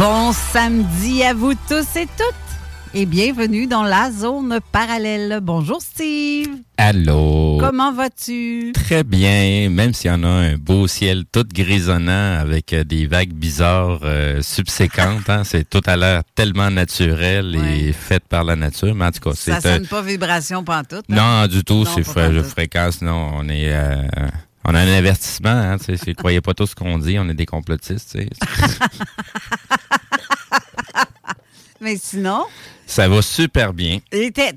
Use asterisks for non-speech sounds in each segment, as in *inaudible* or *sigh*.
Bon samedi à vous tous et toutes et bienvenue dans la zone parallèle. Bonjour Steve. Allô. Comment vas-tu? Très bien, même s'il y en a un beau ciel tout grisonnant avec euh, des vagues bizarres euh, subséquentes. hein. C'est tout à l'heure tellement naturel et fait par la nature. Mais en tout cas, c'est... Ça euh, sonne pas vibration pantoute. hein? non, du tout, c'est fréquence. Non, on est... euh, on a un avertissement, hein, tu sais, croyez pas tout ce qu'on dit, on est des complotistes, tu sais. *laughs* Mais sinon, Ça va super bien.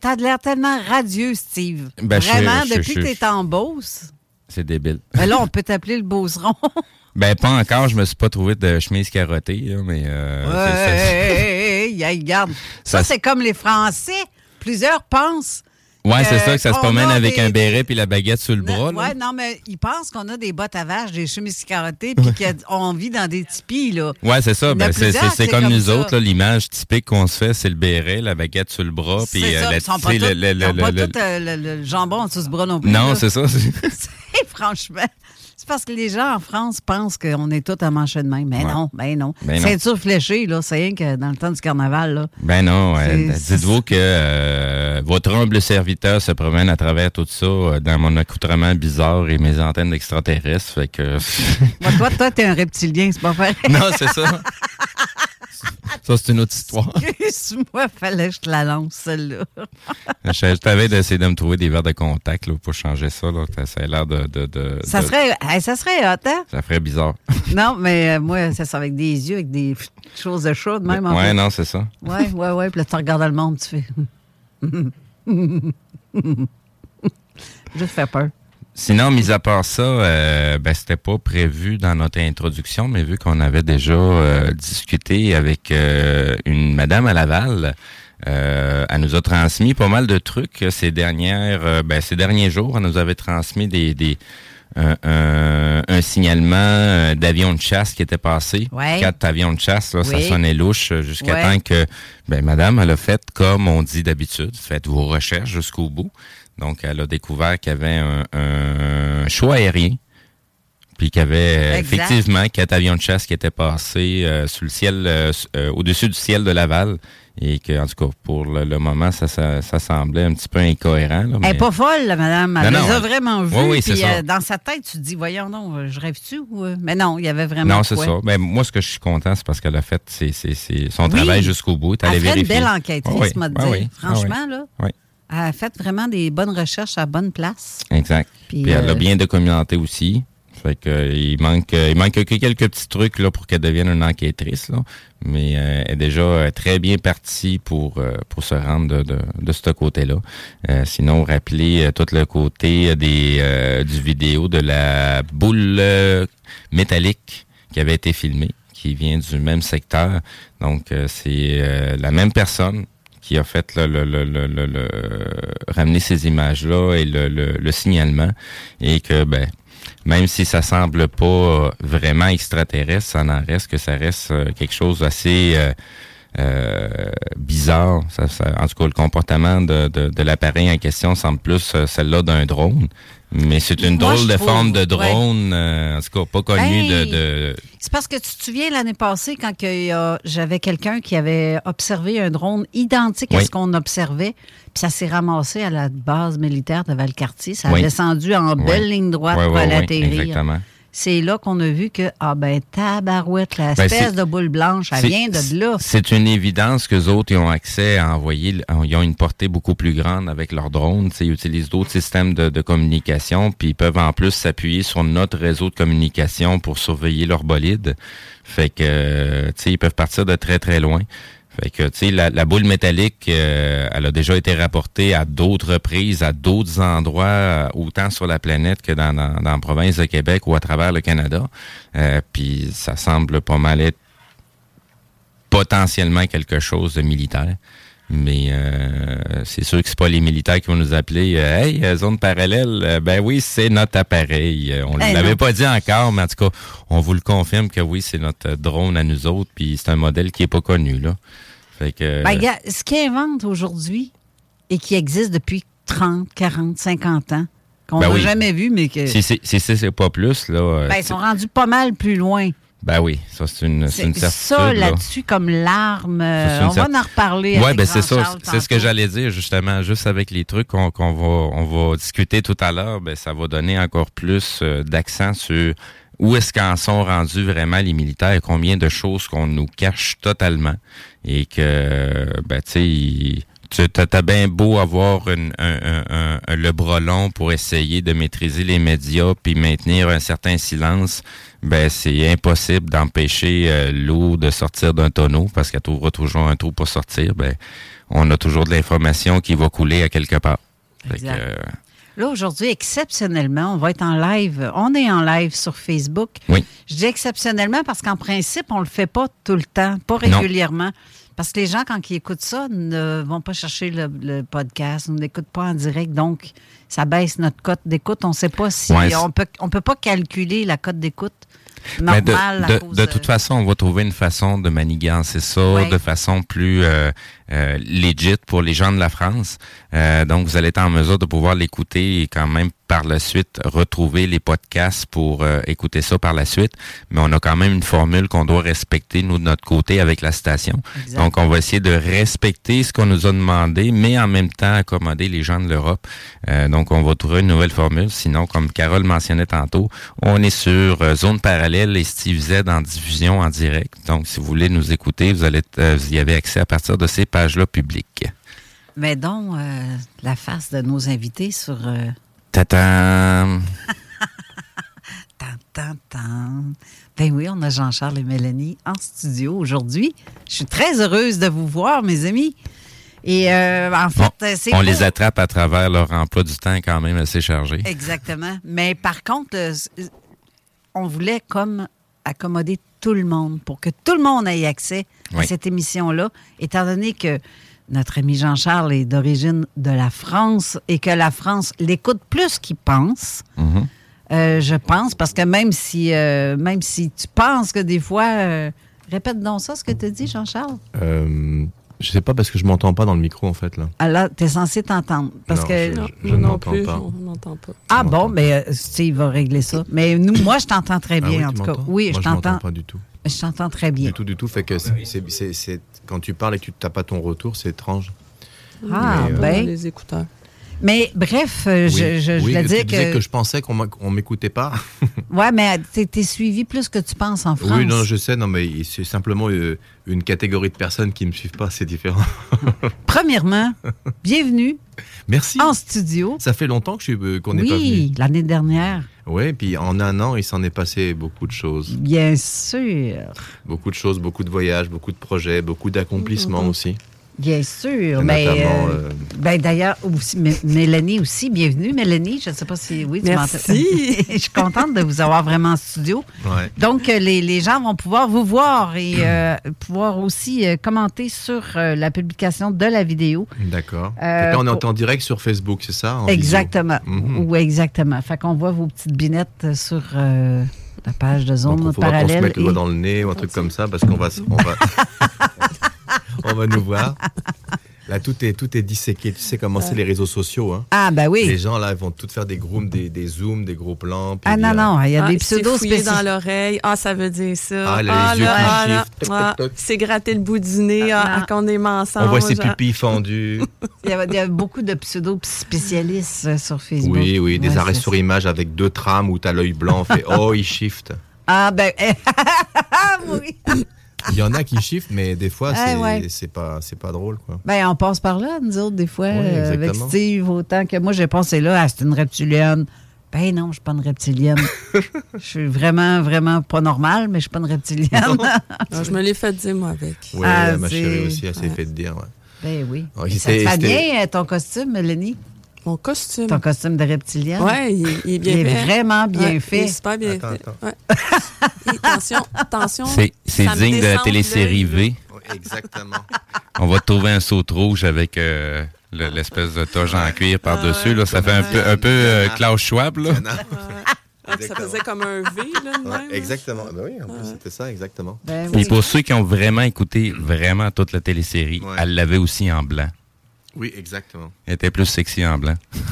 t'as l'air tellement radieux, Steve. Ben, Vraiment, je- depuis je- que t'es en Beauce. C'est débile. Ben là, on peut t'appeler le Beauceron. *laughs* Ben, pas encore, je me suis pas trouvé de chemise carottée, là, mais... euh, c'est- c'est- Ouais, hey, hey, regarde. *laughs* Ça, Ça- c'est comme les Français. Plusieurs pensent. Ouais, c'est Euh, ça, que ça se promène avec des- un béret puis la baguette sur le bras. Ouais, non, mais ils pensent qu'on a des bottes à vache, des chemises carottées, puis qu'on vit dans des tipis, là. Ouais, c'est ça. Ben, c'est, comme, comme nous ça. autres, l'image typique qu'on se fait, c'est le béret, la baguette sur le bras, puis euh, la- ils sont tu pas le- le- pas le- euh, le, jambon dessous du bras non plus. Non, c'est ça. *laughs* Franchement, c'est parce que les gens en France pensent qu'on est tous à manger de même. Mais Ouais. non, ben non. Ben. Ceinture fléchée, là, c'est rien que dans le temps du carnaval, là. Ben non, euh, C'est- dites-vous que euh, votre humble serviteur se promène à travers tout ça euh, dans mon accoutrement bizarre et mes antennes d'extraterrestres. Fait que. Toi, toi, t'es un reptilien, c'est pas vrai. *laughs* non, c'est ça. *laughs* ça, c'est une autre histoire. Excuse-moi, fallait que je te la lance, celle-là. *laughs* Je, je t'avais d'essayer de me trouver des verres de contact là, pour changer ça. Là. Ça a l'air de, de, de- Ça de- serait, hey, ça serait hot, hein? Ça ferait bizarre. *laughs* Non, mais euh, moi, ça serait avec des yeux, avec des choses de chaud, de même. en ouais, fait. non, c'est ça. Ouais, ouais, ouais. Puis là, tu regardes le monde, tu fais. *laughs* Juste fait peur. Sinon, mis à part ça, euh, ben, c'était pas prévu dans notre introduction, mais vu qu'on avait déjà euh, discuté avec euh, une madame à Laval, euh, elle nous a transmis pas mal de trucs ces dernières, euh, ben, ces derniers jours. Elle nous avait transmis des, des un, un- un signalement euh, d'avion de chasse qui était passé. Ouais. Quatre avions de chasse, là, ça sonnait louche euh, jusqu'à Ouais. temps que, ben, madame, elle a fait comme on dit d'habitude, faites vos recherches jusqu'au bout. Donc, elle a découvert qu'il y avait un, un choix aérien, puis qu'il y avait euh, Exact. effectivement quatre avions de chasse qui étaient passés euh, sous le ciel, euh, euh, au-dessus du ciel de Laval, et que, en tout cas, pour le, le moment, ça, ça, ça semblait un petit peu incohérent. là, Elle mais- n'est pas folle, madame. Elle Non, les non, a elle- vraiment vus. Oui, oui, c'est puis, ça. dans sa tête, tu te dis, voyons euh, je rêve-tu? Ou... Mais non, il y avait vraiment. Non, de c'est ça. Ben, moi, ce que je suis content, c'est parce qu'elle a fait son Oui. travail jusqu'au bout. Elle ferait une belle enquêtrice, dit. oui, oui. Franchement, là. oui. Elle a fait vraiment des bonnes recherches à bonne place. Exact. Puis, Puis, elle euh, a bien documenté aussi. Fait que, euh, il manque euh, il manque que quelques petits trucs là pour qu'elle devienne une enquêtrice là, mais euh, elle est déjà euh, très bien partie pour euh, pour se rendre de, de, de ce côté-là. Euh, sinon, rappelez euh, tout le côté euh, des euh, du vidéo de la boule euh, métallique qui avait été filmée, qui vient du même secteur. Donc euh, c'est euh, la même personne qui a fait le, le, le, le- ramener ces images-là et le signalement. Et que ben même si ça semble pas euh, vraiment extraterrestre, ça n'en reste que ça reste euh, quelque chose d'assez euh, euh, bizarre. Ça, ça- en tout cas, le comportement de, de, de l'appareil en question semble plus euh, celle-là d'un drone. Mais c'est une drôle de forme de drone, en tout cas pas connue de, C'est parce que tu te souviens l'année passée quand j'avais quelqu'un qui avait observé un drone identique à ce qu'on observait, puis ça s'est ramassé à la base militaire de Valcartier. Ça a descendu en belle ligne droite pour aller atterrir. Exactement c'est là qu'on a vu que, ah ben, tabarouette, la ben, espèce de boule blanche, elle vient de là. C'est une évidence que les autres ils ont accès à envoyer, ils ont une portée beaucoup plus grande avec leurs drones. Ils utilisent d'autres systèmes de, communication, puis ils peuvent en plus s'appuyer sur notre réseau de communication pour surveiller leur bolide. Fait que, tu sais, ils peuvent partir de très, très loin. Fait que, tu sais, la, boule métallique, euh, elle a déjà été rapportée à d'autres reprises, à d'autres endroits, euh, autant sur la planète que dans, dans, la province de Québec ou à travers le Canada. Euh, puis ça semble pas mal être potentiellement quelque chose de militaire. Mais c'est sûr que c'est pas les militaires qui vont nous appeler Hey, zone parallèle, ben oui, c'est notre appareil. On ne l'avait pas dit encore, mais en tout cas, on vous le confirme que oui, c'est notre drone à nous autres, puis c'est un modèle qui est pas connu, là. Ben, ce qu'ils inventent aujourd'hui et qui existe depuis 30, 40, 50 ans, qu'on ben n'a jamais vu, mais que. Si c'est pas plus, là. Euh, ben, ils sont rendus pas mal plus loin. Ben oui, ça c'est une, une certitude. Ça là-dessus comme l'arme, euh, on va en reparler. Oui, ben c'est ça, c'est ce que j'allais dire justement, juste avec les trucs qu'on va on va discuter tout à l'heure, ben ça va donner encore plus euh, d'accent sur où est-ce qu'en sont rendus vraiment les militaires, combien de choses qu'on nous cache totalement et que, ben, tu sais, tu as bien beau avoir un, un, un, le bras long pour essayer de maîtriser les médias puis maintenir un certain silence, ben c'est impossible d'empêcher euh, l'eau de sortir d'un tonneau parce qu'elle trouvera toujours un trou pour sortir. Ben on a toujours de l'information qui va couler à quelque part. Là, aujourd'hui, exceptionnellement, on va être en live. On est en live sur Facebook. Oui. Je dis exceptionnellement parce qu'en principe, on ne le fait pas tout le temps, pas régulièrement. Parce que les gens, quand ils écoutent ça, ne vont pas chercher le, podcast, ne l'écoutent pas en direct. Donc, ça baisse notre cote d'écoute. On ne sait pas si. on peut, on peut pas calculer la cote d'écoute. Normal, de, de, toute façon, on va trouver une façon de manigancer ça de façon plus euh, euh, legit pour les gens de la France. Euh, donc, vous allez être en mesure de pouvoir l'écouter et quand même par la suite retrouver les podcasts pour euh, écouter ça par la suite. Mais on a quand même une formule qu'on doit respecter, nous, de notre côté, avec la station. Donc, on va essayer de respecter ce qu'on nous a demandé, mais en même temps accommoder les gens de l'Europe. donc, on va trouver une nouvelle formule. Sinon, comme Carole mentionnait tantôt, on est sur Zone Parallèle et Steve Z en diffusion en direct. Donc, si vous voulez nous écouter, vous allez vous y avez accès à partir de ces page-là publique. Mais donc, euh, la face de nos invités sur. Euh... Tata. *laughs* Ben oui, on a Jean-Charles et Mélanie en studio aujourd'hui. Je suis très heureuse de vous voir, mes amis. Et euh, en fait, c'est. On les attrape à travers leur emploi du temps quand même assez chargé. Exactement. Mais par contre, euh, on voulait comme accommoder tout le monde pour que tout le monde ait accès à cette émission-là, étant donné que notre ami Jean-Charles est d'origine de la France et que la France l'écoute plus qu'il pense. Mm-hmm. Euh, je pense, parce que même si, euh, même si tu penses que des fois... Euh, répète donc ça, ce que tu dis, Jean-Charles. Je sais pas parce que je m'entends pas dans le micro en fait là. Ah là, tu es censé t'entendre parce que je, n'entends pas. pas. Ah bon, mais euh, Steve va régler ça. Mais nous, moi, je t'entends très ah bien en tout cas. Oui, je t'entends. Pas du tout. Je t'entends très bien. Du tout, du tout. Fait que c'est quand tu parles et que tu n'as pas ton retour, c'est étrange. Ah, euh, ben. Les écouteurs. Mais bref, euh, je, je, je oui, dire que... que je pensais qu'on m'écoutait pas. *laughs* ouais, mais tu es suivi plus que tu penses en France. Oui, non, je sais, non, mais c'est simplement euh, une catégorie de personnes qui ne me suivent pas, c'est différent. *laughs* Premièrement, bienvenue. Merci. En studio. Ça fait longtemps que euh, qu'on n'est oui, pas venu. Oui, l'année dernière. Oui, puis en un an, il s'en est passé beaucoup de choses. Bien sûr. Beaucoup de choses, beaucoup de voyages, beaucoup de projets, beaucoup d'accomplissements aussi. Bien sûr. Mais euh, euh, ben, d'ailleurs, Mélanie aussi, bienvenue. Mélanie, je ne sais pas si oui, tu Merci. *laughs* je suis contente de vous avoir vraiment en studio. Donc, euh, les, les, gens vont pouvoir vous voir et pouvoir aussi commenter sur la publication de la vidéo. D'accord. on est en direct sur Facebook, c'est ça? exactement. Mhm. Oui, exactement. Fait qu'on voit vos petites binettes sur la page de Zone Donc, parallèle. On se mette le doigt dans le nez ou un truc comme ça parce qu'on va... On va... *laughs* on va nous voir. Là, tout est, tout est disséqué. Tu sais comment c'est les réseaux sociaux. Hein. Ah, ben oui. Les gens, là, ils vont tout faire des grooms, des, des zooms, des gros plans. puis Ah non, non, il y a Ah, des pseudos spécifiques. dans l'oreille. Ah, ça veut dire ça. Ah, a les yeux là, qui ah, là. chiffrent. Toc, Ah, toc, toc. il s'est gratté le bout du nez Ah, non. qu'on des mensonges. On voit ses Ah. pupilles fendues. Il y, a, il y a beaucoup de pseudos spécialistes euh, sur Facebook. oui, oui, des Ouais, arrêts c'est sur ça. image avec deux trames où t'as l'œil blanc. On fait *laughs* Oh, il shift. Ah, ben. *laughs* oui. *coughs* Il y en a qui shift, mais des fois, c'est ouais. c'est pas, c'est pas drôle. Quoi. Ben, on passe par là, nous autres, des fois, Oui, euh, avec. Steve, autant que moi, j'ai pensé là, ah, c'est une reptilienne. Ben non, je suis pas une reptilienne. *laughs* Je suis vraiment, vraiment pas normale, mais je suis pas une reptilienne. *laughs* Je me l'ai fait dire, moi, avec. Ouais, Ah, ma chérie aussi, elle s'est ouais. fait dire. ouais. ben oui. Ouais, ça te c'était- bien, euh, ton costume, Mélanie? Mon costume. Ton costume de reptilienne? Ouais, il, il est bien Il est fait. vraiment bien Ouais, Il fait. est super bien Attends, fait. attends. Ouais. Et attention, attention. C'est digne de la télésérie. V. Ouais, exactement. *laughs* On va trouver un saut rouge avec euh, le- l'espèce de toge en cuir par-dessus. là. Ça fait un peu, un peu euh, Klaus Schwab. Là. Ah, *laughs* ça Exactement. faisait comme un V, là, de Ouais, même. exactement. Ben oui, en plus, c'était ça, exactement. Ben Puis oui. pour ceux qui ont vraiment écouté vraiment toute la télésérie, Ouais. elle l'avait aussi en blanc. Oui, exactement. Elle était plus sexy en blanc. *laughs*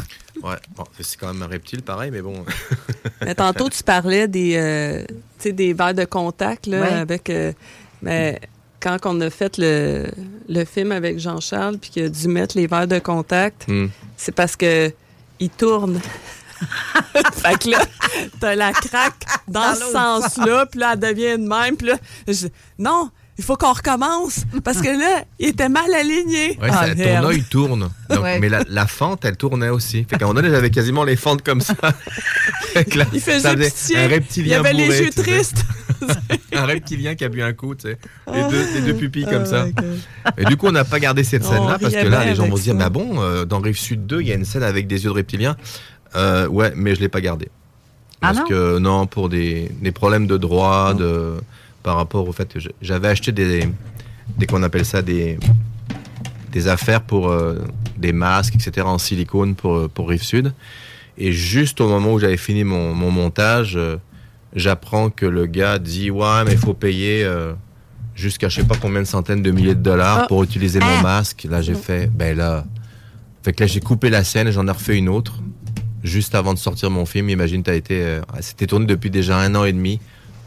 Ouais, bon, c'est quand même un reptile pareil, mais bon. *laughs* Mais tantôt, tu parlais des, euh, tu sais, des verres de contact, là, Ouais. avec. euh, mais quand on a fait le, le film avec Jean-Charles, puis qu'il a dû mettre les verres de contact, Hmm. c'est parce que il tourne. *laughs* fait que là, t'as la craque dans, Dans ce sens-là, puis là, elle devient de même, puis là, je- non, il faut qu'on recommence, parce que là, il était mal aligné. Ouais, Ah, ça- ton œil tourne. Donc, Ouais. Mais la, la fente, elle tournait aussi. Fait qu'à un moment donné, j'avais quasiment les fentes comme ça. *laughs* Fait que là, Il faisait ça faisait pitié. Un Il y reptilien avait les yeux tristes. *laughs* Un reptilien qui a bu un coup, tu sais. Les deux, les deux pupilles comme Oh ça. Et du coup, on n'a pas gardé cette scène-là parce que là, les gens vont se dire, bah bon, euh, dans Rive Sud 2, il y a une scène avec des yeux de reptilien. Euh, ouais, mais je l'ai pas gardé. Ah Parce non? que non, pour des, des problèmes de droit, de, par rapport au fait que j'avais acheté des, des qu'on appelle ça des, des affaires pour euh, des masques, etc. en silicone pour, pour Rive Sud. Et juste au moment où j'avais fini mon, mon montage, euh, j'apprends que le gars dit ouais, mais il faut payer euh, jusqu'à je sais pas combien de centaines de milliers de dollars Ah. pour utiliser mon Ah. masque. Là, j'ai fait ben là, fait que là j'ai coupé la scène et j'en ai refait une autre juste avant de sortir mon film. Imagine, t'as été, euh, c'était tourné depuis déjà un an et demi.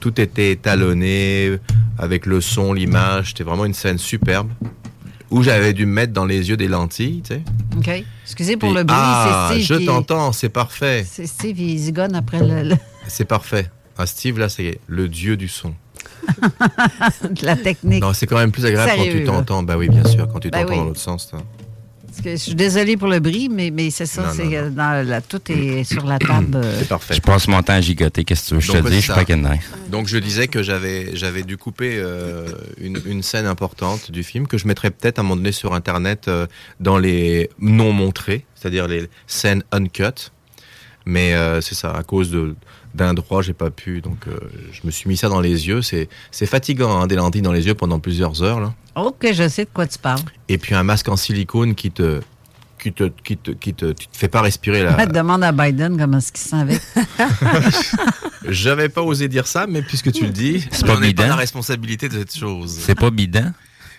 Tout était étalonné avec le son, l'image. C'était vraiment une scène superbe où j'avais dû me mettre dans les yeux des lentilles, tu sais. OK. Excusez pour Puis, le bruit, ah, je qui- t'entends, c'est parfait, C'est Steve, il zigonne après le- le- c'est parfait. Ah, Steve, là, c'est le dieu du son. *laughs* la technique. Non, c'est quand même plus agréable quand tu t'entends. Bah oui, bien sûr, quand tu Ben t'entends oui. dans l'autre sens. Que je suis désolée pour le bruit, mais, mais c'est ça, Non, c'est non, que dans la- tout est *clears throat* sur la table. euh, C'est parfait. Je passe mon temps à gigoter. Qu'est-ce que tu veux que je Donc, te dis? c'est Je suis pas qu'un Donc je disais que j'avais j'avais dû couper euh, une, une scène importante du film que je mettrais peut-être à un moment donné sur internet euh, dans les non montrés, c'est-à-dire les scènes uncut. Mais euh, c'est ça, à cause de d'un droit, j'ai pas pu. Donc euh, je me suis mis ça dans les yeux. C'est c'est fatigant hein, des lentilles dans les yeux pendant plusieurs heures là. Ok, je sais de quoi tu parles. Et puis un masque en silicone qui te qui te qui te qui te, qui te fait pas respirer là. Demande à Biden comment est-ce qu'il se sent avec. J'avais pas osé dire ça, mais puisque tu le dis, C'est pas j'en ai pas bidon. la responsabilité de cette chose. C'est pas bidon?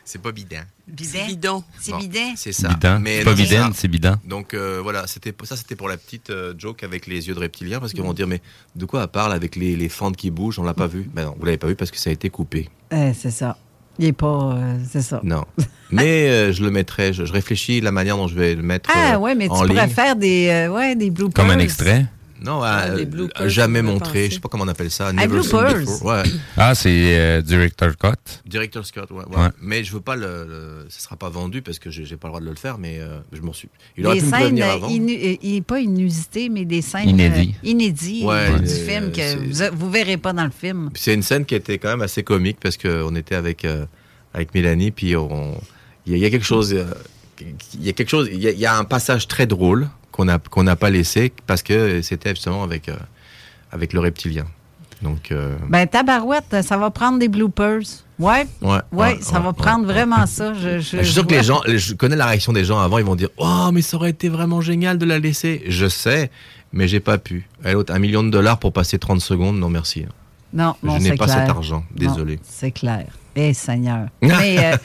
C'est pas bidin. Bidin? Bidon. C'est Bon, bidin? C'est ça. Mais C'est pas non, c'est bidon, ça. c'est bidon. Donc euh, voilà, c'était ça, c'était pour la petite euh, joke avec les yeux de reptilien, parce qu'ils vont dire mais de quoi elle parle avec les, les fentes qui bougent, on l'a pas vu. Ben non, vous l'avez pas vu parce que ça a été coupé. Eh, c'est ça. Il est pas. euh, c'est ça. Non. *laughs* Mais euh, je le mettrai. Je, je réfléchis la manière dont je vais le mettre. Ah euh, ouais, mais tu en pourrais ligne. faire des, euh, ouais, des bloopers. Comme un extrait? Non, à- à bloopers, jamais montré. Je sais pas comment on appelle ça. Ah, Never seen bloopers. before. Ouais. Ah, c'est euh, Director Cut. Director Scott, ouais, ouais. Ouais. Mais je veux pas le, le- ce sera pas vendu parce que j'ai pas le droit de le faire, mais euh, je m'en suis. Il aurait Des pu me scènes, prévenir euh, avant. inu- euh, pas inusitées, mais des scènes euh, Ouais, euh, du euh, film que vous, vous verrez pas dans le film. C'est une scène qui était quand même assez comique parce qu'on était avec, euh, avec Mélanie, puis on- il y, a- il y a quelque chose, euh, il y a quelque chose, il y a, il y a un passage très drôle qu'on a qu'on n'a pas laissé parce que c'était justement avec euh, avec le reptilien. Donc euh, Ben, tabarouette, ça va prendre des bloopers. Ouais, ouais, ouais, ça va prendre vraiment ça. *laughs* Je, je, Je suis sûr que les gens, je connais la réaction des gens avant, ils vont dire Oh, mais ça aurait été vraiment génial de la laisser. Je sais, mais j'ai pas pu. L'autre, un million de dollars pour passer 30 secondes, non merci. Non, non, je n'ai pas clair. cet argent, désolé. C'est clair. Eh, Seigneur. *laughs* Mais euh,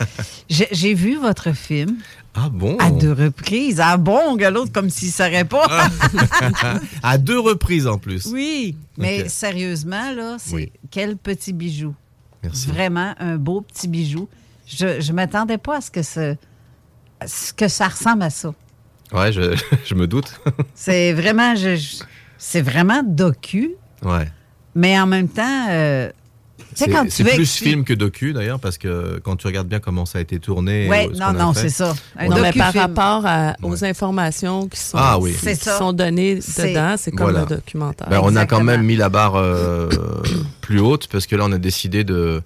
j'ai vu votre film. Ah bon? À deux reprises. Ah bon, que l'autre, comme s'il ne saurait pas. *laughs* À deux reprises en plus. oui. Mais sérieusement, là, c'est Oui. quel petit bijou. Merci. Vraiment un beau petit bijou. Je ne m'attendais pas à ce que, ce, à ce que ça ressemble à ça. Ouais, je, *laughs* je me doute. *laughs* C'est vraiment, je- je- c'est vraiment docu, Ouais. mais en même temps, euh, C'est quand tu c'est veux plus film que docu d'ailleurs, parce que quand tu regardes bien comment ça a été tourné. Ouais, ce non, non, c'est ça. Un non, mais par rapport à- aux Ouais. informations qui sont, Ah oui. qui C'est ça. sont données dedans, c'est comme Voilà. le documentaire. Ben, on a quand même mis la barre euh, *coughs* plus haute parce que là, on a décidé de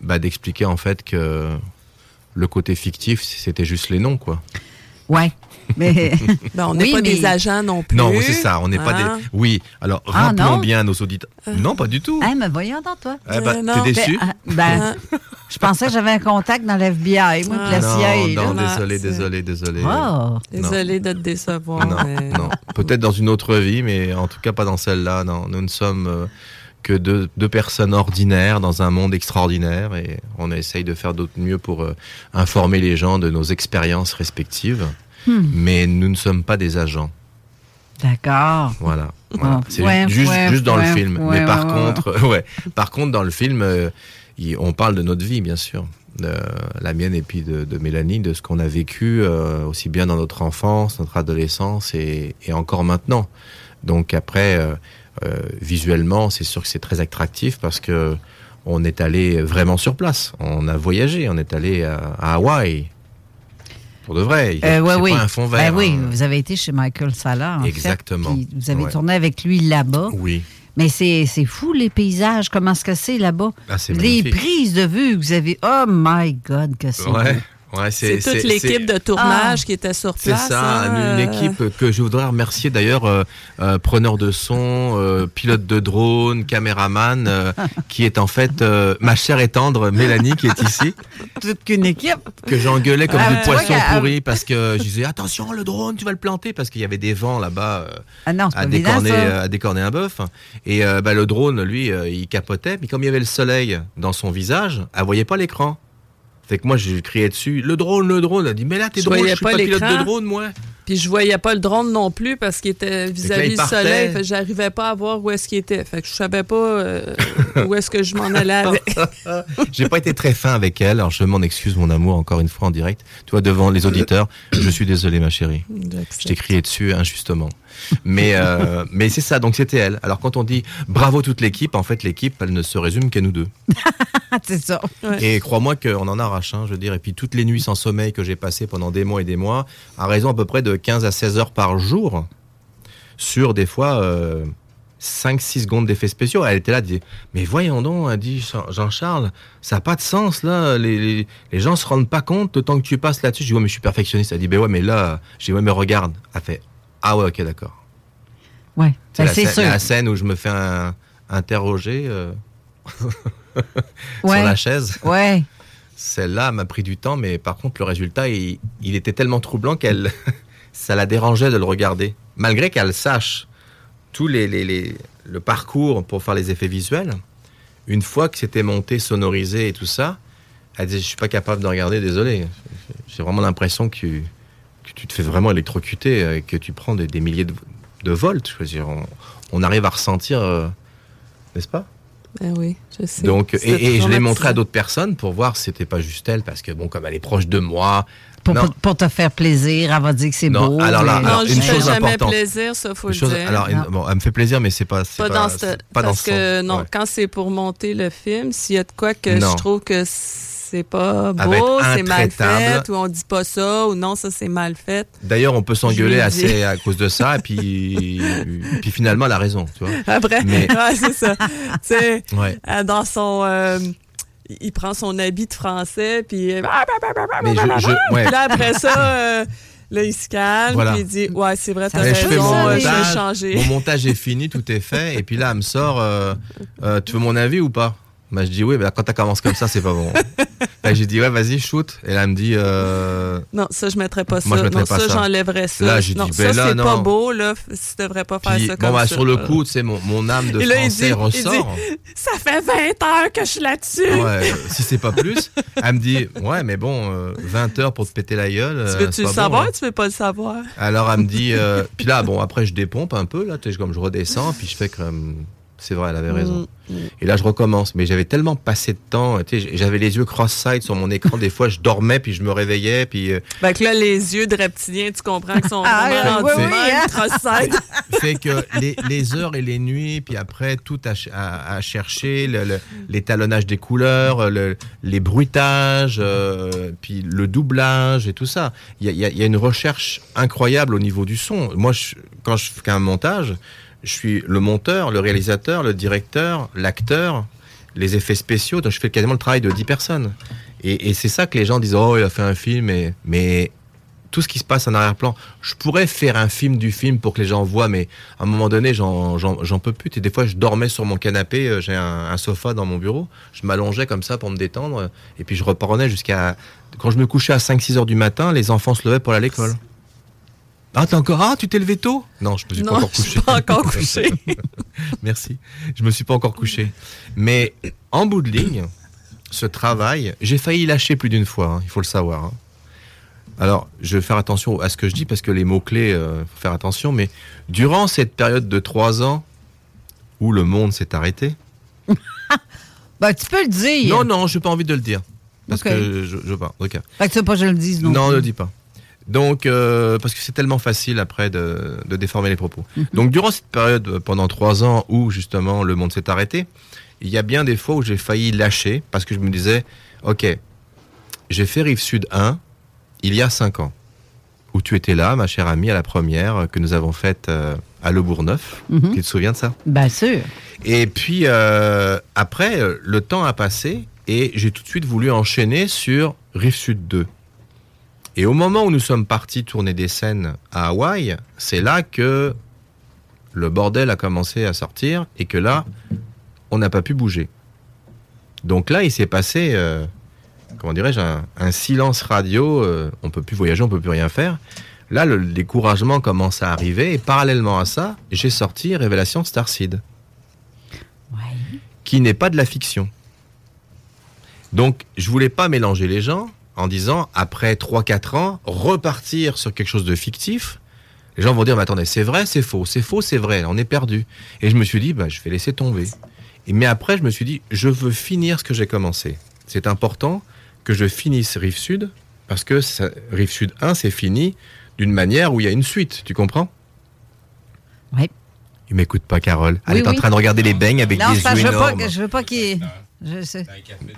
bah, d'expliquer en fait que le côté fictif, c'était juste les noms, quoi. Ouais. Mais *laughs* Ben, on n'est Oui, pas mais- des agents non plus. Non, c'est ça. On n'est pas Hein? des. Oui. Alors Ah, rappelons non? bien à nos auditeurs. Non, pas du tout. Hein, mais voyons donc, toi. Eh ben, Euh, non. T'es déçu? Ben, ah, ben, je pensais que j'avais un contact dans l'FBI, moi, la Non, CIA. non, désolé, désolé, désolé. Oh. Désolée de te décevoir. Non, mais- non. Peut-être dans une autre vie, mais en tout cas pas dans celle-là. Non, nous ne sommes euh, que deux, deux personnes ordinaires dans un monde extraordinaire et on essaye de faire d'autre mieux pour euh, informer les gens de nos expériences respectives. Hmm. Mais nous ne sommes pas des agents. D'accord. Voilà. voilà. C'est ouais, juste, ouais, juste dans ouais, le film. mais par contre, *laughs* ouais. Par contre, dans le film, euh, il- on parle de notre vie, bien sûr. De la mienne et puis de, de Mélanie, de ce qu'on a vécu euh, aussi bien dans notre enfance, notre adolescence et, et encore maintenant. Donc après, euh, euh, visuellement, c'est sûr que c'est très attractif parce que on est allé vraiment sur place. On a voyagé, on est allé à, à Hawaï. Pour de vrai. Il y a- Euh, ouais, oui. pas un fond vert. oui, hein. vous avez été chez Michael Salah, en Exactement. vous avez Ouais. tourné avec lui là-bas. Oui. Mais c'est fou, les paysages, comment est-ce que c'est là-bas? Ah, les prises de vue que vous avez. Oh my God, que c'est Ouais. beau. Ouais, C'est toute c'est- l'équipe de tournage qui était sur C'est place. ça, hein, une euh, équipe que je voudrais remercier d'ailleurs, euh, euh, preneur de son, euh, pilote de drone, caméraman, euh, *laughs* qui est en fait euh, ma chère et tendre Mélanie qui est ici, Toute qu'une équipe. que j'engueulais comme Ah, du poisson pourri parce que je disais attention le drone tu vas le planter parce qu'il y avait des vents là-bas euh, Ah c'est à décorner, euh, à décorner un bœuf et euh, bah, le drone lui euh, il capotait mais comme il y avait le soleil dans son visage elle voyait pas l'écran. Fait que moi, j'ai crié dessus, le drone, le drone. Elle a dit, mais là, t'es Je drôle, je suis pas pas pilote de drone, moi. Puis je voyais pas le drone non plus parce qu'il était vis-à-vis du soleil. Fait j'arrivais pas à voir où est-ce qu'il était. Fait que je savais pas euh, où est-ce que je m'en allais avec. *laughs* J'ai pas été très fin avec elle, alors je m'en excuse, mon amour, encore une fois en direct. Tu vois, devant les auditeurs, je suis désolé, ma chérie. Je t'ai crié dessus injustement. Mais, euh, mais c'est ça, donc c'était elle. Alors quand on dit bravo toute l'équipe, en fait, l'équipe, elle ne se résume qu'à nous deux. *laughs* C'est ça. Ouais. Et crois-moi qu'on en arrache, hein, je veux dire. Et puis toutes les nuits sans sommeil que j'ai passées pendant des mois et des mois, à raison à peu près de 15 à 16 heures par jour, sur des fois euh, 5-6 secondes d'effets spéciaux. Elle était là, elle dit Mais voyons donc, a dit Jean- Jean-Charles, ça n'a pas de sens là. Les, les, les gens se rendent pas compte temps que tu passes là-dessus. Je dis Ouais, mais je suis perfectionniste. Elle dit Ben ouais, mais là, je dis Ouais, mais regarde. Elle fait Ah ouais, ok, d'accord. Oui, C'est ben, la, scène- sûr. la scène où je me fais un- interroger euh, *laughs* sur Ouais. la chaise. Ouais. *laughs* Celle-là m'a pris du temps, mais par contre, le résultat, il, il était tellement troublant qu'elle, *laughs* ça la dérangeait de le regarder. Malgré qu'elle sache tout les, les- les- le parcours pour faire les effets visuels, une fois que c'était monté, sonorisé et tout ça, elle disait, je suis pas capable de regarder, désolé. J'ai vraiment l'impression que tu te fais vraiment électrocuter, et que tu prends des, des milliers de, de volts. Je veux dire, on, on arrive à ressentir, euh, n'est-ce pas? Ben oui, je sais. donc, et, et je l'ai montré à d'autres personnes pour voir si c'était pas juste elle, parce que bon, comme elle est proche de moi. Pour, non, pour- pour te faire plaisir, elle va dire que c'est Non, beau. alors là, mais- alors, Non, je une fais chose jamais importante. plaisir, ça, faut une chose- le dire. alors, une- Non. bon, elle me fait plaisir, mais c'est pas, pas, pas, dans ce, pas dans parce ce que sens. non, Ouais. quand c'est pour monter le film, s'il y a de quoi que Non. je trouve que c'est pas beau, c'est mal fait, ou on dit pas ça, ou non, ça c'est mal fait. D'ailleurs, on peut s'engueuler assez à cause de ça, et puis, *laughs* puis finalement, elle a raison, tu vois. Après, Mais- *laughs* ouais, c'est ça. tu sais, Ouais. euh, dans son, euh, il prend son habit de français, puis euh, Mais je, je- ouais. Puis là après ça, euh, là il se calme, Voilà. puis il dit, ouais, c'est vrai, t'as fait je fais raison, mon je vais montage, changer. mon montage est fini, tout est fait, et puis là, elle me sort, euh, euh, tu veux mon avis ou pas? Bah, je dis oui, mais quand tu commences comme ça, c'est pas bon. *laughs* Là, j'ai dit, ouais, vas-y, shoot. Et là, elle me dit, euh, Non, ça, je mettrais pas ça. Moi, je mettrais non, pas ça, ça. j'enlèverais ça. Là, j'ai non, dit, ça, ben c'est pas non. beau, là. Tu devrais pas faire puis, ça bon, comme bah, ça. sur le coup, tu sais, mon, mon âme de là, français dit- ressort. Ça fait 20 heures que je suis là-dessus. Ouais, si c'est pas plus. Elle me dit, ouais, mais bon, euh, 20 heures pour te péter la gueule. Tu euh, veux-tu c'est le savoir bon, ou tu veux pas le savoir? hein. Alors, elle me dit, euh, puis là, bon, après, je dépompe un peu, là, tu sais, comme je redescends, puis je fais comme, c'est vrai, elle avait raison. Mm, mm. Et là, je recommence. Mais j'avais tellement passé de temps, j'avais les yeux cross-side sur mon écran. Des fois, je dormais, puis je me réveillais, puis euh, Fait que là, les yeux de reptilien, tu comprends qu'ils sont *laughs* Ah, vraiment oui, oui, cross-side. *laughs* fait que les, les heures et les nuits, puis après tout à, ch- à- à chercher, le- le- l'étalonnage des couleurs, le- les bruitages, euh, puis le doublage et tout ça. Il y a, y a- y a une recherche incroyable au niveau du son. Moi, je- quand je fais un montage, je suis le monteur, le réalisateur, le directeur, l'acteur, les effets spéciaux. Donc, je fais quasiment le travail de 10 personnes. Et, c'est ça que les gens disent, oh, il a fait un film, mais tout ce qui se passe en arrière-plan. Je pourrais faire un film du film pour que les gens voient, mais à un moment donné, j'en, peux plus. Et des fois, je dormais sur mon canapé, euh, j'ai un, un sofa dans mon bureau, je m'allongeais comme ça pour me détendre, et puis je reprenais jusqu'à... Quand je me couchais à 5-6 heures du matin, les enfants se levaient pour aller à l'école. Ah, t'es encore... Ah, tu t'es levé tôt? Non, je me suis pas encore je couché. suis pas encore couché. *laughs* Merci. Je me suis pas encore couché. Mais en bout de ligne, ce travail, j'ai failli lâcher plus d'une fois, hein, il faut le savoir. hein. Alors, je vais faire attention à ce que je dis parce que les mots-clés, il faut faire attention. Mais durant cette période de trois ans où le monde s'est arrêté, *laughs* Ben, tu peux le dire. non, non, je n'ai pas envie de le dire. Parce que je, je veux pas. Ok. Fait que tu veux pas que je le dise non. Non, ne le dis pas. Donc, euh, parce que c'est tellement facile après de, de déformer les propos. Donc, durant cette période, euh, pendant trois ans où justement le monde s'est arrêté, il y a bien des fois où j'ai failli lâcher parce que je me disais, ok, j'ai fait Rive Sud 1 il y a cinq ans, où tu étais là, ma chère amie, à la première que nous avons faite euh, à Le Bourgneuf. Mhm. Tu te souviens de ça? Bien sûr. et puis euh, après, le temps a passé et j'ai tout de suite voulu enchaîner sur Rive Sud 2. Et au moment où nous sommes partis tourner des scènes à Hawaï, c'est là que le bordel a commencé à sortir et que là, on n'a pas pu bouger. Donc là, il s'est passé, euh, comment dirais-je, un, un silence radio. euh, on peut plus voyager, on peut plus rien faire. Là, le découragement commence à arriver et parallèlement à ça, j'ai sorti Révélation Starseed Ouais. qui n'est pas de la fiction. Donc, je voulais pas mélanger les gens en disant, après 3-4 ans, repartir sur quelque chose de fictif. Les gens vont dire, mais attendez, c'est vrai, c'est faux, c'est faux, c'est vrai, on est perdu. Et je me suis dit, bah, je vais laisser tomber. Et, mais après, je me suis dit, je veux finir ce que j'ai commencé. C'est important que je finisse Rive Sud, parce que ça- Rive Sud 1, c'est fini d'une manière où il y a une suite, tu comprends? Oui. Il m'écoute pas, Carole. Elle Oui, est en train de regarder les beignes avec Non, des yeux que je veux pas énormes. que je veux pas qu'il. Je sais.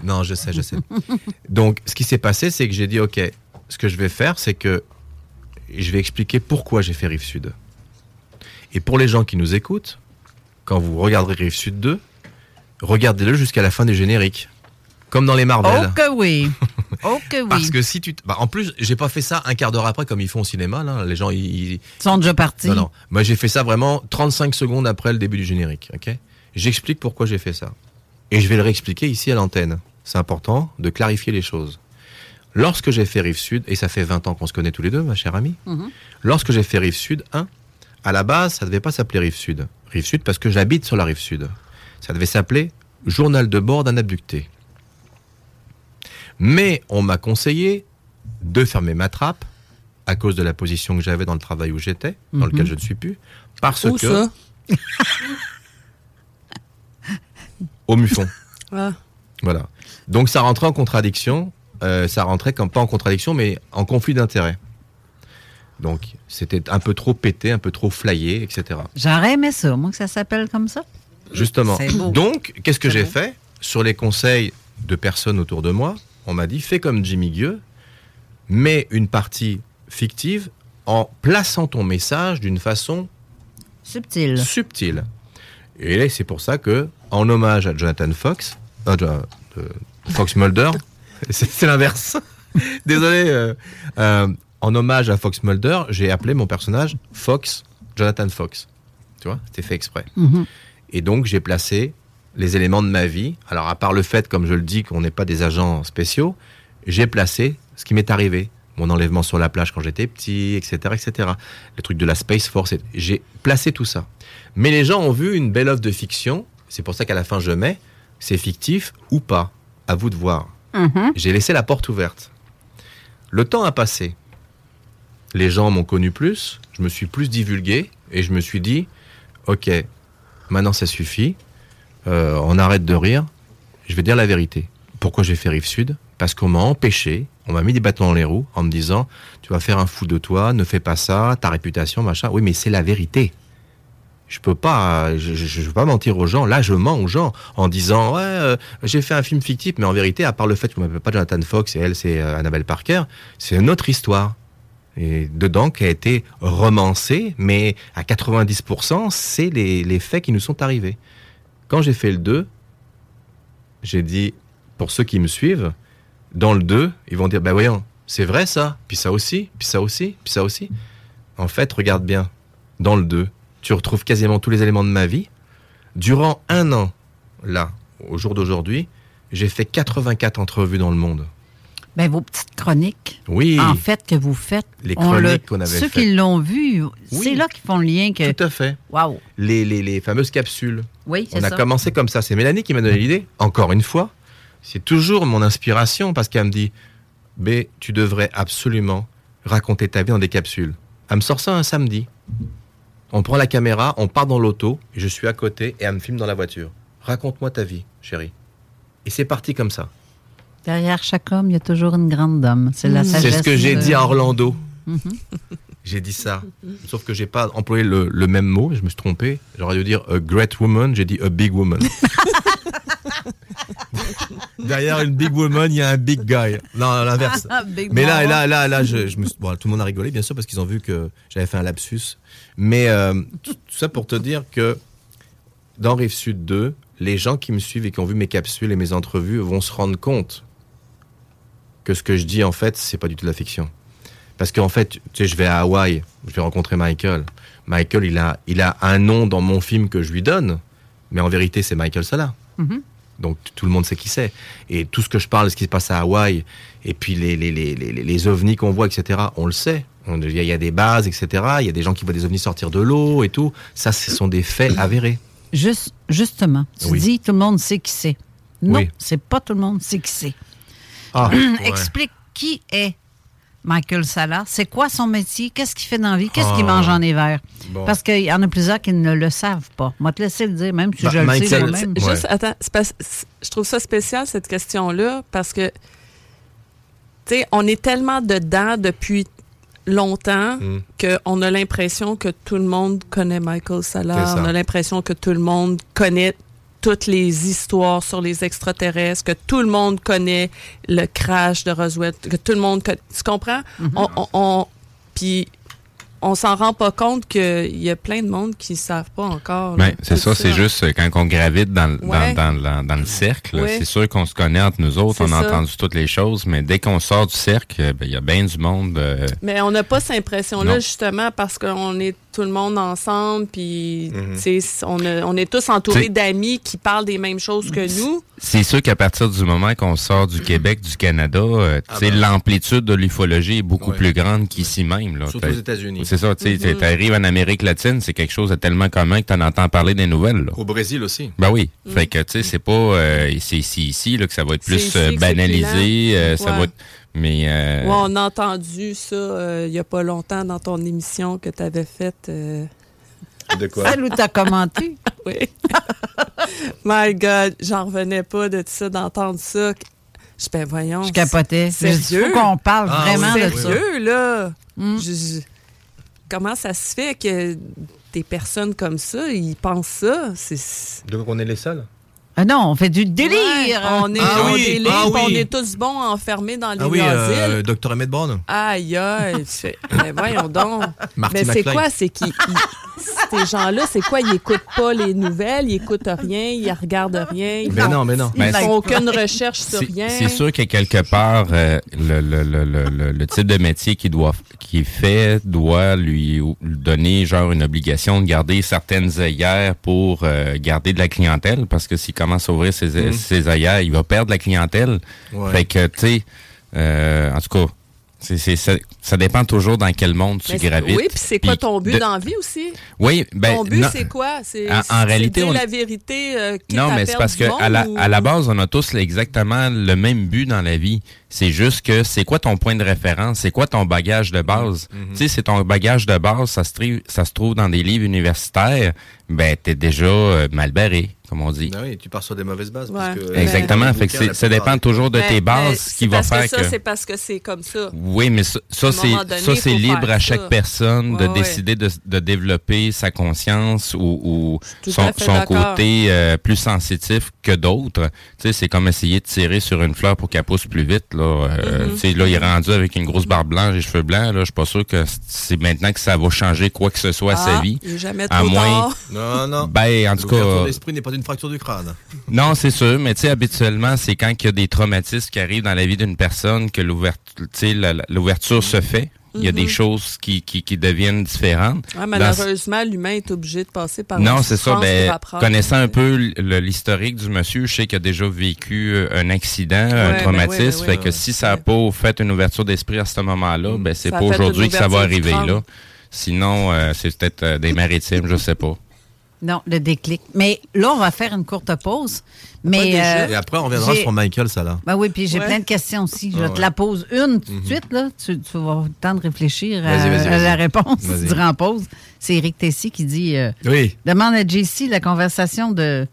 Non, je sais, je sais. *laughs* Donc, ce qui s'est passé, c'est que j'ai dit, OK, ce que je vais faire, c'est que je vais expliquer pourquoi j'ai fait Rive Sud. Et pour les gens qui nous écoutent, quand vous regarderez Rive Sud 2, regardez-le jusqu'à la fin du générique. Comme dans les Marvel. Oh que oui. *laughs* Oh que oui. Parce que si tu... t- Bah, en plus, j'ai pas fait ça un quart d'heure après comme ils font au cinéma. Là. Les gens, ils... ils- Ils sont déjà partis. Non, non. Moi, j'ai fait ça vraiment 35 secondes après le début du générique. ok? J'explique pourquoi j'ai fait ça. Et je vais le réexpliquer ici à l'antenne. C'est important de clarifier les choses. Lorsque j'ai fait Rive Sud, et ça fait 20 ans qu'on se connaît tous les deux, ma chère amie, Mhm. lorsque j'ai fait Rive Sud 1, à la base, ça devait pas s'appeler Rive Sud. Rive Sud parce que j'habite sur la Rive Sud. Ça devait s'appeler Journal de bord d'un abducté. Mais on m'a conseillé de fermer ma trappe à cause de la position que j'avais dans le travail où j'étais, dans lequel je ne suis plus, parce Où que? *laughs* au Mufon. *laughs* Ah. Voilà. Donc ça rentrait en contradiction, euh, ça rentrait comme pas en contradiction, mais en conflit d'intérêts. Donc c'était un peu trop pété, un peu trop flyé, etc. J'aurais aimé ça, moi, que ça s'appelle comme ça. Justement. Donc, qu'est-ce que j'ai fait? Sur les conseils de personnes autour de moi, on m'a dit fais comme Jimmy Gueux, mets une partie fictive en plaçant ton message d'une façon Subtil. subtile. Et là, c'est pour ça que, en hommage à Jonathan Fox, euh, Fox Mulder, *laughs* c'est c'est l'inverse. *laughs* Désolé. euh, euh, en hommage à Fox Mulder, j'ai appelé mon personnage Fox, Jonathan Fox. Tu vois, c'était fait exprès. Mhm. Et donc, j'ai placé les éléments de ma vie. Alors, à part le fait, comme je le dis, qu'on n'est pas des agents spéciaux, j'ai placé ce qui m'est arrivé. Mon enlèvement sur la plage quand j'étais petit, etc., etc. Le truc de la Space Force, j'ai placé tout ça. Mais les gens ont vu une belle œuvre de fiction. C'est pour ça qu'à la fin, je mets, c'est fictif ou pas. À vous de voir. Mhm. J'ai laissé la porte ouverte. Le temps a passé. Les gens m'ont connu plus, je me suis plus divulgué et je me suis dit, ok, maintenant ça suffit, euh, on arrête de rire, je vais dire la vérité. Pourquoi j'ai fait Rive Sud? Parce qu'on m'a empêché, on m'a mis des bâtons dans les roues en me disant, tu vas faire un fou de toi, ne fais pas ça, ta réputation, machin. Oui, mais c'est la vérité. Je peux pas, je, veux pas mentir aux gens. Là, je mens aux gens en disant, ouais, euh, j'ai fait un film fictif, mais en vérité, à part le fait qu'on m'appelle pas Jonathan Fox et elle, c'est euh, Annabelle Parker, c'est une autre histoire. Et dedans, qui a été romancée, mais à 90%, c'est les, les faits qui nous sont arrivés. Quand j'ai fait le 2, j'ai dit, pour ceux qui me suivent, dans le 2, ils vont dire, ben voyons, c'est vrai ça, puis ça aussi, puis ça aussi, puis ça aussi. En fait, regarde bien, dans le 2, tu retrouves quasiment tous les éléments de ma vie. Durant un an, là, au jour d'aujourd'hui, j'ai fait 84 entrevues dans le monde. Ben, vos petites chroniques, Oui, en fait, que vous faites. les on le- chroniques qu'on avait Ceux qui l'ont vu, c'est là qu'ils font le lien que. Tout à fait. Waouh! Les, les, les fameuses capsules. Oui, c'est On a ça. commencé comme ça. C'est Mélanie qui m'a donné l'idée. Encore une fois, c'est toujours mon inspiration parce qu'elle me dit B, tu devrais absolument raconter ta vie dans des capsules. Elle me sort ça un samedi. On prend la caméra, on part dans l'auto, et je suis à côté et elle me filme dans la voiture. Raconte-moi ta vie, chérie. Et c'est parti comme ça. Derrière chaque homme, il y a toujours une grande dame. C'est la Mm. sagesse. C'est ce que j'ai de- dit à Orlando. Mhm. *laughs* J'ai dit ça. Sauf que j'ai pas employé le, le même mot, je me suis trompé. J'aurais dû dire a great woman, j'ai dit a big woman. *laughs* Derrière une big woman, il y a un big guy. Non, l'inverse. *laughs* Mais là, là, là, là, je, je me suis- bon, tout le monde a rigolé, bien sûr, parce qu'ils ont vu que j'avais fait un lapsus. Mais euh, tout, ça pour te dire que dans Rive Sud 2, les gens qui me suivent et qui ont vu mes capsules et mes entrevues vont se rendre compte que ce que je dis, en fait, c'est pas du tout de la fiction. Parce qu'en fait, tu sais, je vais à Hawaï, je vais rencontrer Michael. Michael, il a, il a un nom dans mon film que je lui donne, mais en vérité, c'est Michael Salah. Mhm. Donc tout le monde sait qui c'est. Et tout ce que je parle, ce qui se passe à Hawaï, et puis les, les, les, les, les ovnis qu'on voit, etc., on le sait. Il y, a- il y a des bases, etc. Il y a des gens qui voient des ovnis sortir de l'eau et tout. Ça, ce sont des faits avérés. Juste, justement, tu Oui. dis tout le monde sait qui c'est. Non, Oui. c'est pas tout le monde sait qui c'est. Ah, *clears throat* Explique qui est Michael Salah. C'est quoi son métier? Qu'est-ce qu'il fait dans la vie? Qu'est-ce qu'il Ah. mange en hiver? Bon. Parce qu'il y en a plusieurs qui ne le savent pas. Moi, te laisser le dire, même si Bah, je le sais. Ouais. Attends, je trouve ça spécial, cette question-là, parce que, tu sais, on est tellement dedans depuis longtemps Mm. qu'on a l'impression que tout le monde connaît Michael Salah. On a l'impression que tout le monde connaît toutes les histoires sur les extraterrestres, que tout le monde connaît le crash de Roswell, que tout le monde... co- Tu comprends? On, on- on- puis on s'en rend pas compte qu'il y a plein de monde qui savent pas encore. Ben, c'est ça, c'est juste euh, quand on gravite dans, Ouais. dans, dans, le cercle, Ouais. c'est sûr qu'on se connaît entre nous autres, on a ça. entendu toutes les choses, mais dès qu'on sort du cercle, euh, ben, il y a bien du monde. euh, Mais on n'a pas cette impression-là, justement, parce qu'on est tout le monde ensemble, puis Mhm. tu on, a- on est tous entourés d'amis qui parlent des mêmes choses que nous. c'est sûr qu'à partir du moment qu'on sort du Québec, du Canada, euh, tu Ah ben. l'amplitude de l'ufologie est beaucoup Ouais. plus grande qu'ici même. Là. Surtout aux États-Unis. C'est ça, tu sais, Mhm. t'arrives en Amérique latine, c'est quelque chose de tellement commun que t'en entends parler des nouvelles. Là. Au Brésil aussi. Ben oui. Fait que, tu sais, c'est pas... euh, c'est c'est ici là, que ça va être plus ici euh, banalisé. euh, Ça va être... Mais... euh, Ouais, on a entendu ça euh, il y a pas longtemps dans ton émission que tu avais faite. euh, De quoi? Celle où tu as commenté. *laughs* Oui. *laughs* My God, j'en revenais pas de ça, d'entendre ça. Je ben voyons. Je capotais. Sérieux? Il faut qu'on parle Ah vraiment oui, de oui, ça. Sérieux, là? Mm. Je- je- comment ça se fait que des personnes comme ça, ils pensent ça? C'est... Donc on est les seuls? Ah non, on fait du délire. Ouais, on est, Ah on oui, délire, ah puis on est tous bons enfermés dans les Ah oui, asiles. euh, Dr. Emmett Brown. Aïe, aïe. mais voyons donc. Marty Mais c'est quoi? C'est qu'ils. ils- Ces gens-là, c'est quoi? Ils écoutent pas les nouvelles, ils écoutent rien, ils regardent rien. Ils Mais font, non, mais non. ils Ben, font aucune *laughs* recherche sur rien. c'est sûr que quelque part, euh, le, le, le, le, le- le type de métier qu'il doit qui est fait doit lui donner genre une obligation de garder certaines œillères pour euh, garder de la clientèle parce que s'il commence à ouvrir ses, ses œillères, il va perdre la clientèle. Ouais. Fait que tu sais, en tout cas, ça, dépend toujours dans quel monde tu gravites. Oui, puis c'est quoi ton but dans la vie aussi? Oui, ben. Ton but, c'est quoi? C'est, en, réalité. on... la vérité. Euh, non, mais c'est parce qu'à la, à la base, on a tous exactement le même but dans la vie. C'est juste que c'est quoi ton point de référence? C'est quoi ton bagage de base? Mm-hmm. Tu sais, c'est ton bagage de base, ça se, ça se trouve dans des livres universitaires, ben, t'es déjà euh, mal barré comme on dit. Ben oui, tu pars sur des mauvaises bases. Exactement. fait que ça dépend toujours de tes bases qui va faire que. Ça, c'est parce que c'est comme ça. Oui, mais ça, ça c'est libre à chaque personne de décider de, de, développer sa conscience ou, ou son, son côté euh, plus sensitif que d'autres. Tu sais, c'est comme essayer de tirer sur une fleur pour qu'elle pousse plus vite. Là, euh, mm-hmm. tu sais, là, il est rendu avec une grosse barbe blanche et cheveux blancs. Là, je suis pas sûr que c'est maintenant que ça va changer quoi que ce soit à sa ah, vie. Jamais trop à moins. Non, non. Ben, en tout cas. L'esprit n'est pas une fracture du crâne. Non, c'est sûr, mais tu sais, habituellement, c'est quand il y a des traumatismes qui arrivent dans la vie d'une personne que l'ouverture se fait. Il y a des mhm. choses qui, qui, qui deviennent différentes. malheureusement, l'humain est obligé de passer par Non, c'est ça. Ben, connaissant un peu l'historique du monsieur, je sais qu'il a déjà vécu euh, un accident, un ben traumatisme. Ben fait que si ça n'a pas fait une ouverture d'esprit à ce moment-là, ben, c'est pas aujourd'hui que ça va arriver là. Sinon, euh, c'est peut-être euh, des maritimes, je sais pas. Non, le déclic. Mais là, on va faire une courte pause. Mais euh, Et après, on reviendra sur Michael, ça là. Ben oui, puis j'ai plein de questions aussi. Je te la pose une tout de mhm. suite, là. Tu, vas avoir le temps de réfléchir à, la réponse. Tu diras en pause. C'est Eric Tessy qui dit euh, Oui. Demande à JC la conversation de.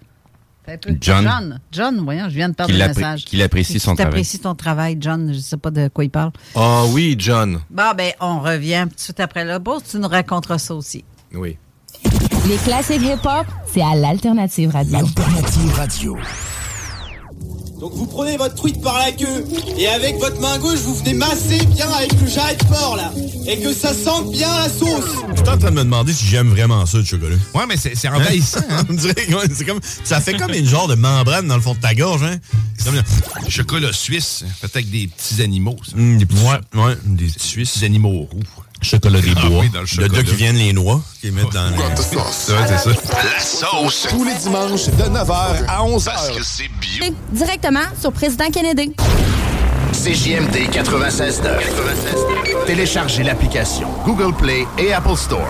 John. John. John, voyons, je viens de perdre le message. Qu'il apprécie son travail. apprécie ton travail, John. Je ne sais pas de quoi il parle. Ah oh, oui, John. Bon, ben, on revient tout de suite après la pause. Tu nous raconteras ça aussi. Oui. Les classiques hip-hop, c'est à l'Alternative Radio. L'Alternative Radio. Donc vous prenez votre truite par la queue et avec votre main gauche vous venez masser bien avec le jarret de porc là et que ça sente bien la sauce. Je suis en train de me demander si j'aime vraiment ça le chocolat. Ouais mais c'est envahissant. Hein? *laughs* On dirait c'est comme ça fait comme une genre de membrane dans le fond de ta gorge hein? C'est comme un chocolat suisse, peut-être avec des petits animaux. Ça. Mmh, des petits, ouais, ouais, des petits suisses animaux roux. Chocolat des ah bois. Oui, le chocolat. gars qui viennent les noix, qui mettent dans les... c'est ça. La sauce. Tous les dimanches de 9h à 11h. Parce que c'est bio. Directement sur Président Kennedy. CJMD 96.9. Téléchargez l'application Google Play et Apple Store.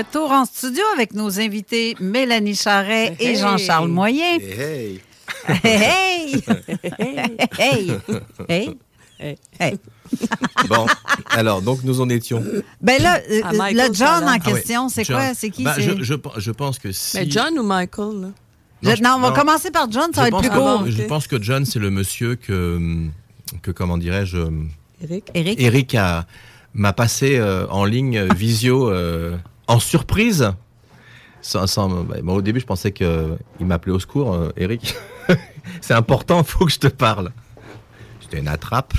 Retour en studio avec nos invités Mélanie Charret et Jean-Charles Moyen. Hey! Hey! Hey! Hey! Hey! bon, alors, donc nous en étions. Ben là, euh, le John en question, c'est quoi? C'est qui? Ben, je, je, je, pense que si... Mais John ou Michael? Non, on va commencer par John, ça va être plus court. Je pense que John, c'est le monsieur que, que comment dirais-je... Eric. Eric. Eric m'a passé euh, en ligne visio euh, en surprise. Bah, au début, je pensais qu'il m'appelait au secours, euh, Eric. *laughs* c'est important, il faut que je te parle. C'était une attrape.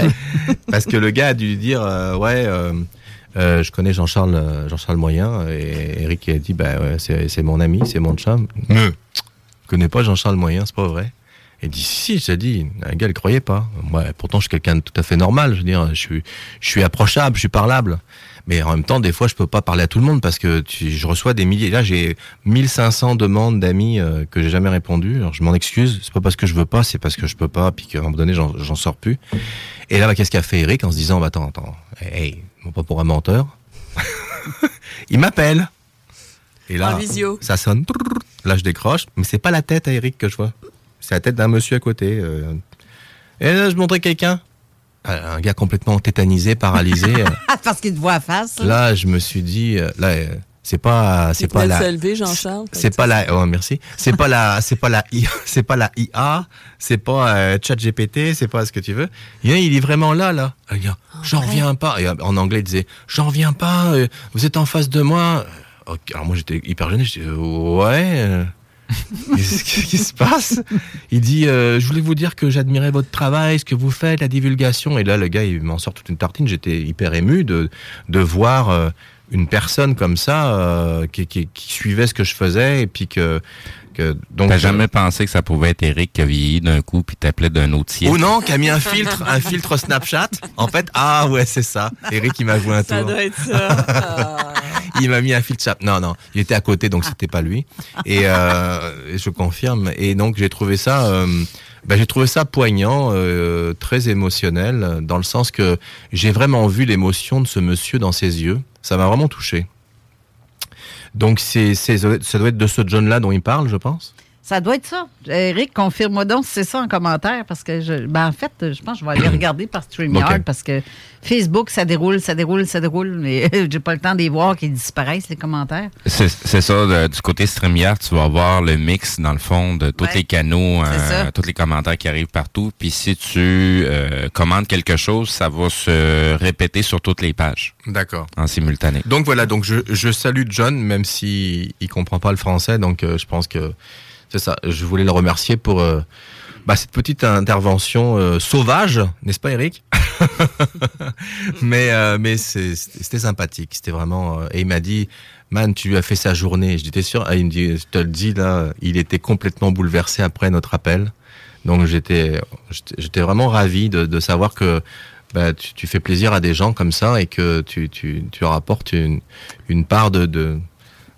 *laughs* Parce que le gars a dû dire euh, Ouais, euh, je connais Jean-Charles Jean-Charles Moyen. Et Eric a dit bah, C'est mon ami, c'est mon chum. Je connais pas Jean-Charles Moyen, c'est pas vrai. Il dit si, j'ai dit, un gars, il croyait pas. Ouais, pourtant, je suis quelqu'un de tout à fait normal. Je veux dire, je suis, je suis approchable, je suis parlable. Mais en même temps, des fois, je peux pas parler à tout le monde parce que je reçois des milliers. Là, j'ai 1500 demandes d'amis euh, que j'ai jamais répondu. Alors, je m'en excuse. C'est pas parce que je veux pas, c'est parce que je peux pas. Puis qu'à un moment donné, j'en sors plus. Et là, bah, qu'est-ce qu'a fait Eric en se disant, bah, attends, attends, hey, pas pour un menteur. *laughs* il m'appelle. Et là, ça sonne. Là, je décroche. Mais c'est pas la tête à Eric que je vois. C'est la tête d'un monsieur à côté. Euh. Et là, je montrais quelqu'un. Euh, un gars complètement tétanisé, paralysé. *laughs* Parce qu'il te voit face. Là, je me suis dit, euh, là, C'est pas, c'est pas la. Jean-Charles. C'est pas la, oh, merci. C'est pas la, c'est pas la, I- *laughs* c'est pas la IA, c'est pas euh, ChatGPT, c'est pas ce que tu veux. Il, est- il est vraiment là, là. Dit, J'en reviens pas. Et euh, en anglais, il disait, j'en reviens pas. euh, Vous êtes en face de moi. Alors moi, j'étais hyper gêné. Je dis, ouais. *laughs* Qu'est-ce qui se passe? Il dit, euh, je voulais vous dire que j'admirais votre travail, ce que vous faites, la divulgation. Et là, le gars, il m'en sort toute une tartine. J'étais hyper ému de, de voir euh, une personne comme ça euh, qui, qui, qui suivait ce que je faisais et puis que... que donc T'as jamais pensé que ça pouvait être Eric qui a vieilli d'un coup puis t'appelait d'un autre siècle? Ou non, qui a mis un filtre, un filtre Snapchat. En fait, ah ouais, c'est ça. Eric, il m'a joué un Ça tour. doit être ça. *laughs* Ah. *laughs* Il m'a mis un filtre chat. Non, non, il était à côté, donc c'était pas lui. Et euh, et je confirme. Et donc j'ai trouvé ça, euh, ben, j'ai trouvé ça poignant, euh, très émotionnel, dans le sens que j'ai vraiment vu l'émotion de ce monsieur dans ses yeux. Ça m'a vraiment touché. Donc c'est, c'est, ça doit être de ce John-là dont il parle, je pense. Ça doit être ça. Eric, confirme-moi donc si c'est ça en commentaire, parce que, je, ben, en fait, je pense que je vais aller regarder par StreamYard, parce que Facebook, ça déroule, ça déroule, ça déroule, mais *laughs* j'ai pas le temps de les voir qu'ils disparaissent, les commentaires. C'est ça, de- du côté StreamYard, tu vas voir le mix, dans le fond, de tous Ouais. les canaux, euh, ça. tous les commentaires qui arrivent partout. Puis si tu euh, commandes quelque chose, ça va se répéter sur toutes les pages D'accord. en simultané. Donc voilà, donc je, je salue John, même si il comprend pas le français, donc euh, je pense que Je voulais le remercier pour euh, bah, cette petite intervention euh, sauvage, n'est-ce pas, Eric? *laughs* Mais euh, c'était sympathique, c'était vraiment. et il m'a dit, man, tu as fait sa journée. Je dis, t'es sûr Ah, Il me dit, je te le dis là, il était complètement bouleversé après notre appel. Donc j'étais vraiment ravi de, savoir que bah, tu, fais plaisir à des gens comme ça et que tu, tu, tu leur apportes une, part de...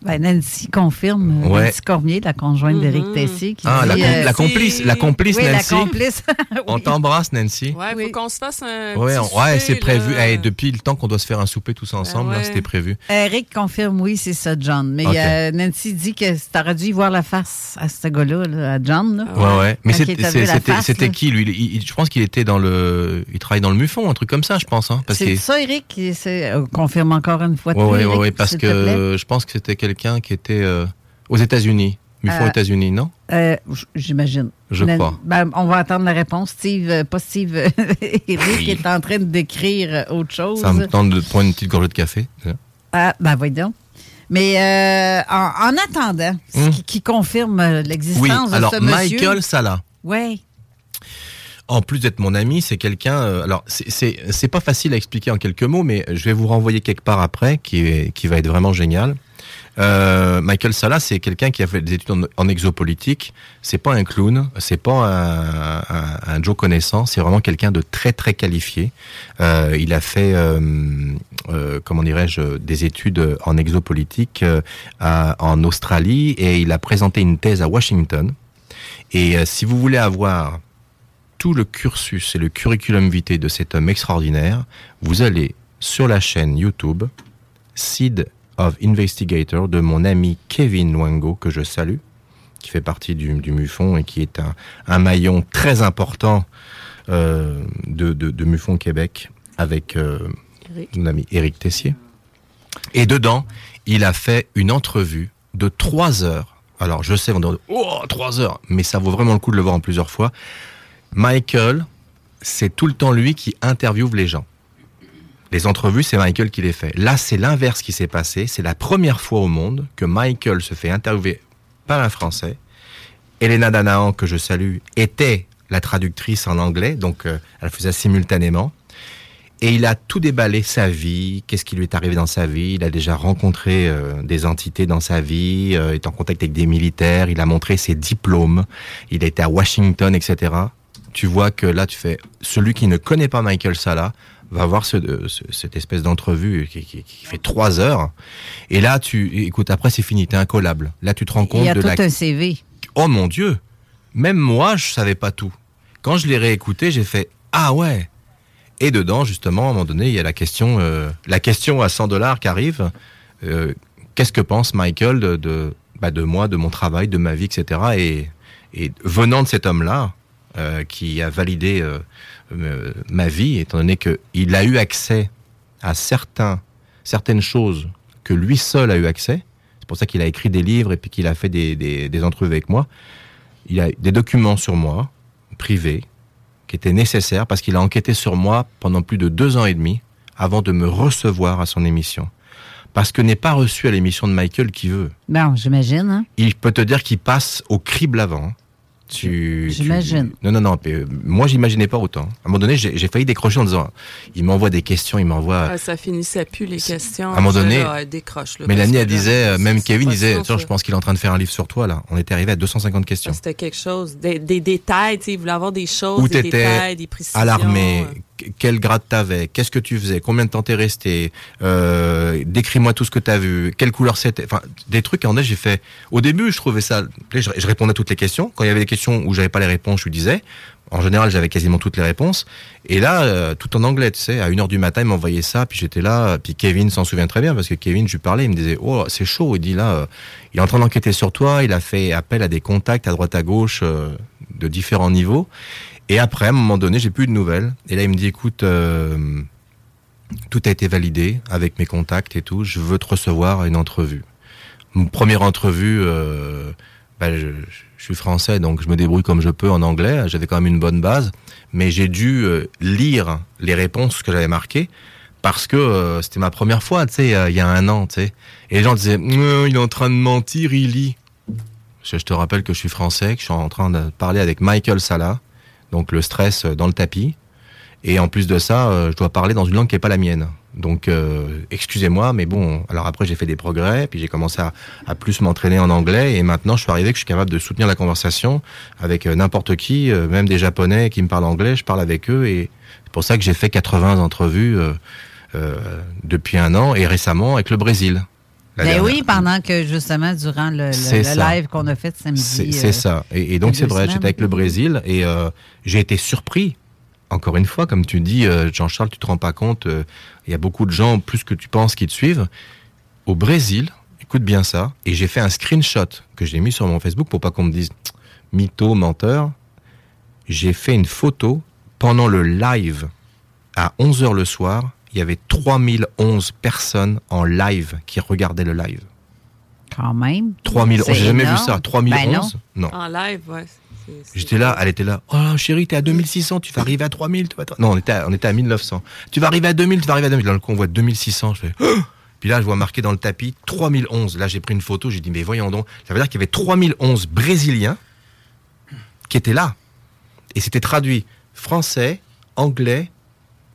Ben, Nancy confirme, euh, Ouais. Nancy Cormier, la conjointe d'Éric Tessier, qui Ah, la, com- euh, la complice, la complice oui, Nancy. la complice. *laughs* On Oui. t'embrasse Nancy. Ouais, faut qu'on se fasse un. Ouais, ouais, c'est prévu. depuis le temps qu'on doit se faire un souper tous ensemble, là, ouais. c'était prévu. Eric confirme, oui, c'est ça, John. Mais euh, Nancy dit que t'aurais dû y voir la face à ce gars-là, là, à John. là. Ouais, ouais. Mais c'était qui lui? Il- il- Je pense qu'il était dans le. Il travaille dans le Mufon, un truc comme ça, je pense. Hein, parce C'est que. ça, Eric, confirme encore une fois. de Ouais, plus, ouais, ouais, Eric, ouais, parce que je pense que c'était quelqu'un qui était euh, aux États-Unis. Mufon Euh, aux États-Unis, non? Euh, J'imagine. Je crois. ben, on va attendre la réponse. Steve, euh, pas Steve, euh, *laughs* Eric Oui. est en train de décrire euh, autre chose. Ça me tente de prendre une petite gorgée de café. Ah, ben voyons. Mais euh, en, en attendant, ce Hum. qui, qui confirme euh, l'existence Oui, de alors ce monsieur. Michael Sala. Oui. En plus d'être mon ami, c'est quelqu'un. euh, alors, c'est- pas facile à expliquer en quelques mots, mais je vais vous renvoyer quelque part après, qui, est, qui va être vraiment génial. Euh, Michael Sala, c'est quelqu'un qui a fait des études en, en exopolitique. C'est pas un clown, c'est pas un, Joe connaissant. C'est vraiment quelqu'un de très très qualifié. Euh, il a fait, euh, comment dirais-je, des études en exopolitique en Australie et il a présenté une thèse à Washington. Et si vous voulez avoir tout le cursus et le curriculum vitae de cet homme extraordinaire, vous allez sur la chaîne YouTube Seed of Investigator de mon ami Kevin Luango, que je salue, qui fait partie du, du MUFON et qui est un, un maillon très important euh, de, de, de MUFON Québec avec euh, Eric. mon ami Éric Tessier. Et dedans, il a fait une entrevue de trois heures. Alors, je sais, on dirait, oh, trois heures, mais ça vaut vraiment le coup de le voir en plusieurs fois. Michael, c'est tout le temps lui qui interviewe les gens. Les entrevues, c'est Michael qui les fait. Là, c'est l'inverse qui s'est passé. C'est la première fois au monde que Michael se fait interviewer par un Français. Elena Danaan, que je salue, était la traductrice en anglais, donc euh, elle faisait simultanément. Et il a tout déballé sa vie, qu'est-ce qui lui est arrivé dans sa vie. Il a déjà rencontré euh, des entités dans sa vie, euh, est en contact avec des militaires, il a montré ses diplômes, il était à Washington, etc. Tu vois que là, tu fais celui qui ne connaît pas Michael Sala va voir ce, euh, ce- cette espèce d'entrevue qui, qui- qui fait trois heures. Et là, tu écoute, après c'est fini, t'es incollable. Là, tu te rends Il compte y a de tout la un CV. Oh mon Dieu Même moi, je savais pas tout. Quand je l'ai réécouté, j'ai fait Ah ouais Et dedans, justement, à un moment donné, il y a la question, euh, la question à 100 dollars qui arrive. Euh, Qu'est-ce que pense Michael de, de, bah, de moi, de mon travail, de ma vie, etc. Et, et venant de cet homme-là, euh, qui a validé euh, euh, ma vie, étant donné qu'il a eu accès à certains, certaines choses que lui seul a eu accès. C'est pour ça qu'il a écrit des livres et puis qu'il a fait des, des, des entrevues avec moi. Il a des documents sur moi, privés, qui étaient nécessaires parce qu'il a enquêté sur moi pendant plus de deux ans et demi avant de me recevoir à son émission. Parce que n'est pas reçu à l'émission de Michael qui veut. Bon, j'imagine. Hein? Il peut te dire qu'il passe au crible avant. Tu, J'imagine. tu- Non, non, non. euh, moi, j'imaginais pas autant. À un moment donné, j'ai failli décrocher en disant, il m'envoie des questions, il m'envoie. Ah, ça finissait plus les questions. À un moment Je, donné, là, décroche, là, Mélanie, elle là, disait, euh, même Kevin disait, Tiens, je pense qu'il est en train de faire un livre sur toi, là. On était arrivé à 250 questions. C'était quelque chose. Des, des détails, tu sais, il voulait avoir des choses, Où des t'étais détails, des précisions. à l'armée, euh. Quel grade t'avais, qu'est-ce que tu faisais, combien de temps t'es resté, euh, décris-moi tout ce que t'as vu, quelle couleur c'était, enfin des trucs. En fait, j'ai fait. Au début, je trouvais ça. Je, répondais à toutes les questions. Quand il y avait des questions où j'avais pas les réponses, je lui disais. En général, j'avais quasiment toutes les réponses. Et là, euh, tout en anglais, tu sais, à une heure du matin, il m'envoyait ça, puis j'étais là, puis Kevin s'en souvient très bien parce que Kevin, je lui parlais, il me disait, oh, c'est chaud. Il dit là, euh, il est en train d'enquêter sur toi. Il a fait appel à des contacts à droite à gauche euh, de différents niveaux. Et après, à un moment donné, j'ai plus de nouvelles. Et là, il me dit, écoute, euh, tout a été validé avec mes contacts et tout. Je veux te recevoir à une entrevue. Première entrevue, euh, ben, je, suis français, donc je me débrouille comme je peux en anglais. J'avais quand même une bonne base, mais j'ai dû euh, lire les réponses que j'avais marquées parce que c'était ma première fois, tu sais, il y a un an, tu sais. Et les gens disaient, Euh, il est en train de mentir, il lit. Je, je te rappelle que je suis français, que je suis en train de parler avec Michael Salah, donc le stress euh, dans le tapis. Et en plus de ça, euh, je dois parler dans une langue qui n'est pas la mienne. Donc, euh, excusez-moi, mais bon, alors après j'ai fait des progrès, puis j'ai commencé à, plus m'entraîner en anglais, et maintenant je suis arrivé que je suis capable de soutenir la conversation avec euh, n'importe qui, même des Japonais qui me parlent anglais, je parle avec eux, et c'est pour ça que j'ai fait 80 entrevues euh, depuis un an, et récemment avec le Brésil. Ben oui, pendant que justement, durant le, live qu'on a fait samedi. C'est euh, c'est ça. Et, et donc c'est vrai, j'étais avec le Brésil et euh, j'ai été surpris. Encore une fois, comme tu dis, euh, Jean-Charles, tu te rends pas compte, il y a beaucoup de gens, plus que tu penses, qui te suivent. Au Brésil, écoute bien ça, et j'ai fait un screenshot que j'ai mis sur mon Facebook pour pas qu'on me dise mytho, menteur. J'ai fait une photo pendant le live à 11h le soir. Il y avait 3011 personnes en live qui regardaient le live. Quand même. 3011, C'est j'ai jamais vu ça. 3011 Ben non. non. En live, ouais. J'étais là, elle était là. Oh chérie, t'es à 2600, tu vas arriver à 3000. Tu vas non, on était, à, on était à 1900. Tu vas arriver à 2000, tu vas arriver à 2000. Dans le coup, on voit 2600. Je fais. Oh *gasps* Puis là, je vois marqué dans le tapis 3011. Là, j'ai pris une photo. J'ai dit, mais voyons donc. Ça veut dire qu'il y avait 3011 Brésiliens qui étaient là. Et c'était traduit français, anglais,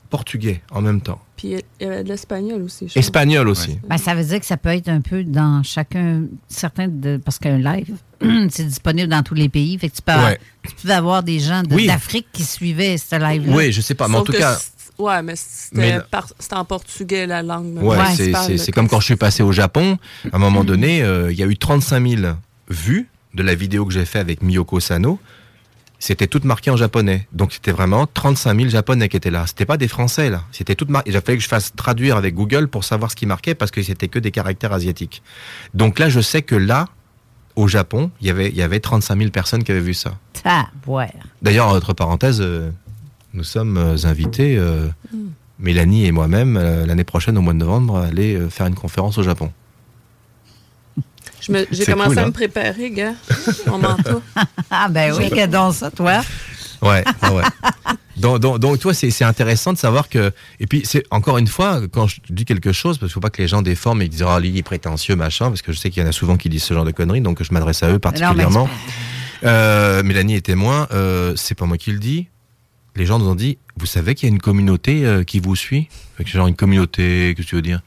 portugais en même temps. Puis il y avait de l'espagnol aussi. je crois. Espagnol aussi. Ben, ça veut dire que ça peut être un peu dans chacun, certains de, parce qu'un live, *clears throat* c'est disponible dans tous les pays. Fait que tu peux, Ouais. tu peux avoir des gens de- Oui. d'Afrique qui suivaient ce live-là. Oui, je sais pas. Mais en tout cas. c'est- Ouais, mais c'était en portugais, la langue. Ouais, c'est- comme quand je suis passé au Japon. À un moment donné, euh, il y a eu 35 000 vues de la vidéo que j'ai fait avec Miyoko Sano. C'était tout marqué en japonais. Donc c'était vraiment 35 000 japonais qui étaient là. C'était pas des français là. C'était tout marqué. Il fallu que je fasse traduire avec Google pour savoir ce qui marquait parce que c'était que des caractères asiatiques. Donc là, je sais que là, au Japon, il y avait, il y avait 35 000 personnes qui avaient vu ça. Tabouère. D'ailleurs, entre parenthèses, euh, nous sommes euh, invités, euh, Mm. Mélanie et moi-même, euh, l'année prochaine, au mois de novembre, à aller faire une conférence au Japon. J'ai commencé cool, à hein? me préparer, gars. Mon manteau. *laughs* Ah, ben oui, que donc ça, toi? Ouais, ouais, ouais. donc, donc, donc, toi, c'est c'est intéressant de savoir que. Et puis, c'est encore une fois, quand je dis quelque chose, parce qu'il faut pas que les gens déforment et disent, ah, lui, il est prétentieux, machin, parce que je sais qu'il y en a souvent qui disent ce genre de conneries, donc je m'adresse à eux particulièrement. Euh, Mélanie est témoin, euh, c'est pas moi qui le dis. Les gens nous ont dit, vous savez qu'il y a une communauté euh, qui vous suit? Genre une communauté, qu'est-ce que tu veux dire?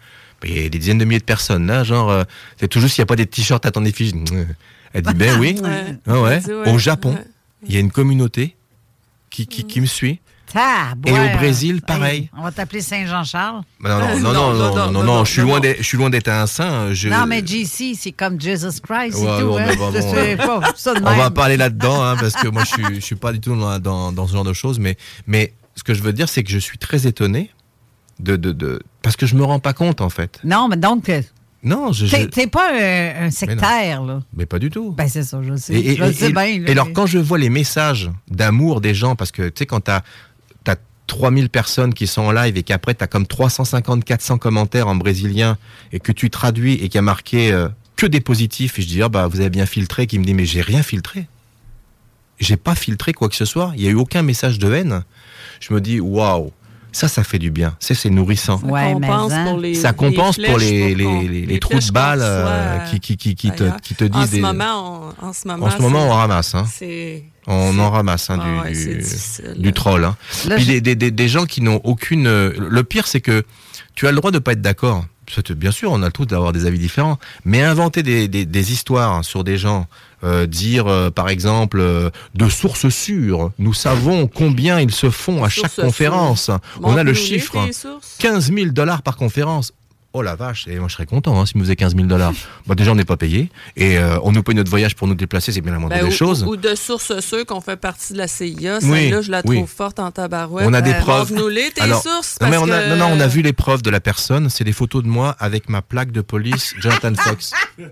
Il y a des dizaines de milliers de personnes là, genre, euh, c'est tout juste s'il n'y a pas des t-shirts à ton effigie. *laughs* Elle dit, ben oui. Ah ouais. Au Japon, il y a une communauté qui, qui, qui me suit. Et au Brésil, pareil. On va t'appeler Saint-Jean-Charles. Non, non, non, non, non, non, non, je suis loin d'être- je suis loin d'être un saint. Je... Non, mais JC, c'est comme Jesus Christ Ouais, et tout. ouais, hein. mais bon, Je bon, sais ouais. pas, ça de On va aller là-dedans, hein, parce que moi, je suis, je suis pas du tout dans, dans, dans ce genre de choses. Mais, mais ce que je veux dire, c'est que je suis très étonné de, de, de, parce que je me rends pas compte, en fait. Non, mais donc, euh, Non, je, t'es je- pas un, un sectaire, là. mais pas du tout. Ben, c'est ça, je sais. Et, et- je le sais et- bien. et alors, quand je vois les messages d'amour des gens, parce que, tu sais, quand t'as as 3000 personnes qui sont en live et qu'après tu as comme 350 400 commentaires en brésilien et que tu traduis et qu'il y a marqué euh, que des positifs et je dis ah bah vous avez bien filtré qui me dit mais j'ai rien filtré. J'ai pas filtré quoi que ce soit, il y a eu aucun message de haine. Je me dis waouh, ça ça fait du bien, c'est c'est nourrissant. Ça compense pour les, ça compense les pour les, qu'on- les, les, les les trous de balles euh, reçoit, qui, qui, qui, qui te, qui te disent en des... ce moment, on, en ce moment, En ce moment, c'est- on ramasse. Hein. C'est On en ramasse hein, Ah du, ouais, du, troll. Hein. Là, Puis je- des, des, des, des gens qui n'ont aucune. euh, Le pire, c'est que tu as le droit de pas être d'accord. Bien sûr, on a le droit d'avoir des avis différents, mais inventer des, des, des histoires sur des gens, euh, dire euh, par exemple euh, de sources sûres, nous savons combien ils se font à chaque conférence. On a le chiffre, tes sources. 15 000 dollars par conférence. Oh la vache, et moi je serais content hein, si me faisait 15 000 dollars. Bah, déjà on n'est pas payé et euh, on nous paye notre voyage pour nous déplacer, c'est bien la moindre Ben, des ou, choses. ou de sources sûres qu'on fait partie de la CIA. Oui, Celle-là, je la oui. trouve forte en tabarouette. On a des preuves. tes Alors, sources. non, mais parce on a, que- non, non, on a vu les preuves de la personne. C'est des photos de moi avec ma plaque de police, Jonathan Fox. *laughs*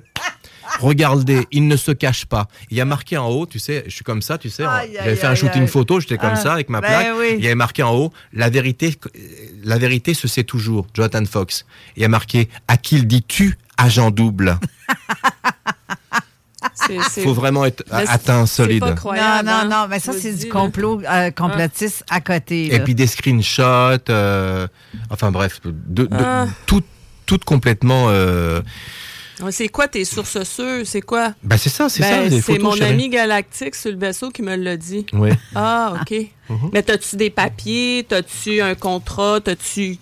Regardez, il ne se cache pas. Il y a marqué en haut, tu sais, je suis comme ça, tu sais. J'avais fait un shooting photo, j'étais comme Ah, ça avec ma ben plaque. oui. Il y avait marqué en haut, la vérité, la vérité se sait toujours, Jonathan Fox. Il y a marqué, à qui le dis-tu, agent double? *laughs* C'est- Faut vraiment être atteint, c'est solide. pas Non, non, hein, non, mais ça, c'est du complot euh, complotiste à côté. Et puis des screenshots, euh, enfin bref, de, de- Ah. tout, tout complètement. euh, C'est quoi tes sources sûres? C'est quoi? bah c'est ça, c'est ça. Ben, des c'est mon chérie. ami galactique sur le vaisseau qui me l'a dit. Ouais. Ah, OK. Mhm. Mais t'as-tu des papiers? T'as-tu un contrat? T'as-tu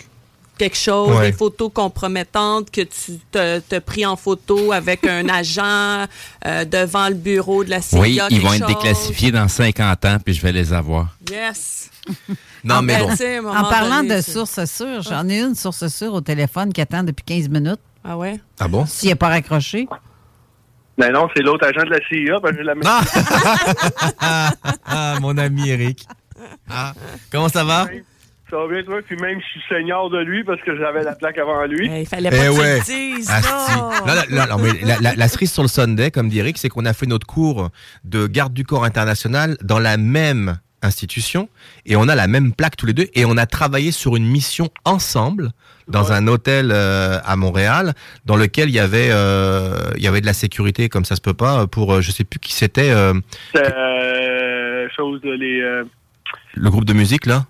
quelque chose? Ouais. Des photos compromettantes que tu t'as pris en photo avec un *laughs* agent euh, devant le bureau de la CIA? Oui, ils vont être déclassifiés dans 50 ans, puis je vais les avoir. Yes. *laughs* Non, mais Ben, bon. En parlant donné, de sources sûres, j'en ai une source sûre au téléphone qui attend depuis 15 minutes. Ah ouais? Ah bon? S'il n'est pas raccroché. Ben non, c'est l'autre agent de la CIA. Ben, j'ai la même... Ah, *laughs* mon ami Eric. Ah, comment ça va? Ça va bien, toi? Puis même, je suis seigneur de lui parce que j'avais la plaque avant lui. il fallait Eh ouais. Asti. Non, non, non, non, mais la, la- la cerise sur le Sunday, comme dit Eric, c'est qu'on a fait notre cours de garde du corps international dans la même institution et on a la même plaque tous les deux et on a travaillé sur une mission ensemble dans un hôtel euh, à Montréal dans lequel il y avait euh, il y avait de la sécurité comme ça se peut pas pour euh, je sais plus qui c'était euh, C'est euh, chose les... euh, le groupe de musique là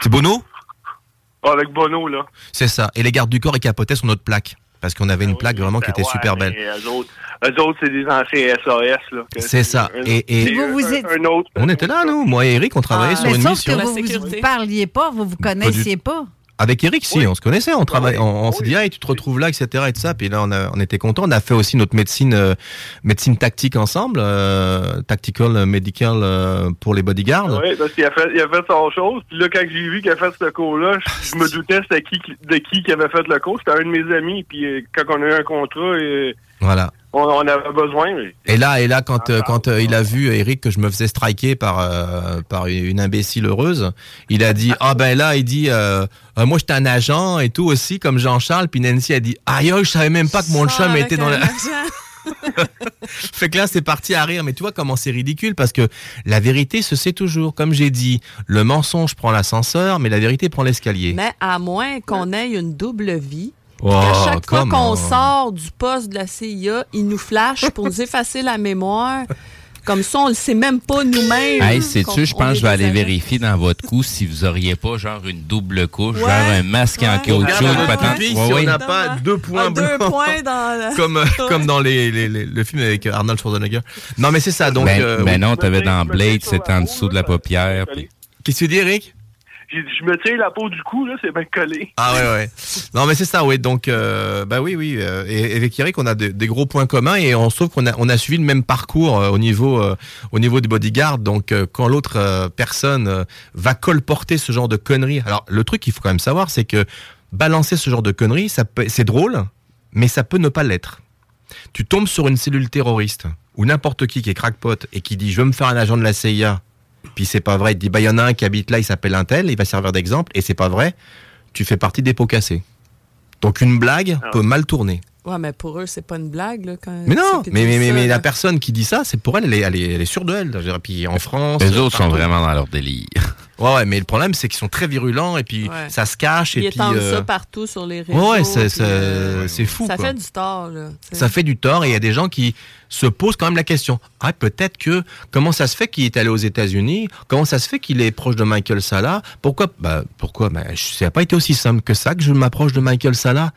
c'est Bono? Ah, avec Bono, là. c'est ça et les gardes du corps ils capotaient sur notre plaque parce qu'on avait une plaque vraiment qui Ben était ouais, super belle Eux autres, c'est des anciens SAS, là. que C'est ça. un- Et- et- Vous, vous êtes- un autre. on était là nous moi et Eric on travaillait sur mais une sauf mission que vous vous vous parliez pas, vous vous connaissiez pas. Avec Eric, si, on se connaissait, on travaillait, on, on s'est dit, hey, tu te retrouves là, etc. et tout ça. Puis là, on, a- on était contents. On a fait aussi notre médecine, euh, médecine tactique ensemble, euh, tactical, euh, medical euh, pour les bodyguards. Oui, parce qu'il a fait, il a fait son chose. Puis là, quand j'ai vu qu'il a fait ce cours-là, je, je me doutais c'était qui, de qui qui avait fait le cours. C'était un de mes amis. Puis euh, quand on a eu un contrat, euh, Voilà. On, on avait besoin. mais- Et là, et là, quand, euh, quand euh, il a vu Eric que je me faisais striker par euh, par une imbécile heureuse, il a dit ah ben là, il dit euh, euh, moi j'étais un agent et tout aussi comme Jean-Charles. Puis Nancy a dit aïe aïe, je savais même pas que mon chum était dans la. *laughs* *laughs* fait que là, c'est parti à rire. Mais tu vois comment c'est ridicule parce que la vérité se sait toujours. Comme j'ai dit, le mensonge prend l'ascenseur, mais la vérité prend l'escalier. Mais à moins qu'on ait une double vie. À chaque fois qu'on on. sort du poste de la CIA, il nous flash pour *laughs* nous effacer la mémoire. Comme ça, on le sait même pas nous-mêmes. Hey, sais-tu, je pense que je vais aller vérifier dans votre cou si vous auriez pas genre une double couche, Ouais, genre un masque en ouais. caoutchouc, une notre patente. si ouais. on n'a pas deux points Ah, deux points dans la- *laughs* comme, euh, comme dans les, les- les- le film avec Arnold Schwarzenegger. Non, mais c'est ça. Donc, ben, euh, ben non, t'avais dans Blade, c'était en dessous de la paupière. puis- Qu'est-ce que tu dis, Eric? Je me tiens la peau du cou, là, c'est bien collé. Ah ouais, ouais. Non, mais c'est ça, oui. Donc, bah oui, oui. euh, et, avec Eric, on a de- des gros points communs et on se trouve qu'on a, on a suivi le même parcours euh, au niveau, au niveau du bodyguard. Donc, quand l'autre personne va colporter ce genre de conneries. Alors, le truc qu'il faut quand même savoir, c'est que balancer ce genre de conneries, c'est drôle, mais ça peut ne pas l'être. Tu tombes sur une cellule terroriste ou n'importe qui qui est crackpot et qui dit je veux me faire un agent de la CIA, puis c'est pas vrai, il te dit bah il y en a un qui habite là, il s'appelle un tel, il va servir d'exemple et c'est pas vrai, tu fais partie des pots cassés. Donc une blague peut mal tourner. Ouais, mais pour eux, c'est pas une blague, là. Quand Mais non, mais, mais, mais, ça, mais là. la personne qui dit ça, c'est pour elle, elle est, elle est, elle est sûre de elle. Puis en France. Les autres sont vraiment dans leur délire. *laughs* Ouais, ouais, mais le problème, c'est qu'ils sont très virulents et puis Ouais. ça se cache. Ils et puis, étendent euh, ça partout sur les réseaux. Ouais, ouais, c'est puis, c'est- euh, fou. Ça quoi. fait du tort, là. Ça fait du tort et il y a des gens qui se posent quand même la question. Ah, peut-être que comment ça se fait qu'il est allé aux États-Unis? Comment ça se fait qu'il est proche de Michael Salah? Pourquoi Bah, pourquoi bah, Ça n'a pas été aussi simple que ça que je m'approche de Michael Salah?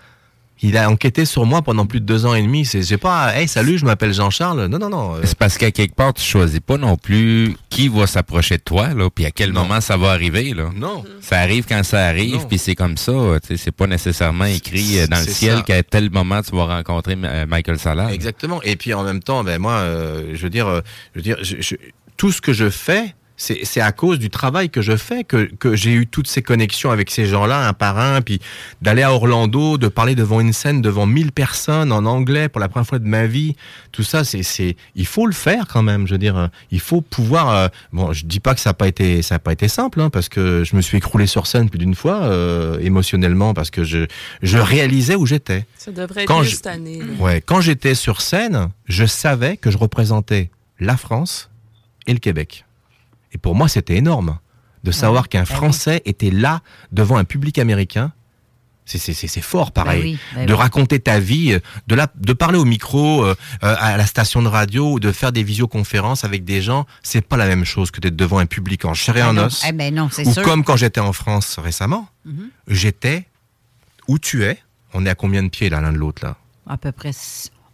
Il a enquêté sur moi pendant plus de deux ans et demi. C'est, j'ai pas, hey, salut, je m'appelle Jean-Charles. Non, non, non. euh, C'est parce qu'à quelque part, tu choisis pas non plus qui va s'approcher de toi, là, puis à quel moment ça va arriver, là. Non. Ça arrive quand ça arrive, puis c'est comme ça. tu sais, C'est pas nécessairement écrit euh, dans le ciel qu'à tel moment tu vas rencontrer euh, Michael Salah. Exactement. Et puis en même temps, ben moi, euh, je veux dire, euh, je veux dire, je- je- tout ce que je fais, c'est à cause du travail que je fais que, que j'ai eu toutes ces connexions avec ces gens-là, un par un, puis d'aller à Orlando, de parler devant une scène devant 1000 personnes en anglais pour la première fois de ma vie. Tout ça, c'est, c'est, il faut le faire quand même. Je veux dire, euh, il faut pouvoir. euh, bon, je dis pas que ça n'a pas été, ça a pas été simple, hein, parce que je me suis écroulé sur scène plus d'une fois euh, émotionnellement, parce que je, je réalisais où j'étais. Ça devrait être Quand mieux je- cette année. Ouais, quand j'étais sur scène, je savais que je représentais la France et le Québec. Et pour moi, c'était énorme de savoir qu'un Français était là devant un public américain. C'est- fort, pareil. Ben oui, ben de oui. raconter ta vie, euh, de, la, de parler au micro, euh, euh, à la station de radio, ou de faire des visioconférences avec des gens, c'est pas la même chose que d'être devant un public en chair et Ah en os. Eh ben non, ou sûr. comme quand j'étais en France récemment, Mhm. j'étais où tu es. On est à combien de pieds là l'un de l'autre là? À peu près,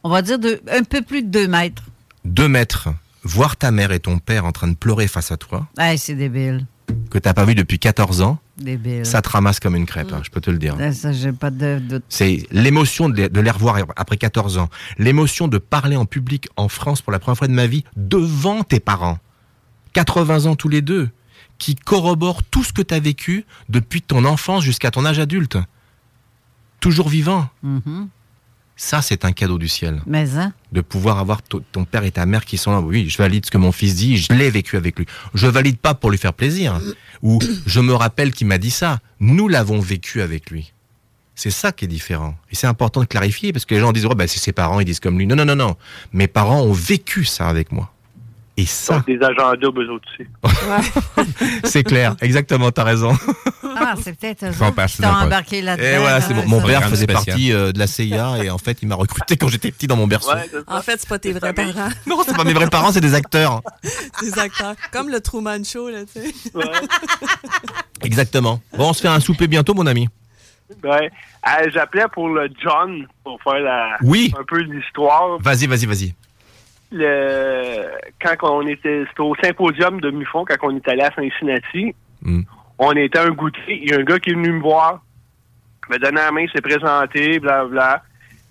on va dire deux- un peu plus de deux mètres. deux mètres, voir ta mère et ton père en train de pleurer face à toi, Ah, c'est débile. que t'as pas vu depuis 14 ans, Débile. ça te ramasse comme une crêpe, hein, je peux te le dire. Ça, j'ai pas de. C'est l'émotion de les, de les revoir après 14 ans, l'émotion de parler en public en France pour la première fois de ma vie devant tes parents, 80 ans tous les deux, qui corroborent tout ce que tu as vécu depuis ton enfance jusqu'à ton âge adulte. Toujours vivant. Mhm. Ça, c'est un cadeau du ciel. Mais, hein? De pouvoir avoir to- ton père et ta mère qui sont là. Oui, je valide ce que mon fils dit, je l'ai vécu avec lui. Je valide pas pour lui faire plaisir. Ou je me rappelle qu'il m'a dit ça. Nous l'avons vécu avec lui. C'est ça qui est différent. Et c'est important de clarifier parce que les gens disent, oh, bah, c'est ses parents, ils disent comme lui. Non, non, non, non. Mes parents ont vécu ça avec moi. Et ça, Donc, des agents doubles, eux autres aussi. *laughs* c'est clair. Exactement, t'as raison. Ah, c'est peut-être eux poste. embarqué là-dedans. Et voilà, c'est Ah, mon, Programme faisait spécial. partie euh, de la CIA et en fait, il m'a recruté quand j'étais petit dans mon berceau. En fait, c'est pas tes vrais parents. *laughs* Non, c'est pas mes vrais parents, c'est des acteurs. *laughs* Des acteurs. Comme le Truman Show, là, tu sais. Exactement. Bon, on se fait un souper bientôt, mon ami. Ouais. Euh, J'appelais pour le John, pour faire la, Oui. un peu l'histoire. Vas-y, vas-y, vas-y. Le, quand on était, c'était au symposium de Mufon, quand on est allé à Cincinnati, Mm. on était à un goûter. Il y a un gars qui est venu me voir, il m'a donné la main, il s'est présenté, blablabla.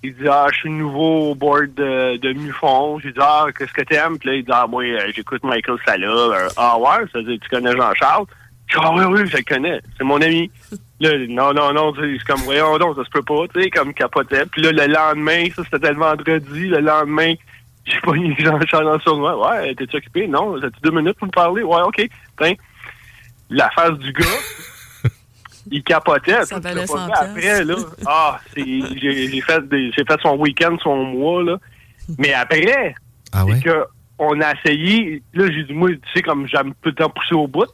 Il dit, ah, je suis nouveau au board de, de Mufon. J'ai dit, ah, qu'est-ce que t'aimes? Puis là, il dit, ah, moi, euh, j'écoute Michael Salah. Euh, ah, ouais, ça veut dire, tu connais Jean-Charles? Je dis, ah, oui, oui, je le connais. C'est mon ami. *laughs* Là, non, non, non, c'est comme, voyons donc, ça se peut pas, tu sais, comme capotait. Puis là, le lendemain, ça, c'était le vendredi, le lendemain, *laughs* j'ai pas mis Jean-Charles dans le tournoi. Ouais, t'es-tu occupé? Non, as-tu deux minutes pour me parler? Ouais, OK. Tiens, la face du gars, *laughs* il capotait. Ça valait. 100 Après, là, ah, j'ai, fait des, fait son week-end, son mois, là. Mais après, Ah ouais? que on a essayé, là, j'ai dit, moi, tu sais, comme j'aime tout le temps pousser au bout,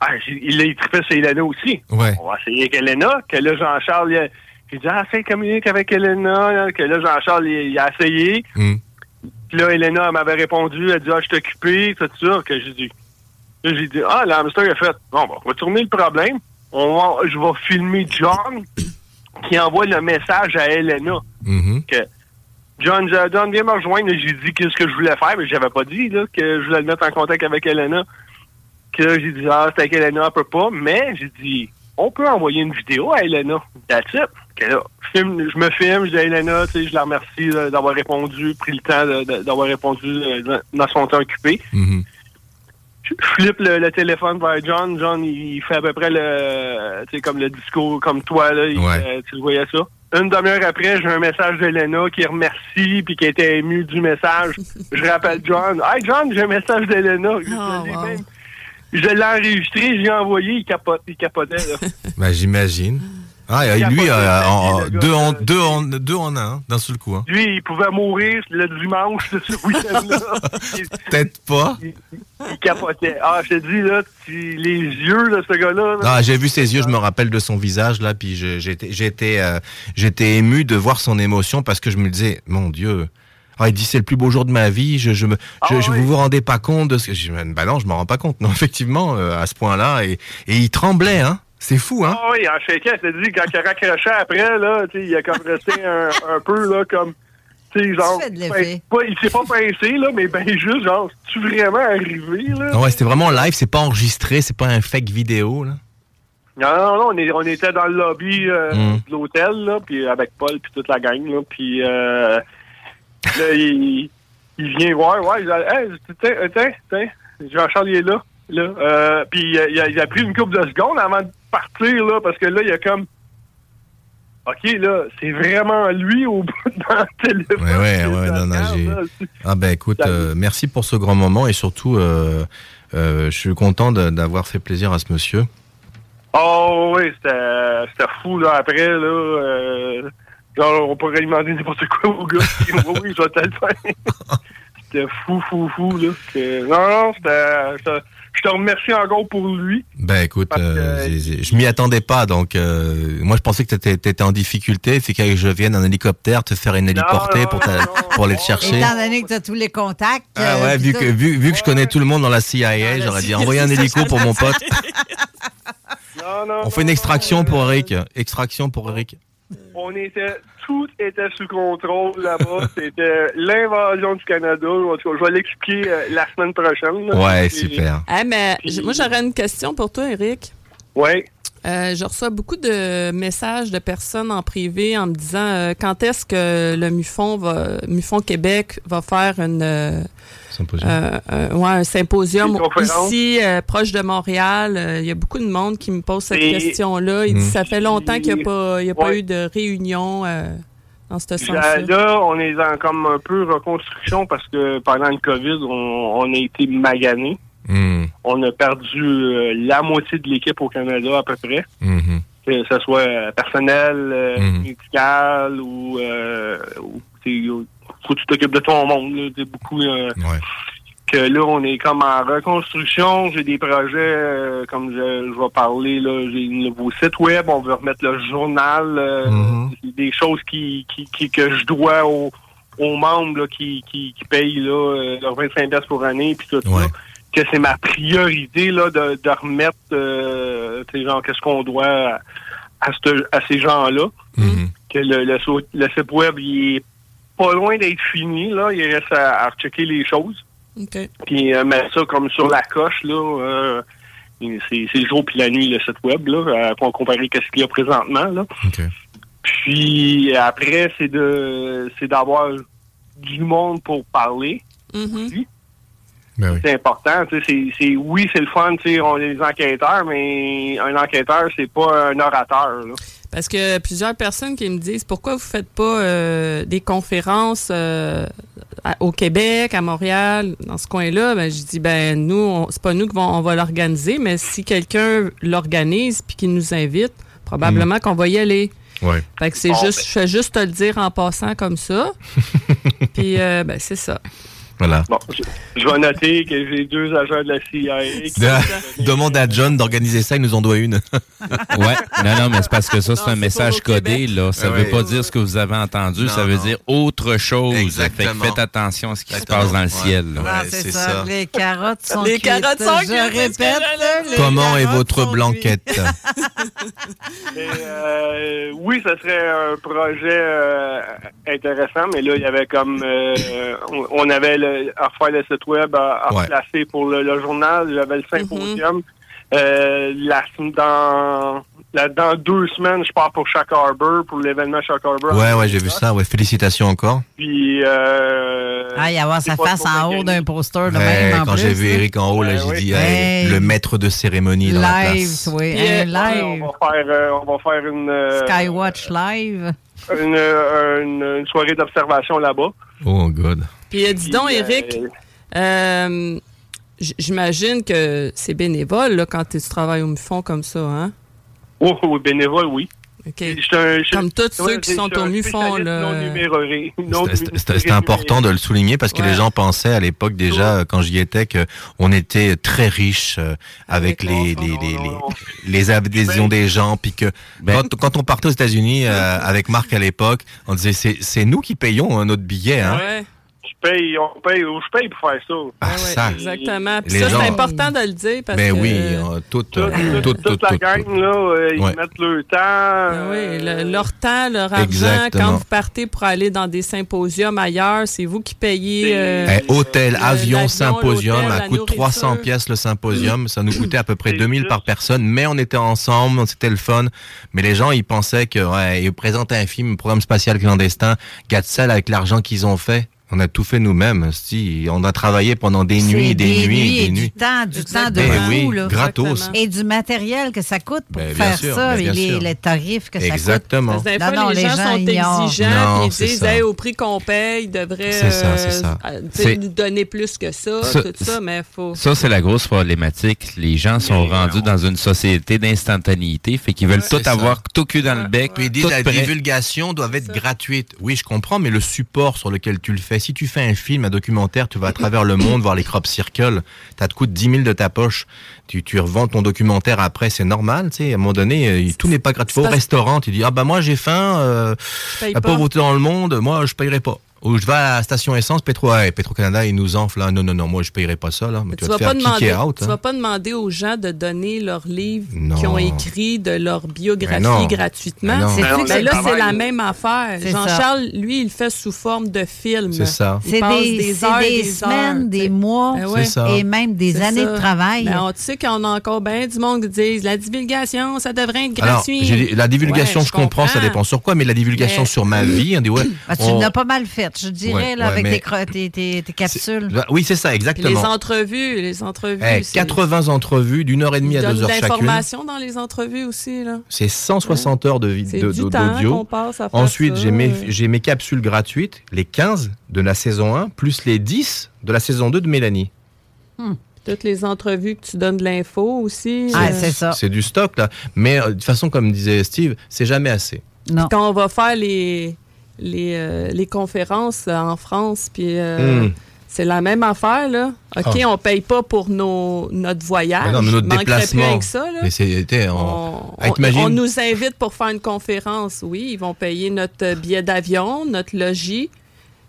ah, il a trippé sur Elena aussi. Ouais. On va essayer avec Elena, que là, Jean-Charles, il a- j'ai dit, ah, fais communique avec Elena, là, que là, Jean-Charles, il, il a essayé. Mm. Puis là, Elena, elle m'avait répondu, elle a dit, ah, je suis occupé, tout ça, que j'ai dit. Là, j'ai dit, ah, l'hamster, a fait, bon, bon, on va tourner le problème. On va, je vais filmer John qui envoie le message à Elena. Mhm. Que John, je- John, viens me rejoindre. J'ai dit qu'est-ce que je voulais faire, mais j'avais pas dit là, que je voulais le mettre en contact avec Elena. Que là, j'ai dit, ah, c'est avec Elena, on peut pas. Mais j'ai dit, on peut envoyer une vidéo à Elena. That's it. Que là, filme- je me filme, je dis à Elena, tu sais, je la remercie là, d'avoir répondu, pris le temps de- de- d'avoir répondu euh, dans- son temps occupé. Mhm. Je flippe le, le téléphone vers John. John, il fait à peu près le, tu sais, comme le discours, comme toi, là. il Ouais. fait- tu le voyais ça. Une demi-heure après, j'ai un message d'Elena qui remercie puis qui était ému du message. *laughs* Je rappelle John. Hey, John, j'ai un message d'Elena. Je, Oh, wow. je l'ai enregistré, je l'ai envoyé, il, capote, il capotait, là. *laughs* Bah, j'imagine. Ah, et lui, euh, en- deux, en, deux, en, deux en un, hein, d'un seul coup. Hein. Lui, il pouvait mourir le dimanche de ce week-end-là. *laughs* Peut-être pas. il capotait. Ah, je te dis, là, tu- les yeux de ce gars-là. là, Ah, j'ai vu ses yeux, je me rappelle de son visage là, puis j'étais, euh, ému de voir son émotion parce que je me disais, mon Dieu. Ah, il dit c'est le plus beau jour de ma vie. Je, je me, je, je- vous vous rendez pas compte de ce que. Je, bah non, je me rends pas compte. Non, *laughs* effectivement, euh, à ce point-là, et, et il tremblait, hein. C'est fou, hein? Ah oui, en shakeait, je te dis, quand il raccrochait après, là, tu sais, il a comme resté un, un peu, là, comme, tu sais, genre, Tu de l'effet. pas- il s'est pas pincé, là, mais ben juste, genre, tu vraiment arrivé, là? Non, ouais, c'était vraiment live. C'est pas enregistré. C'est pas un fake vidéo, là. Non, non, non, on, est- on était dans le lobby euh, Mm. de l'hôtel, là, puis avec Paul, puis toute la gang, là, puis euh, là, il, il vient voir, ouais, il a, hey, tiens, euh, tiens, tiens, Jean-Charles, il est là, là, euh, puis euh, il, a, il a pris une couple de secondes avant de partir, là, parce que là, il a comme, OK, là, c'est vraiment lui au bout dans le téléphone. Ouais, ouais, non, non, j'ai. Ah ben écoute, euh, merci pour ce grand moment et surtout, euh, euh, je suis content de- d'avoir fait plaisir à ce monsieur. Oh oui, c'était c'était fou là après là. genre on pourrait lui demander n'importe quoi au gars. oui, oui, je vais te le faire. *laughs* C'était fou, fou, fou là. Que- non, non, c'était. c'était- Je te remercie encore pour lui. Ben écoute, euh, je m'y attendais pas, donc euh, moi je pensais que tu étais en difficulté, c'est que je vienne en hélicoptère te faire une héliportée pour, ta- pour aller te chercher. Étant donné que tu as tous les contacts. Ah euh, ouais, puis vu que, vu, vu que je connais tout le monde dans la CIA, j'aurais dit envoyer un hélico pour mon pote. Non, non. On fait une extraction pour Eric. Extraction pour Eric. On était. Tout était sous contrôle là-bas. *laughs* C'était l'invasion du Canada. En tout cas, je vais l'expliquer euh, la semaine prochaine. là. Ouais, Puis- super. Ah, mais moi, j'aurais une question pour toi, Eric. Ouais. Euh, je reçois beaucoup de messages de personnes en privé en me disant euh, quand est-ce que le MUFON va, MUFON Québec va faire une euh, Symposium. euh, euh, ouais, un symposium ici euh, proche de Montréal. Euh, Il y a beaucoup de monde qui me pose cette Et- question-là. Il dit Mm. ça fait longtemps qu'il n'y a pas, il y a pas Ouais. eu de réunion euh, dans ce Là, sens-là. là, on est dans comme un peu reconstruction parce que pendant le COVID, on, on a été magané. Hmm, On a perdu euh, la moitié de l'équipe au Canada à peu près, mhm. que ce soit personnel, euh, Mhm. médical ou, euh, ou faut que tu t'occupes de ton monde. Là, T'sais, beaucoup euh, Ouais. que là, on est comme en reconstruction. J'ai des projets, euh, comme je, je vais parler, là, j'ai un nouveau site web, on veut remettre le journal, euh, Mhm. des choses qui, qui, qui- que je dois aux, aux membres là, qui, qui, qui payent là, euh, leurs 25 pièces pour année, puis tout Ouais. ça. Que c'est ma priorité là, de, de remettre, euh, genre, qu'est-ce qu'on doit à, à, ce- à ces gens-là. Mhm. Que le, le, le site web, il est pas loin d'être fini, là. Il reste à, à rechecker les choses. OK. Puis euh, mettre ça comme sur la coche, là. euh, c'est c'est le jour puis la nuit, le site web, là, euh, pour comparer qu'est-ce qu'il y a présentement, là. Puis après, c'est de c'est d'avoir du monde pour parler. Mhm. Ben oui. C'est important. tu sais, C'est, oui, c'est le fun, tu sais, on est des enquêteurs, mais un enquêteur, c'est pas un orateur. Là. Parce que plusieurs personnes qui me disent pourquoi vous faites pas euh, des conférences euh, à- au Québec, à Montréal, dans ce coin-là, ben je dis ben nous c'est pas nous qui vont on va l'organiser, mais si quelqu'un l'organise puis qu'il nous invite, probablement qu'on va y aller. Ouais. Fait que c'est Bon, juste ben. je fais juste te le dire en passant comme ça. *laughs* puis euh, ben c'est ça. Voilà. Bon, je, je vais noter que j'ai deux agents de la CIA. *laughs* De- demande à John d'organiser ça, il nous en doit une. *laughs* Ouais, non, non, mais c'est parce que ça, c'est un message codé, là. Ça Ouais, veut pas dire ce que vous avez entendu, Non, ça veut non. dire autre chose. Exactement. Fait que faites attention à ce qui se passe dans le Ouais. ciel. Ouais, c'est ça. ça. Les carottes sont Les cuites. carottes sont Je répète. les Comment est votre blanquette? *laughs* Euh, oui, ce serait un projet euh, intéressant, mais là, il y avait comme... euh, on, on avait le, à refaire le site web à, à Ouais. replacer pour le, le journal. J'avais le symposium. Euh, la, dans, là, dans deux semaines, je pars pour Shack Harbor, pour l'événement Shack Harbor. Ouais, ouais, j'ai vu ça. Ouais, félicitations encore. Puis... Euh, Ah, y avoir sa face en haut d'un poster de Ouais, même quand j'ai vu là. Eric en haut, là, Ouais, j'ai ouais. dit Hey. hey, le maître de cérémonie dans la Live, place. oui, Puis, euh, live. On va faire, euh, on va faire une, euh, Skywatch live. une, euh, une, une soirée d'observation là-bas. Oh, God. Puis euh, dis donc euh, Eric, euh, j'imagine que c'est bénévole là, quand tu travailles au MUFON comme ça, hein? Oh, oui, bénévole, oui. Comme tous ceux qui sont au MUFON. C'était important de le souligner parce que les gens pensaient à l'époque déjà, quand j'y étais, qu'on était très riche avec les, les, les, les, adhésions des gens. Puis que Ben. quand, quand on partait aux États-Unis euh, avec Marc à l'époque, on disait c'est c'est nous qui payons hein, notre billet. Hein. Ouais. Je paye, on paye, je paye pour faire ça. Ah, ça. Exactement. Puis ça, gens- c'est important de le dire parce Ben que. oui, euh, tout, Toute, euh, toute- tout, toute tout, la tout, gang, tout. là, euh, ils Ouais. mettent leur temps. Ah oui, le- leur temps, leur argent, Exactement. quand vous partez pour aller dans des symposiums ailleurs, c'est vous qui payez. euh, Eh, hôtel, le- avion, symposium, l'hôtel, à la coût de 300 nourriture. pièces le symposium. Ça nous coûtait à peu près 2000 par personne, mais on était ensemble, c'était le fun. Mais les gens, ils pensaient que, ouais, ils présentaient un film, un programme spatial clandestin, Gatsel avec l'argent qu'ils ont fait. On a tout fait nous-mêmes. Si, on a travaillé pendant des nuits, C'est des, nuits, et des du nuits. temps, du temps de Ben oui, là. gratos. Et du matériel que ça coûte pour Ben, bien faire sûr, ça, ben, et bien les, tarifs que Exactement. Parce que des Non, les, les gens, gens sont ignorent. exigeants, Non, puis ils c'est disent ça. Hey, au prix qu'on paye, ils devraient C'est ça, c'est ça. euh, tu C'est- sais, nous donner plus que ça, Ça- tout ça, mais faut. Ça, c'est la grosse problématique. Les gens sont rendus dans une société d'instantanéité, fait qu'ils veulent tout ça. avoir tout cul dans le bec. Puis ils disent la divulgation doit être gratuite. Oui, je comprends, mais le support sur lequel tu le fais, si tu fais un film, un documentaire, tu vas à travers le monde voir les crop circles, ça te coûte 10 000 de ta poche, tu, tu revends ton documentaire après, c'est normal, tu sais, à un moment donné, euh, tout n'est pas gratuit. Tu vas au restaurant, tu dis, ah bah moi j'ai faim, euh, la pas. pauvreté dans le monde, moi je payerai pas. Ou je vais à la station essence, Petro, ouais, Petro-Canada, ils nous enflent, là. Non, non, non, moi je payerai pas ça, là. Mais Tu tu vas, vas te pas faire demander, out, tu hein. vas pas demander aux gens de donner leurs livres Non. qui ont écrit de leur biographie gratuitement. C'est Ben là, c'est la même affaire. Jean-Charles, lui, il le fait sous forme de film. C'est ça. C'est des, heures, des des semaines, heures, des mois Ben ouais. C'est ça. et même des années ça. de travail. Ben, on, tu sais qu'on a encore bien du monde qui disent la divulgation, ça devrait être gratuit. la divulgation, Ouais, je comprends, ça dépend sur quoi, mais la divulgation Mais- sur ma vie, on dit, ouais. Tu l'as pas mal fait, je dirais, Ouais, là, ouais, avec mais- tes, cro- tes, tes- tes capsules. Bah, Oui, c'est ça, Puis les exactement. entrevues, les entrevues. C'est- 80 entrevues d'une heure et demie ils à deux de heures chacune. l'information dans les entrevues aussi. Là. C'est 160 heures de C'est vidéo du temps qu'on d'audio. passe à faire Ensuite, ça, j'ai mes, j'ai mes capsules gratuites, les 15 de la saison 1, plus les 10 de la saison 2 de Mélanie. Toutes les entrevues que tu donnes de l'info aussi. Ah, euh, c'est ça. C'est du stock, là. Mais euh, de toute façon, comme disait Steve, c'est jamais assez. Non. Quand on va faire les, les, euh, les conférences euh, en France, puis euh, Hmm. c'est la même affaire, là. OK, Ah. on paye pas pour nos, notre voyage. Mais non, mais notre plus déplacement. que ça, là. Mais c'était en. On, Ah, on- nous invite pour faire une conférence. Oui, ils vont payer notre billet d'avion, notre logis,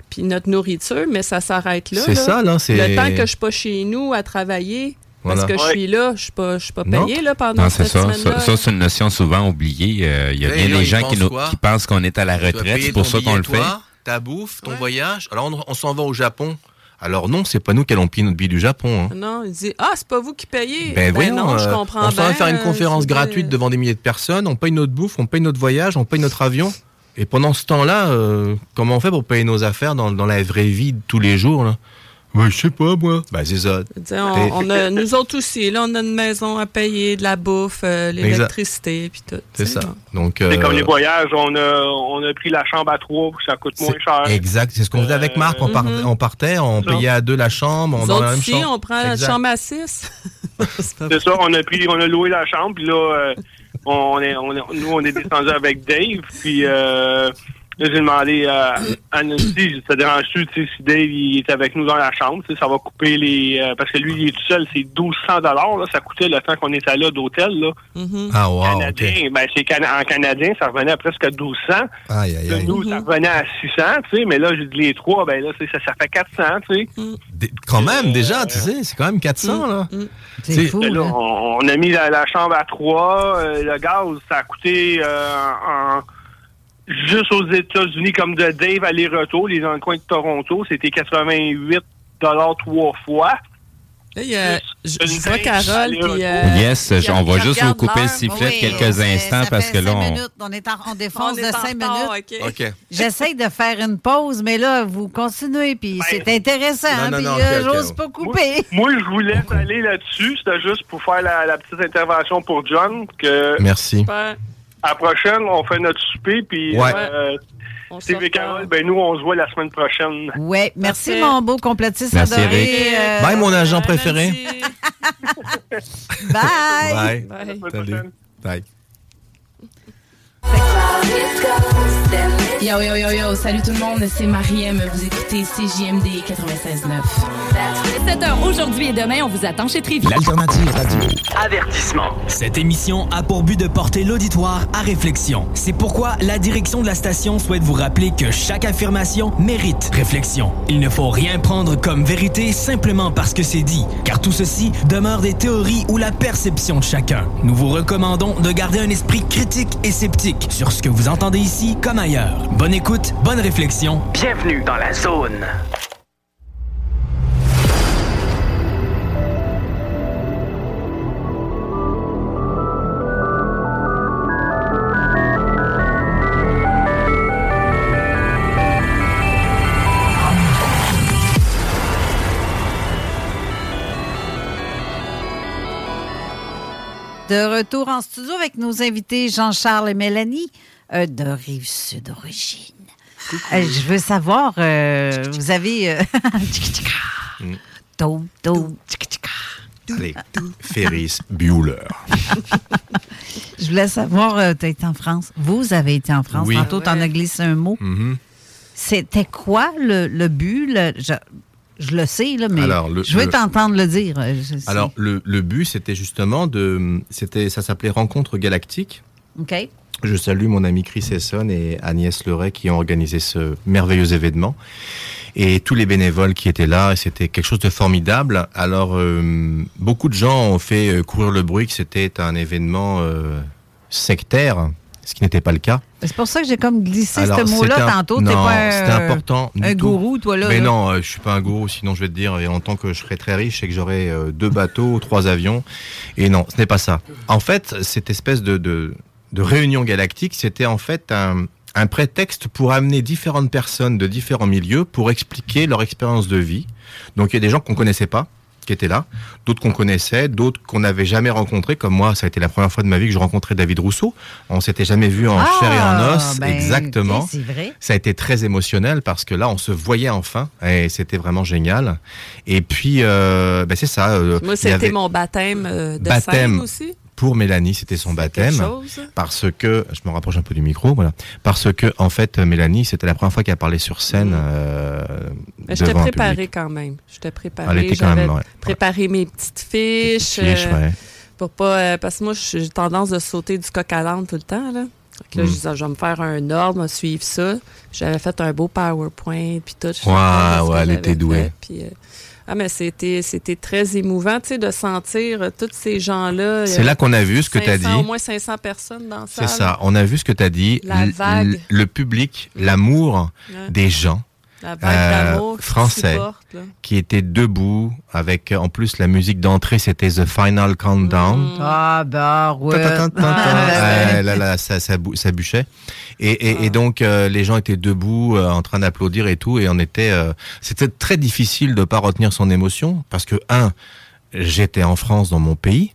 puis notre nourriture, mais ça s'arrête là. C'est ça, là, Le temps que je suis pas chez nous à travailler, parce que je suis là, je suis pas, je suis pas Non. payé là, pendant Non, c'est cette ça. semaine-là. Ça, ça, c'est une notion souvent oubliée. Euh, Il y a Ouais, bien des gens qui, pensent nous- quoi? qui pensent qu'on est à la retraite. C'est pour ça qu'on le fait. Ta bouffe, ton voyage. Alors, on, on s'en va au Japon. Alors, non, c'est pas nous qui allons payer notre billet du Japon. hein. Non, il dit Ah, c'est pas vous qui payez. Ben, voyons, non, je euh, comprends on s'en va faire une euh, conférence gratuite devant des milliers de personnes, on paye notre bouffe, on paye notre voyage, on paye notre avion. Et pendant ce temps-là, euh, comment on fait pour payer nos affaires dans, dans la vraie vie de tous les jours là? Ben, je sais pas, moi. Ben, c'est ça. on, a, nous autres aussi, là, on a une maison à payer, de la bouffe, euh, l'électricité, puis tout. C'est ça. Donc, C'est comme euh, les voyages, on a, on a pris la chambre à trois ça coûte moins cher. Exact, c'est ce qu'on faisait avec Marc. On, par- Mhm. on partait, on Ça. payait à deux la chambre, on Nous dans la autres même ici, chambre. on prend la chambre à six. *laughs* C'est ça, on a pris, on a loué la chambre, puis là, euh, on est, on est- nous, on est descendu avec Dave, puis euh, là, j'ai demandé à, à Nancy, ça dérange-tu, tu sais, si Dave, il est avec nous dans la chambre, tu sais, ça va couper les, euh, parce que lui, il est tout seul, c'est 1200 dollars, là, ça coûtait le temps qu'on était là d'hôtel, là. Ah, wow, Canadien, ben, c'est cana- en canadien, ça revenait à presque 1200. Aïe, aïe, Là, aïe. Nous, ça revenait à 600, tu sais, mais là, j'ai dit les trois, ben là, c'est- ça, ça fait 400, tu sais. Des- Quand même, déjà, tu sais, c'est quand même 400, là. C'est C'est- fou. Là, là. on, on a mis la, la chambre à trois. euh, le gaz, ça a coûté euh, en- juste aux États-Unis, comme de Dave aller-retour, les dans le coin de Toronto, c'était 88 dollars trois fois. Là, il y a, je, je vois Carole, puis... euh, Yes, puis on va juste vous couper le sifflet Oui, quelques instants parce que là, on... minutes. On, est en, on On défonce est de cinq minutes. OK. J'essaye de faire une pause, mais là, vous continuez, puis Ben, c'est intéressant, non, hein, non, puis non, euh, j'ose pas couper. Moi, je vous laisse aller là-dessus. C'était juste pour faire la, la petite intervention pour John. Que Merci. Super. À la prochaine, on fait notre souper. Puis, Ouais. euh, Steve et. Carole, ben nous, on se voit la semaine prochaine. Ouais, merci mon beau complétiste Merci, adoré. Eric. euh, Bye, mon agent préféré. *laughs* bye. Bye. Bye. Yo yo yo yo, salut tout le monde, c'est Mariem, vous écoutez CJMD 96.9. 7h aujourd'hui et demain, on vous attend chez Trivi. L'alternative radio. Avertissement. Cette émission a pour but de porter l'auditoire à réflexion. C'est pourquoi la direction de la station souhaite vous rappeler que chaque affirmation mérite réflexion. Il ne faut rien prendre comme vérité simplement parce que c'est dit, car tout ceci demeure des théories ou la perception de chacun. Nous vous recommandons de garder un esprit critique et sceptique sur ce que vous entendez ici comme ailleurs. Bonne écoute, bonne réflexion. Bienvenue dans la zone. De retour en studio avec nos invités Jean-Charles et Mélanie euh, de Rive-Sud d'origine. Euh, je veux savoir, euh, vous avez... euh, *laughs* Mm. Dou, dou. Allez, Ferris Bueller. Je voulais savoir, tu as été en France. Vous avez été en France. Oui. Tantôt, tu en as glissé un mot. Mhm. C'était quoi le, le but? le- je, je le sais, là, mais Alors, le- je veux t'entendre le dire. euh. Alors, le, le but, c'était justement de. C'était, ça s'appelait Rencontre Galactique. OK. Je salue mon ami Chris Esson et Agnès Leray qui ont organisé ce merveilleux événement. Et tous les bénévoles qui étaient là, et c'était quelque chose de formidable. Alors, euh, beaucoup de gens ont fait euh, courir le bruit que c'était un événement euh, sectaire, ce qui n'était pas le cas. C'est pour ça que j'ai comme glissé Alors, ce mot-là tantôt. Non, c'était important. du un tout. gourou, toi, là. Mais là. non, euh, je suis pas un gourou, sinon je vais te dire, et en tant que je serais très riche, et que j'aurais euh, deux bateaux, *laughs* trois avions. Et non, ce n'est pas ça. En fait, cette espèce de, de, de réunion galactique, c'était en fait un, un prétexte pour amener différentes personnes de différents milieux pour expliquer leur expérience de vie. Donc il y a des gens qu'on connaissait pas qui étaient là, d'autres qu'on connaissait, d'autres qu'on n'avait jamais rencontrés, comme moi, ça a été la première fois de ma vie que je rencontrais David Rousseau. On s'était jamais vu en Ah, chair et en os, ben, exactement. vrai. Ça a été très émotionnel parce que là, on se voyait enfin et c'était vraiment génial. Et puis, euh, ben, c'est ça. euh, Moi, c'était avait- mon baptême euh, de Baptême. scène aussi. Pour Mélanie, c'était son baptême. Parce que, je me rapproche un peu du micro, voilà. Parce que, en fait, Mélanie, c'était la première fois qu'elle parlait sur scène. euh, Mais un préparée public. quand même. J'étais Elle préparée. était quand même, ouais. préparé mes petites fiches. Fiches, euh, ouais. Pour pas, euh, parce que moi, j'ai tendance de sauter du coq à l'âne tout le temps. Là. Que là, Mm. je disais, je vais me faire un ordre, me suivre ça. J'avais fait un beau PowerPoint, puis tout. Je suis Ouais, elle était douée. fait, puis, ah, mais c'était, c'était très émouvant, tu sais, de sentir euh, tous ces gens-là. C'est euh, là qu'on a vu ce que tu as 500, dit. Au moins 500 personnes dans la C'est ça. On a vu ce que tu as dit. La vague. Le public, l'amour Ouais. des gens. La vague qui français supporte, là. qui étaient debout avec en plus la musique d'entrée c'était The Final Countdown Ah, bah, ouais. Ta- ta- ta- ta- Ah, là, là, ça, ça, ça bûchait. Et, et, et donc, euh, les gens étaient debout, euh, en train d'applaudir et tout, et on était. euh, C'était très difficile de pas retenir son émotion, parce que, un, j'étais en France, dans mon pays,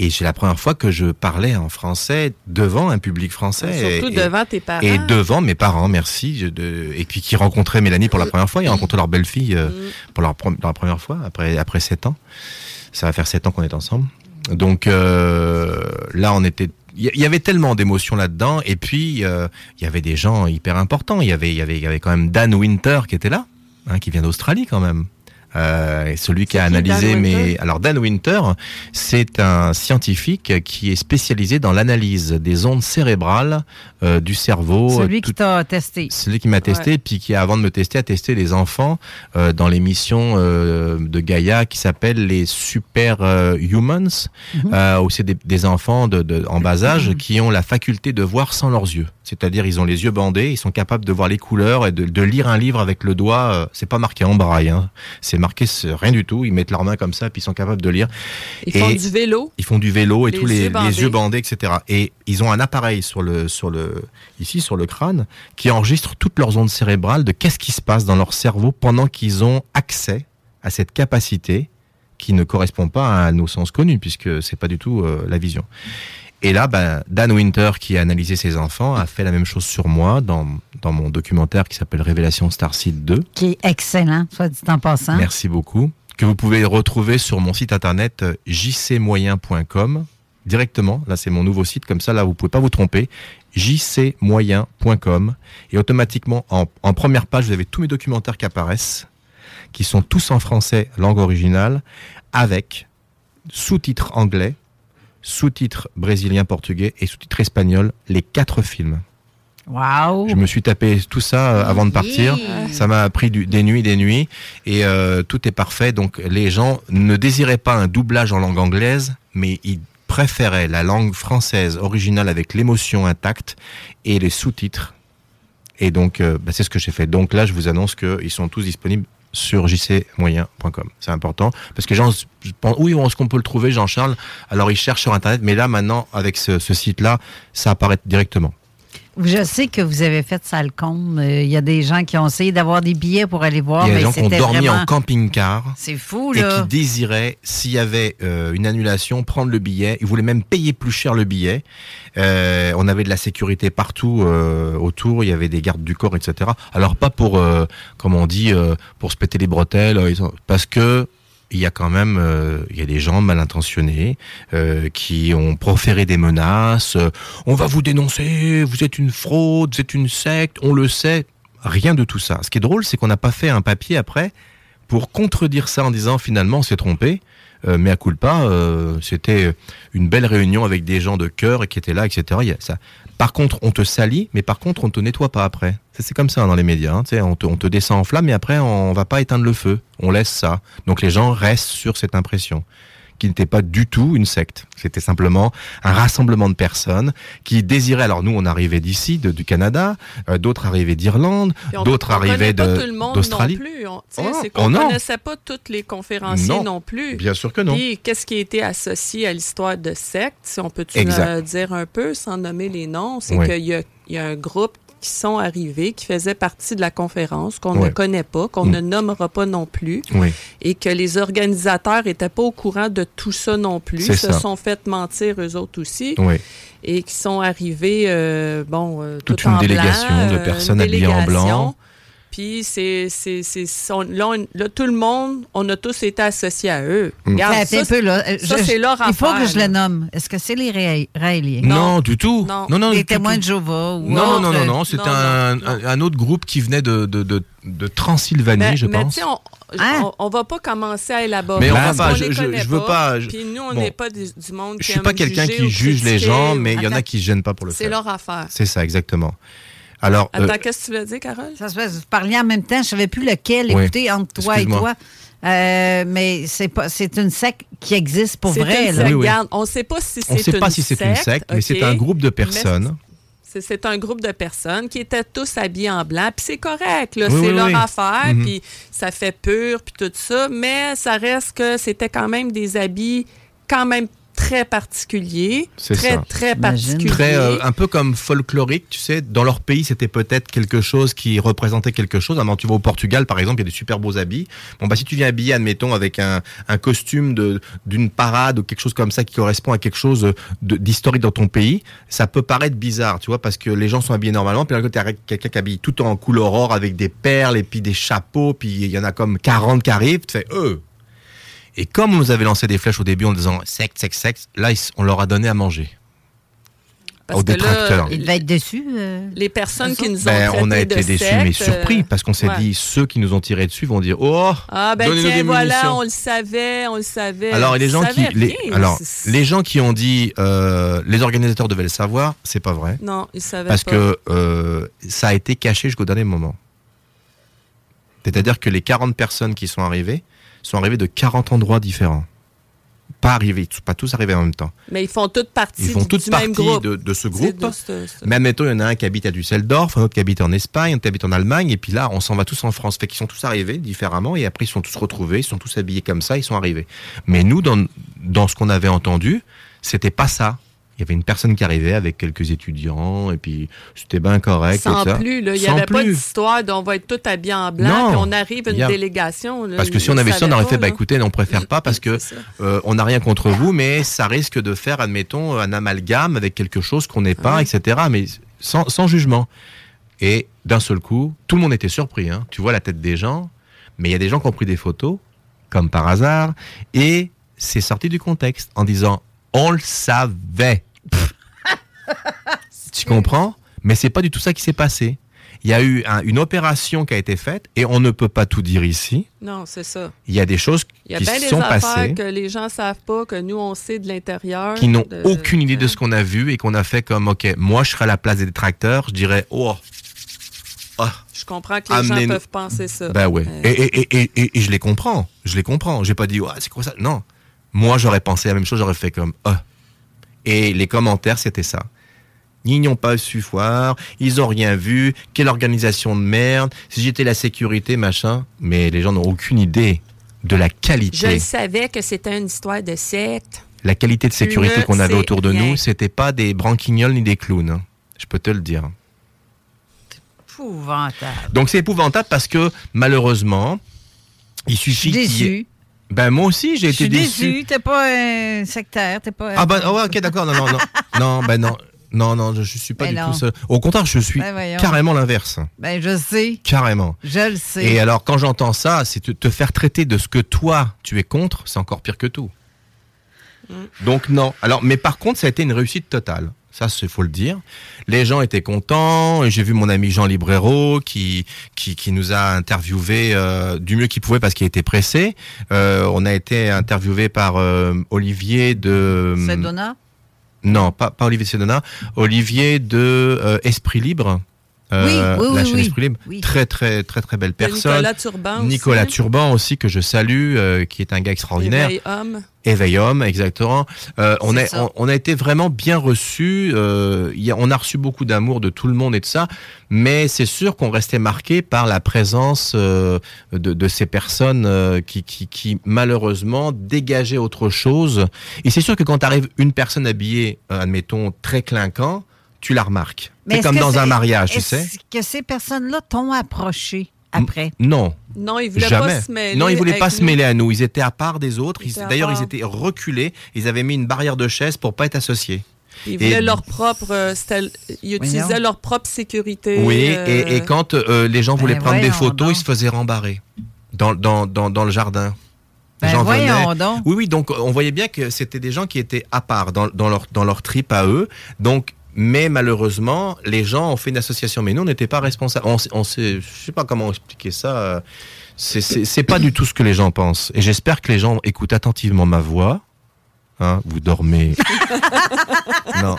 et c'est la première fois que je parlais en français devant un public français. Surtout et, devant tes parents. Et devant mes parents, merci. je- de- et puis qui rencontraient Mélanie pour la première fois. Ils rencontraient leur belle-fille euh, pour leur, la première fois, après, après sept ans. Ça va faire sept ans qu'on est ensemble. Donc euh, là, on était. Il y- il y avait tellement d'émotions là-dedans. Et puis, euh, il y avait des gens hyper importants. Il y avait, il y avait, il y avait quand même Dan Winter qui était là, hein, qui vient d'Australie quand même. Euh, celui qui a Dan analysé Winter mes. Alors Dan Winter, c'est un scientifique qui est spécialisé dans l'analyse des ondes cérébrales euh, du cerveau. Celui Tout- qui t'a testé. celui qui m'a testé, Ouais. puis qui, avant de me tester, a testé les enfants euh, dans l'émission euh, de Gaïa qui s'appelle les Super euh, Humans, Mhm. euh, où c'est des, des enfants de, de- en bas âge qui ont la faculté de voir sans leurs yeux. C'est-à-dire, ils ont les yeux bandés, ils sont capables de voir les couleurs et de, de lire un livre avec le doigt. euh, c'est pas marqué en braille, hein. c'est marqué rien du tout. Ils mettent leurs mains comme ça, puis ils sont capables de lire. Ils font Et- du vélo. ils font du vélo et Les tous les, yeux les bandés. yeux bandés, etc. Et ils ont un appareil sur le, sur le, ici sur le crâne qui enregistre toutes leurs ondes cérébrales de qu'est-ce qui se passe dans leur cerveau pendant qu'ils ont accès à cette capacité qui ne correspond pas à nos sens connus puisque c'est pas du tout euh, la vision. Et là, ben, Dan Winter, qui a analysé ses enfants, a fait la même chose sur moi dans, dans mon documentaire qui s'appelle Révélation Starseed 2. Qui est excellent, soit dit en passant. Merci beaucoup. Que vous pouvez retrouver sur mon site internet jcmoyen.com directement. Là, c'est mon nouveau site. Comme ça, là, vous pouvez pas vous tromper. jcmoyen.com et automatiquement en, en première page vous avez tous mes documentaires qui apparaissent, qui sont tous en français langue originale, avec sous-titres anglais, sous-titres brésilien portugais et sous-titres espagnol, les quatre films. Wow. Je me suis tapé tout ça euh, avant de partir. Yeah. Ça m'a pris du- des nuits, des nuits, et euh, tout est parfait. Donc les gens ne désiraient pas un doublage en langue anglaise, mais ils préféraient la langue française originale avec l'émotion intacte et les sous-titres. Et donc euh, bah, c'est ce que j'ai fait. Donc là, je vous annonce qu'ils sont tous disponibles sur jcmoyen.com. C'est important parce que gens oui, où est-ce qu'on peut le trouver, Jean-Charles Alors ils cherchent sur internet, mais là maintenant avec ce, ce site-là, ça apparaît directement. Je sais que vous avez fait Salcombe. Euh, Il y a des gens qui ont essayé d'avoir des billets pour aller voir. Il y a des gens qui ont dormi vraiment- en camping-car. C'est fou, Et là. qui désiraient, s'il y avait euh, une annulation, prendre le billet. Ils voulaient même payer plus cher le billet. Euh, on avait de la sécurité partout euh, autour. Il y avait des gardes du corps, etc. Alors pas pour, euh, comme on dit, euh, pour se péter les bretelles, parce que il y a quand même, euh, il y des gens mal intentionnés euh, qui ont proféré des menaces. euh, on va vous dénoncer, vous êtes une fraude, vous êtes une secte, on le sait. Rien de tout ça. Ce qui est drôle, c'est qu'on n'a pas fait un papier après pour contredire ça en disant finalement on s'est trompé. Mais à culpa, c'était une belle réunion avec des gens de cœur qui étaient là, etc. Ça. Par contre, on te salit, mais par contre, on te nettoie pas après. C'est comme ça hein, dans les médias. hein, on, te, on te descend en flamme, mais après, on va pas éteindre le feu. On laisse ça. Donc les gens restent sur cette impression qui n'était pas du tout une secte. C'était simplement un rassemblement de personnes qui désiraient. Alors nous, on arrivait d'ici, du Canada, euh, d'autres arrivaient d'Irlande, d'autres on arrivaient connaît pas de- tout le monde d'Australie. non plus. On- tu sais, Oh, oh connaissait pas tous les conférenciers Non. non, plus. Bien sûr que non. Puis qu'est-ce qui a été associé à l'histoire de secte, si on peut euh, dire un peu sans nommer les noms, c'est Oui. qu'il y a, il y a un groupe qui sont arrivés, qui faisaient partie de la conférence, qu'on Ouais. ne connaît pas, qu'on Mm. ne nommera pas non plus, Oui. et que les organisateurs n'étaient pas au courant de tout ça non plus, se ça. sont fait mentir eux autres aussi, Oui. et qui sont arrivés, euh, bon, euh, Toute tout une en délégation blanc, de euh, personnes une habillées en blanc. Puis c'est c'est c'est son- là, on- là, tout le monde on a tous été associés à eux. Mm. Regarde, ça, un peu, là. Ça, je- c'est leur Il faut affaire, que je le là. nomme. Est-ce que c'est les Raéliens? Non, du tout. Non. Non, non, les témoins tout. de Jéhovah? Ou Non, non, non, non, c'est non, un, un, un autre groupe qui venait de, de, de, de Transylvanie, Mais, je mais pense. on, Hein? on, on va pas commencer à élaborer. Mais on va parce pas, je- je- veux pas, je- Puis nous, on bon. n'est pas du, du monde Je qui suis pas quelqu'un qui juge les gens, mais il y en a qui se gênent pas pour le C'est faire. leur affaire. C'est ça, exactement. Alors, euh, Attends, qu'est-ce que tu veux dire, Carole? Ça se fait, vous parliez en même temps, je ne savais plus lequel Oui. écouter entre toi et toi. Euh, mais c'est pas c'est une secte qui existe pour C'est vrai. une là. secte. Oui, oui. Regarde, on ne sait pas si c'est on ne sait pas une si c'est une secte, mais c'est un groupe de personnes. C'est c'est un groupe de personnes qui étaient tous habillés en blanc, puis c'est correct, là, Oui, c'est oui, leur oui. affaire, Mhm. puis ça fait pur, puis tout ça, mais ça reste que c'était quand même des habits quand même très particuliers, C'est très, ça. très. Très, euh, un peu comme folklorique, tu sais, dans leur pays, c'était peut-être quelque chose qui représentait quelque chose. Alors, tu vas au Portugal, par exemple, il y a des super beaux habits. Bon, bah, si tu viens habillé, admettons, avec un, un costume de, d'une parade ou quelque chose comme ça qui correspond à quelque chose d'historique dans ton pays, ça peut paraître bizarre, tu vois, parce que les gens sont habillés normalement, puis là, tu as quelqu'un qui habille tout en couleur or avec des perles et puis des chapeaux, puis il y en a comme 40 qui arrivent, tu fais, eux. Et comme on nous avait lancé des flèches au début en disant secte, secte, secte, là, on leur a donné à manger. Parce aux que là, détracteurs. Il devait être déçu. euh. les personnes qui nous ont Ben, on a été déçus, mais surpris, parce qu'on s'est ouais. dit, ceux qui nous ont tiré dessus vont dire, oh, Ah ben tiens, des voilà, munitions. on le savait, on le savait. Alors, et les gens qui, savaient les, rien. alors, C'est- les gens qui ont dit, euh, les organisateurs devaient le savoir, c'est pas vrai, Non, ils savaient parce pas. que euh, ça a été caché jusqu'au dernier moment. C'est-à-dire que les 40 personnes qui sont arrivées sont arrivées de 40 endroits différents. Pas arrivés, tous- pas tous arrivés en même temps. Mais ils font toutes partie Ils font du, toutes du même partie groupe. de, de ce groupe. Mais admettons, il y en a un qui habite à Düsseldorf, un autre qui habite en Espagne, un qui habite en Allemagne, et puis là, on s'en va tous en France. Fait qu'ils sont tous arrivés différemment, et après, ils sont tous retrouvés, ils sont tous habillés comme ça, ils sont arrivés. Mais nous, dans, dans ce qu'on avait entendu, c'était pas ça. Il y avait une personne qui arrivait avec quelques étudiants, et puis c'était bien correct. Sans tout ça. plus, là. il n'y avait pas plus. d'histoire d'on va être tous habillés en blanc, puis on arrive une y a- délégation. là, Parce que si on avait ça, on aurait pas, fait, bah écoutez, on préfère pas parce que *laughs* euh, on n'a rien contre vous, mais ça risque de faire, admettons, un amalgame avec quelque chose qu'on n'est pas, etc. Mais sans, sans jugement. Et d'un seul coup, tout le monde était surpris. Hein. Tu vois la tête des gens, mais il y a des gens qui ont pris des photos, comme par hasard, et c'est sorti du contexte en disant on le savait. *laughs* Tu comprends? Mais c'est pas du tout ça qui s'est passé. Il y a eu un- une opération qui a été faite et on ne peut pas tout dire ici. Non, c'est ça. Il y a des choses Il y a qui bien des sont affaires passées que les gens savent pas, que nous, on sait de l'intérieur. qui n'ont de- aucune idée de ce qu'on a vu et qu'on a fait comme OK, moi je serais à la place des détracteurs, je dirais oh. ah, Je comprends que les gens peuvent penser ça. Ben ouais. Euh, Et, et, et, et, je les comprends. Je les comprends. J'ai pas dit, ouais, c'est quoi ça? Non. Moi, j'aurais pensé la même chose. J'aurais fait comme, ah. Et les commentaires, c'était ça. Ils n'y ont pas su voir. Ils ont rien vu. Quelle organisation de merde. Si j'étais la sécurité, machin. Mais les gens n'ont aucune idée de la Je qualité. savais que c'était une histoire de secte. La qualité de sécurité qu'on avait autour de rien. nous, c'était pas des branquignoles ni des clowns. hein. Je peux te le dire. Épouvantable. Donc c'est épouvantable parce que malheureusement, il suffit déçu. Ben moi aussi j'ai Je suis été déçu. T'es pas un sectaire. T'es pas. Ah ben ouais, ok d'accord non non non *laughs* non ben non non non je, je suis pas du non. tout ça. Au contraire je suis Ben carrément l'inverse. Ben, je sais. Carrément. Je le sais. Et alors quand j'entends ça, c'est te, te faire traiter de ce que toi tu es contre, c'est encore pire que tout. Donc non. Alors mais par contre ça a été une réussite totale. Ça, il faut le dire. Les gens étaient contents. J'ai vu mon ami Jean Librero qui qui, qui nous a interviewé euh, du mieux qu'il pouvait parce qu'il était pressé. Euh, on a été interviewé par euh, Olivier de Sedona? Non, pas, Olivier Sedona. Olivier de euh, Esprit Libre. Euh, Oui, oui, la oui, chaîne oui. Esprit Libre. Oui. Très, très, très, très belle personne. Nicolas Turban aussi. Nicolas Turban aussi, que je salue, euh, qui est un gars extraordinaire. Éveil homme. Éveil homme, exactement. Euh, on, a, on, on a été vraiment bien reçus. Euh, y a- on a reçu beaucoup d'amour de tout le monde et de ça. Mais c'est sûr qu'on restait marqué par la présence euh, de, de ces personnes euh, qui, qui, qui, malheureusement, dégageaient autre chose. Et c'est sûr que quand arrive une personne habillée, admettons, très clinquant, tu la remarques. C'est comme dans un mariage, tu est-ce sais. que ces personnes-là t'ont approché après? Non. Non, ils voulaient Jamais. pas se mêler. non, ils voulaient pas se mêler à nous. Ils étaient à part des autres. D'ailleurs, ils étaient reculés. Ils avaient mis une barrière de chaise pour pas être associés. Ils Et- voulaient leur propre. euh, ils utilisaient leur propre sécurité. Oui, euh, et, et quand euh, les gens voulaient Ben prendre des photos, donc. ils se faisaient rembarrer dans, dans, dans, dans le jardin. Ben voyons donc. Oui, oui, donc on voyait bien que c'était des gens qui étaient à part dans, dans, leur, dans leur trip à eux. Donc, mais malheureusement, les gens ont fait une association. Mais nous, on n'était pas responsables. On, on sait, je sais pas comment expliquer ça. euh, c'est pas du tout ce que les gens pensent. Et j'espère que les gens écoutent attentivement ma voix. Hein, vous dormez. *laughs* non.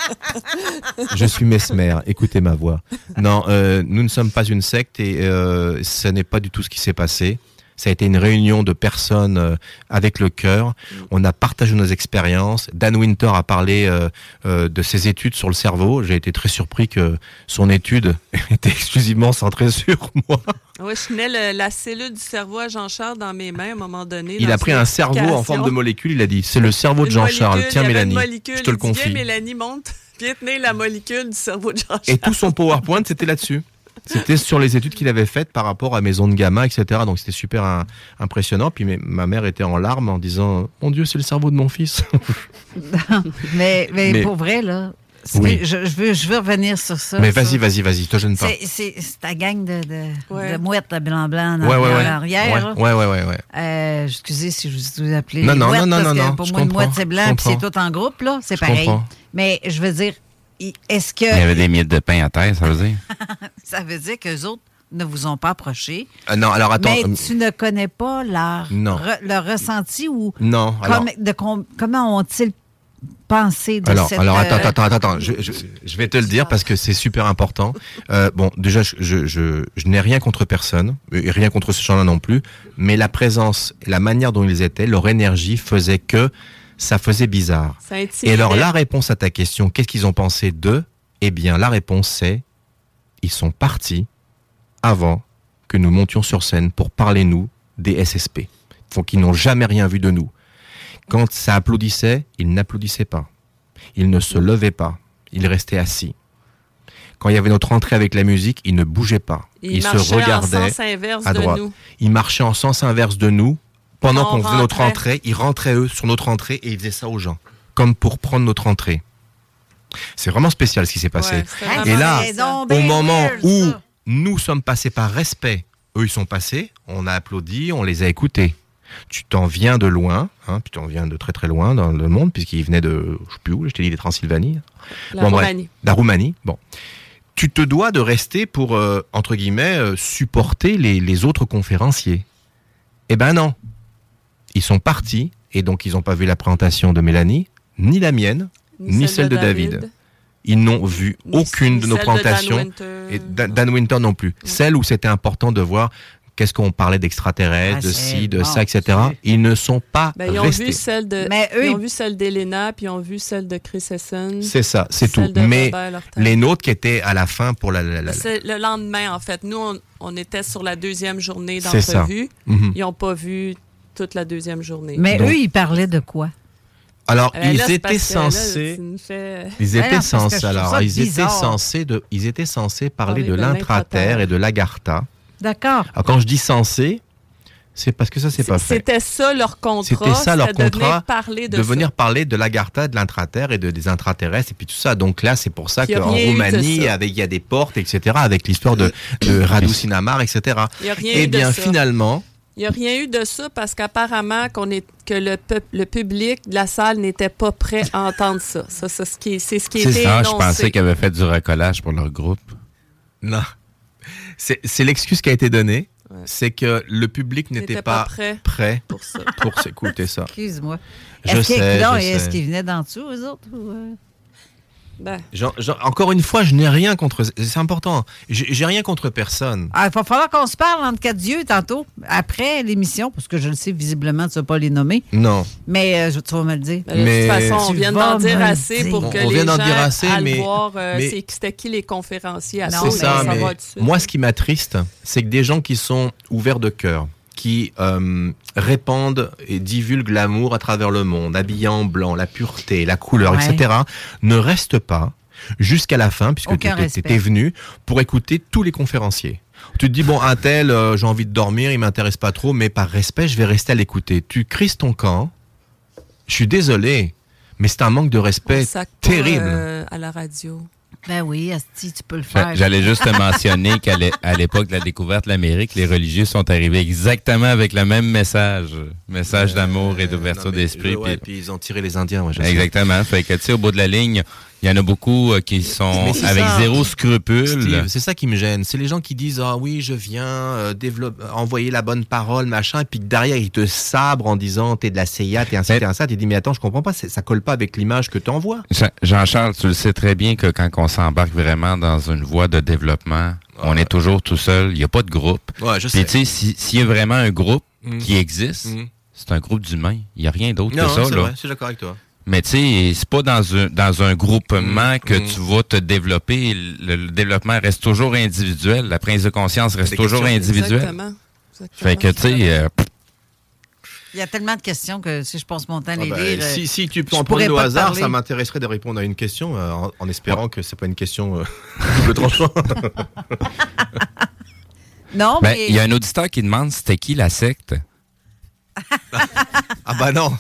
Je suis mesmer, écoutez ma voix. Non, euh, nous ne sommes pas une secte et euh, ce n'est pas du tout ce qui s'est passé. Ça a été une réunion de personnes euh, avec le cœur. On a partagé nos expériences. Dan Winter a parlé euh, euh, de ses études sur le cerveau. J'ai été très surpris que son étude était exclusivement centrée *laughs* sur moi. Ouais, je tenais le- la cellule du cerveau à Jean-Charles dans mes mains à un moment donné. Il a pris un cerveau en forme de molécule. Il a dit, c'est le cerveau de Jean-Charles. Tiens, Mélanie, molécule, je te le confie. Mélanie, monte. *laughs* Viens tenir la molécule du cerveau de Jean-Charles. Et tout son PowerPoint, c'était là-dessus. C'était sur les études qu'il avait faites par rapport à Maison de Gamma, etc. Donc c'était super impressionnant. Puis ma mère était en larmes en disant Mon Dieu, c'est le cerveau de mon fils. *laughs* *laughs* mais, mais, Mais- pour vrai, là, Oui. je, je veux, je veux revenir sur ça. Mais vas-y, vas-y, vas-y, te gêne pas. C'est- ta gang de, de, Ouais. de mouettes de blanc-blanc Ouais, ouais, ouais. l'arrière. Ouais, ouais, ouais, ouais. Euh, excusez si je vous ai appelé Non, non, mouettes, non, non, parce non, que non, Pour je moi, une mouette, c'est je blanc, puis c'est tout en groupe, là. C'est Je pareil. comprends. Mais je veux dire, est-ce que Il y avait des miettes de pain à terre, ça veut dire? *laughs* ça veut dire qu'eux autres ne vous ont pas approché? Ah non, alors attends. Mais euh, tu ne connais pas leur, re- leur ressenti ou Non, alors- comme- de com- comment ont-ils pensé de Alors, cette... alors attends, euh, attends, attends, attends. Je, je- je vais te le dire parce que c'est super important. *laughs* Euh, bon, déjà, je, je, n'ai rien contre personne, et rien contre ces gens-là non plus, mais la présence, la manière dont ils étaient, leur énergie faisait que ça faisait bizarre. Ça. Et alors, la réponse à ta question, qu'est-ce qu'ils ont pensé d'eux? Eh bien, la réponse c'est, ils sont partis avant que nous montions sur scène pour parler, nous, des SSP. Faut qu'ils n'ont jamais rien vu de nous. Quand ça applaudissait, ils n'applaudissaient pas. Ils ne se levaient pas. Ils restaient assis. Quand il y avait notre entrée avec la musique, ils ne bougeaient pas. Ils Ils, se marchaient en regardaient sens inverse à de droite. nous. Ils marchaient en sens inverse de nous. Pendant On qu'on faisait notre entrée, ils rentraient eux sur notre entrée et ils faisaient ça aux gens. Comme pour prendre notre entrée. C'est vraiment spécial ce qui s'est passé. Ouais, et là, au moment où ça. nous sommes passés par respect, eux ils sont passés, on a applaudi, on les a écoutés. Tu t'en viens de loin, hein, puis tu t'en viens de très très loin dans le monde, puisqu'il venait de, je sais plus où, je t'ai dit, de Transylvanie. La bref, Roumanie. la Roumanie. Bon. Tu te dois de rester pour, euh, entre guillemets, euh, supporter les, les autres conférenciers. Eh ben non. Ils sont partis, et donc ils n'ont pas vu la présentation de Mélanie, ni la mienne, ni, celle, de David. Ils n'ont vu aucune de nos celle de Dan présentations. Winter. et Dan, Dan Winter non plus. Celle où c'était important de voir qu'est-ce qu'on parlait d'extraterrestres, Ah, de ci, de bon, ça, etc. Ils ne sont pas Ben, ils ont restés. vu celle de, Mais eux, ils ont vu celle d'Elena, puis ils ont vu celle de Chris Essen. C'est ça, c'est tout. celle de Mais les nôtres qui étaient à la fin pour la... la- la- le lendemain, en fait. Nous, on, on était sur la deuxième journée d'entrevue. Mhm. Ils n'ont pas vu toute la deuxième journée. Mais Donc- eux, ils parlaient de quoi? Alors, Euh, ils là, étaient là, censés... Ils étaient censés, alors, ils étaient censés de, ils étaient censés parler Parler de de l'intraterre et de l'agartha. D'accord. Alors, quand je dis censé, c'est parce que ça, c'est pas fait. C'était ça leur contrat. C'était ça leur c'était de venir contrat, parler de, venir parler de l'agartha, de l'intraterre et de, des intraterrestres et puis tout ça. Donc là, c'est pour ça qu'en Roumanie, avec il y a des portes, etc. Avec l'histoire de, de Radu Sinamar, etc. Il y a rien Eh eu de bien, ça. finalement, Il n'y a rien eu de ça parce qu'apparemment qu'on est, que le, peuple- le public de la salle n'était pas prêt à entendre ça. Ça, c'est ce qui, c'est ce qui était Ah, je pensais qu'ils avaient fait du recollage pour leur groupe. non. C'est c'est l'excuse qui a été donnée. C'est que le public n'était pas, pas prêt prêt pour ça. pour s'écouter ça. Excuse-moi. Est-ce qu'ils- sais. qu'ils venaient d'en dessous, eux autres? ou, euh? Jean- encore une fois, je n'ai rien contre. C'est important. J'ai rien contre personne. Ah, il va falloir qu'on se parle entre quatre yeux tantôt, après l'émission, parce que je le sais visiblement, tu ne vas pas les nommer. Non. Mais euh, je- tu vas me le dire. ben, de Mais- toute façon, on vient d'en dire assez pour que On les vient d'en gens dire assez, mais- voir euh, mais- c'est- c'était qui les conférenciers à Non, ça. Mais mais va moi, ce qui m'attriste, c'est que des gens qui sont ouverts de cœur, qui euh, répandent et divulguent l'amour à travers le monde, habillés en blanc, la pureté, la couleur, Ouais. etc., ne restent pas jusqu'à la fin, puisque tu étais venu, pour écouter tous les conférenciers. Tu te dis, bon, un tel, euh, j'ai envie de dormir, il m'intéresse pas trop, mais par respect, je vais rester à l'écouter. Tu crises ton camp. Je suis désolé, mais c'est un manque de respect terrible. euh, à la radio. Ben oui, Asti, tu peux le faire. J'a- J'allais juste te *laughs* mentionner qu'à l'époque de la découverte de l'Amérique, les religieux sont arrivés exactement avec le même message. Message d'amour et d'ouverture Euh, d'esprit. ouais, puis- puis ils ont tiré les Indiens, ouais, je sais. Exactement. Fait que, tu sais, au bout de la ligne, il y en a beaucoup euh, qui sont avec ça. zéro scrupule. C'est ça qui me gêne. C'est les gens qui disent ah oui je viens euh, développer, envoyer la bonne parole machin et puis derrière ils te sabrent en disant t'es de la CIA t'es un ci, t'es un ça. Tu dis mais attends je comprends pas ça colle pas avec l'image que t'envoies. Jean- Jean-Charles, tu le sais très bien que quand on s'embarque vraiment dans une voie de développement, on est toujours tout seul. Il n'y a pas de groupe. Ouais, je Puis sais. tu sais, si- s'il y a vraiment un groupe Mm. qui existe, Mm. c'est un groupe d'humains. Il n'y a rien d'autre que ça. là. je suis d'accord avec toi. Mais tu sais, c'est pas dans un, dans un groupement que mm. tu vas te développer. Le, le développement reste toujours individuel. La prise de conscience reste toujours individuelle. Exactement. Fait que tu sais, euh, Il y a tellement de questions que si je passe mon temps à Ah les bah, lire. si, si tu peux en prendre au hasard, parler. ça m'intéresserait de répondre à une question euh, en, en espérant que c'est pas une question euh, *laughs* double tranchant. *laughs* Non, ben, mais. il y a un auditeur qui demande c'était qui la secte? *laughs* ah bah non,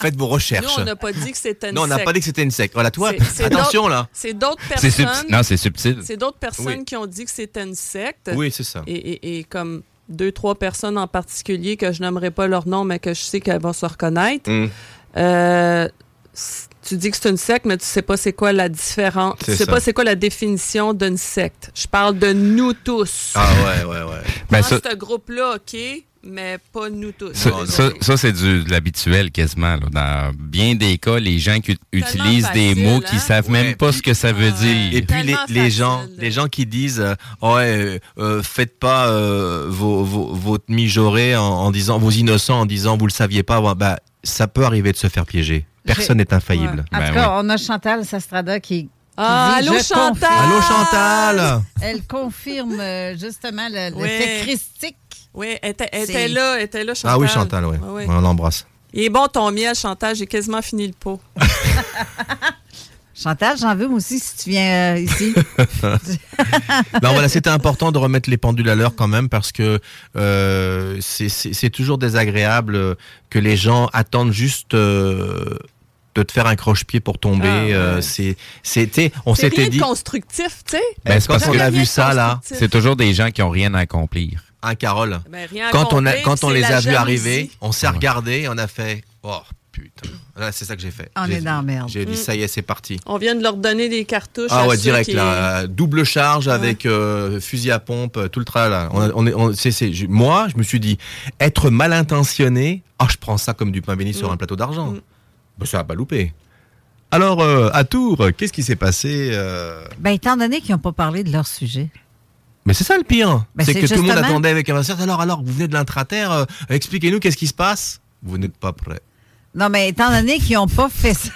faites vos Nous, recherches. on n'a pas dit que c'était une non on n'a secte. pas dit que c'était une secte. Voilà toi, attention d'autres- là. C'est d'autres personnes. Non, c'est subtil. C'est d'autres personnes Oui. qui ont dit que c'était une secte. Oui c'est ça. Et, et- et comme deux, trois personnes en particulier que je n'aimerais pas leur nom, mais que je sais qu'elles vont se reconnaître. Mm. Euh, tu dis que c'est une secte, mais tu sais pas c'est quoi la différence. Tu sais ça. pas c'est quoi la définition d'une secte. Je parle de nous tous. Ah ouais ouais ouais. Ben, Dans ce groupe-là, OK, mais pas nous tous. ça, Non, ça- ça, c'est du, de l'habituel quasiment. là. Dans bien des cas, les gens qui utilisent des mots qui hein? savent Ouais, même pas puis- ce que ça veut dire. Et puis les, les gens, les gens qui disent euh, ouais, euh, euh, faites pas euh, vos, vos, votre mijaurée en, en disant vos innocents en disant vous le saviez pas, ouais, bah ça peut arriver de se faire piéger. Personne n'est infaillible. En Ben tout cas, on a Chantal Sastrada qui. qui Ah, dit, allô, Chantal! Allô Chantal. Elle confirme justement le- Oui. christique. Oui, elle était, elle C'est- était là, elle était là, Chantal. Ah oui Chantal. Ouais, ouais. On l'embrasse. Il est bon ton miel, Chantal, j'ai quasiment fini le pot. *laughs* Chantal, j'en veux moi aussi si tu viens euh, ici. *laughs* Non, voilà, c'était important de remettre les pendules à l'heure quand même parce que euh, c'est- toujours désagréable que les gens attendent juste euh, de te faire un croche-pied pour tomber. Ah, ouais. euh, sais, on C'est rien s'était de dit. constructif, tu sais. Ben, c'est parce on que a vu ça là, c'est toujours des gens qui ont rien à accomplir. Hein, Carole Ben, rien à Quand on, a, compter, quand on c'est les a vus arriver, on s'est regardé, on a fait Oh putain. Là, c'est ça que j'ai fait. On J'ai est dit- dans la merde. J'ai dit Mm. Ça y est, c'est parti. On vient de leur donner des cartouches. Ah à ouais, ceux direct qui- là, double charge avec euh, fusil à pompe, euh, tout le tralala. On, moi, je me suis dit, être mal intentionné, ah, je prends ça comme du pain béni sur Mm. un plateau d'argent. Ben, ça va pas louper. Alors, euh, à Tours, qu'est-ce qui s'est passé euh? Ben, étant donné qu'ils n'ont pas parlé de leur sujet. Mais c'est ça le pire, c'est que tout le monde attendait avec impatience. Alors, alors, vous venez de l'intraterre, euh, expliquez-nous qu'est-ce qui se passe. Vous n'êtes pas prêts. Non, mais étant donné qu'ils n'ont pas fait ça.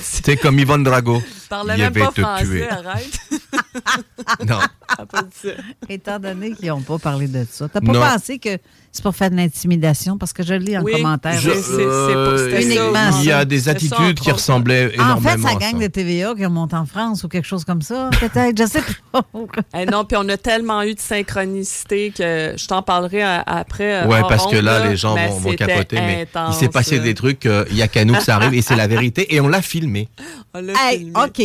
C'est *laughs* *laughs* comme Yvonne Drago. Parlais Il même avait pas te français, tuer. arrête. *laughs* Non. T'as pas dit ça. Étant donné qu'ils n'ont pas parlé de ça. T'as pas Non. pensé que c'est pour faire de l'intimidation? Parce que je le lis en Oui, commentaire. Je- euh, uniquement il y a des C'est attitudes qui ressemblaient Ah, en fait, énormément ça gagne de TVA qui remonte en France ou quelque chose comme ça, peut-être. Je sais pas. *laughs* Eh non, puis on a tellement eu de synchronicité que je t'en parlerai après. euh, Ouais, hors parce que là, les gens vont, capoter, mais intense. il s'est passé des trucs, euh, il y a qu'à nous que ça arrive, et c'est la vérité, et on l'a filmé. On l'a Hey, filmé. OK.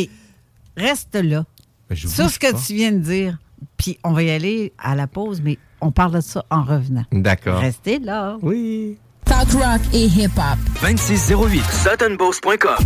Reste là. Je Sur ce que pas. tu viens de dire. Puis on va y aller à la pause, mais on parle de ça en revenant. D'accord. Restez là. Oui. Talk rock et hip-hop. 2608 suttonboss.com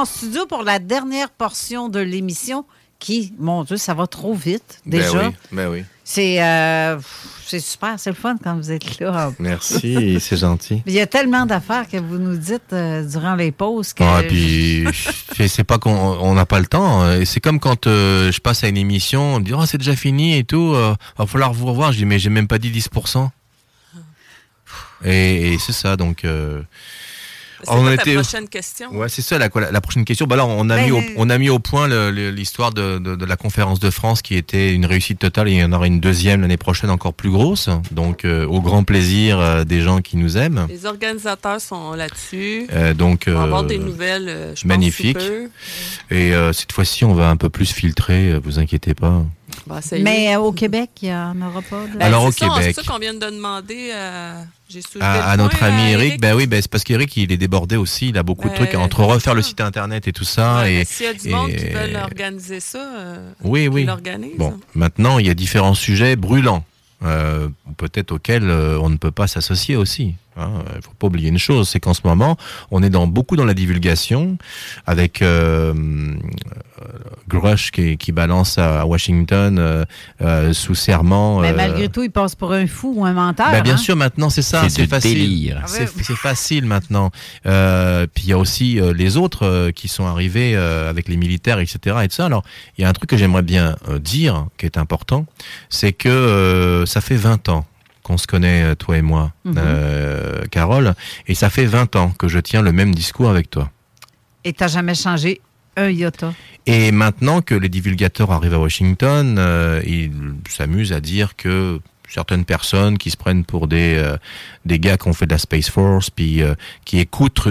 En studio pour la dernière portion de l'émission qui, mon Dieu, ça va trop vite déjà. Ben oui, ben oui. C'est euh, super, c'est le fun quand vous êtes là. Merci, *laughs* c'est gentil. Il y a tellement d'affaires que vous nous dites euh, durant les pauses que Ah, puis, *laughs* c'est pas qu'on on n'a pas le temps. euh, C'est comme quand euh, je passe à une émission, on me dit oh, c'est déjà fini et tout, va falloir vous revoir. Je dis mais j'ai même pas dit 10%. Et, et c'est ça, donc. C'est on était- ta prochaine question? Ouais, c'est ça la, la, la prochaine question. Bah alors, on a Ben, mis au, euh, on a mis au point l'histoire de, de, de la conférence de France qui était une réussite totale et il y en aura une deuxième l'année prochaine encore plus grosse. Donc, euh, au grand plaisir euh, des gens qui nous aiment. Les organisateurs sont là-dessus. Euh, donc, on va avoir des nouvelles, je pense, magnifique. sous peu. Et euh, cette fois-ci, on va un peu plus filtrer. Vous inquiétez pas. Bah. Mais euh, au Québec, il n'y en aura pas. de- Ben, Alors, au c'est ça, Québec. C'est ça qu'on vient de demander. euh, À, notre point, ami euh, Eric, ben oui, ben c'est parce qu'Eric il est débordé aussi, il a beaucoup de trucs entre refaire le site internet et tout ça. et, S'il y a du monde qui et- veulent organiser ça, euh, Oui, oui. Bon, maintenant, il y a différents sujets brûlants, euh, peut-être auxquels euh, on ne peut pas s'associer aussi. Il ne faut pas oublier une chose, c'est qu'en ce moment, on est dans beaucoup dans la divulgation, avec euh, euh, Grush qui, qui balance à Washington euh, euh, sous serment. Mais euh, Ben, malgré tout, il passe pour un fou ou un menteur. bah, bien hein? sûr, maintenant, c'est ça, C'est facile. délire. C'est Ah c'est facile maintenant. Euh, puis il y a aussi euh, les autres euh, qui sont arrivés euh, avec les militaires, etc. Et tout ça. Alors, il y a un truc que j'aimerais bien euh, dire, qui est important, c'est que euh, ça fait 20 ans qu'on se connaît, euh, toi et moi, Mhm. euh, Carole, et ça fait 20 ans que je tiens le même discours avec toi. Et tu n'as jamais changé un iota. Et maintenant que les divulgateurs arrivent à Washington, euh, ils s'amusent à dire que certaines personnes qui se prennent pour des euh, des gars qui ont fait de la Space Force, puis euh, qui écoutent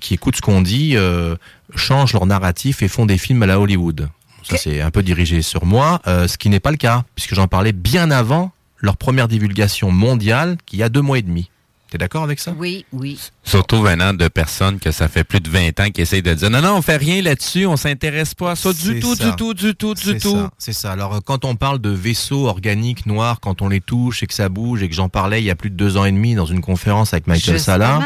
qui écoutent ce qu'on dit, euh, changent leur narratif et font des films à la Hollywood. Ça c'est un peu dirigé sur moi, ce qui n'est pas le cas puisque j'en parlais bien avant leur première divulgation mondiale, qui y a deux mois et demi. T'es d'accord avec ça? Oui, oui. Surtout venant de personnes que ça fait plus de 20 ans qui essayent de dire non, non, on fait rien là-dessus, on s'intéresse pas à ça du tout, ça. du tout, du tout, du C'est tout. ça, C'est ça. Alors, euh, quand on parle de vaisseaux organiques noirs, quand on les touche et que ça bouge, et que j'en parlais il y a plus de deux ans et demi dans une conférence avec Michael Justement.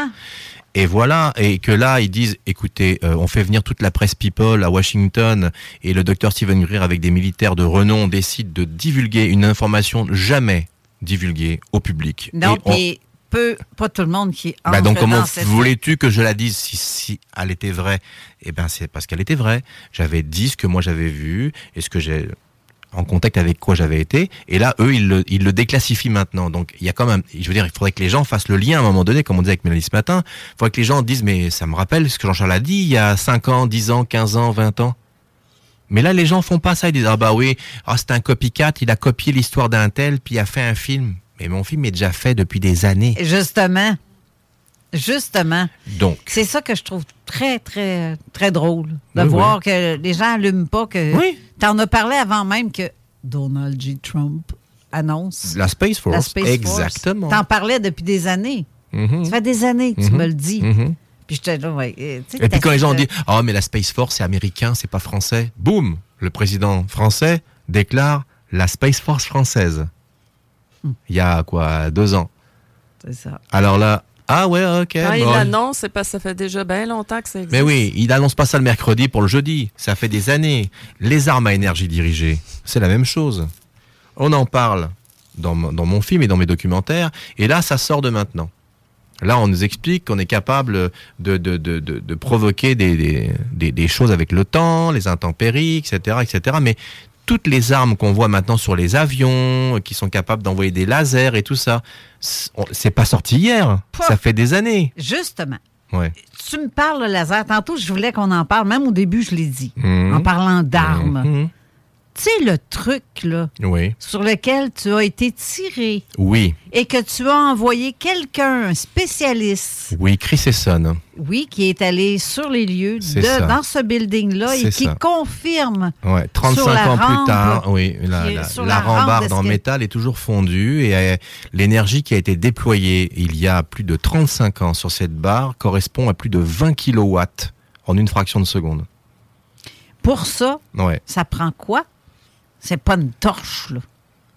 Et voilà, et que là, ils disent, écoutez, euh, on fait venir toute la presse people à Washington, et le docteur Stephen Greer, avec des militaires de renom, décide de divulguer une information jamais divulguée au public. Non, Et on- peu, pas tout le monde qui bah entre donc comment voulais-tu que je la dise si, si elle était vraie? Eh ben c'est parce qu'elle était vraie. J'avais dit ce que moi j'avais vu et ce que j'ai en contact avec quoi j'avais été. Et là, eux, ils le, ils le déclassifient maintenant. Donc, il y a quand même, je veux dire, il faudrait que les gens fassent le lien à un moment donné, comme on disait avec Mélanie ce matin. Il faudrait que les gens disent, mais ça me rappelle ce que Jean-Charles a dit il y a 5 ans, 10 ans, 15 ans, 20 ans. Mais là, les gens font pas ça. Ils disent, ah bah oui, ah, c'est un copycat, il a copié l'histoire d'un tel, puis il a fait un film. Mais mon film est déjà fait depuis des années. Justement. Justement. Donc. C'est ça que je trouve très, très, très drôle. De Oui, voir que les gens n'allument pas que. Oui. Tu en as parlé avant même que Donald J. Trump annonce. La Space Force. La Space Exactement. T'en parlais depuis des années. Mhm. Ça fait des années que tu Mhm. me le dis. Mhm. Puis je te dis, ouais, euh, Et puis quand les gens disent Ah, mais la Space Force, c'est américain, c'est pas français. Boum Le président français déclare la Space Force française. Il y a quoi Deux ans. C'est ça. Alors là, ah ouais, ok. Quand il bon. l'annonce, c'est parce que ça fait déjà bien longtemps que ça existe. Mais oui, il annonce pas ça le mercredi pour le jeudi. Ça fait des années. Les armes à énergie dirigée, c'est la même chose. On en parle dans, mon- dans mon film et dans mes documentaires. Et là, ça sort de maintenant. Là, on nous explique qu'on est capable de, de, de, de, de provoquer des, des, des, des choses avec le temps, les intempéries, etc., etc. Mais toutes les armes qu'on voit maintenant sur les avions, qui sont capables d'envoyer des lasers et tout ça, c'est pas sorti hier. Ça fait des années. Justement. Ouais. Tu me parles le laser. Tantôt, je voulais qu'on en parle. Même au début, je l'ai dit. Mhm. En parlant d'armes. Mhm. Tu sais, le truc, là, Oui. sur lequel tu as été tiré Oui. et que tu as envoyé quelqu'un, un spécialiste, Oui, Chris Esson. oui, qui est allé sur les lieux de, ça. dans ce building-là et qui ça. confirme Ouais, Sur 35 la ans plus tard, oui, la, rambarde en métal est toujours fondue et euh, l'énergie qui a été déployée il y a plus de 35 ans sur cette barre correspond à plus de 20 kilowatts en une fraction de seconde. pour ça, Ouais. ça prend quoi? C'est pas une torche, là.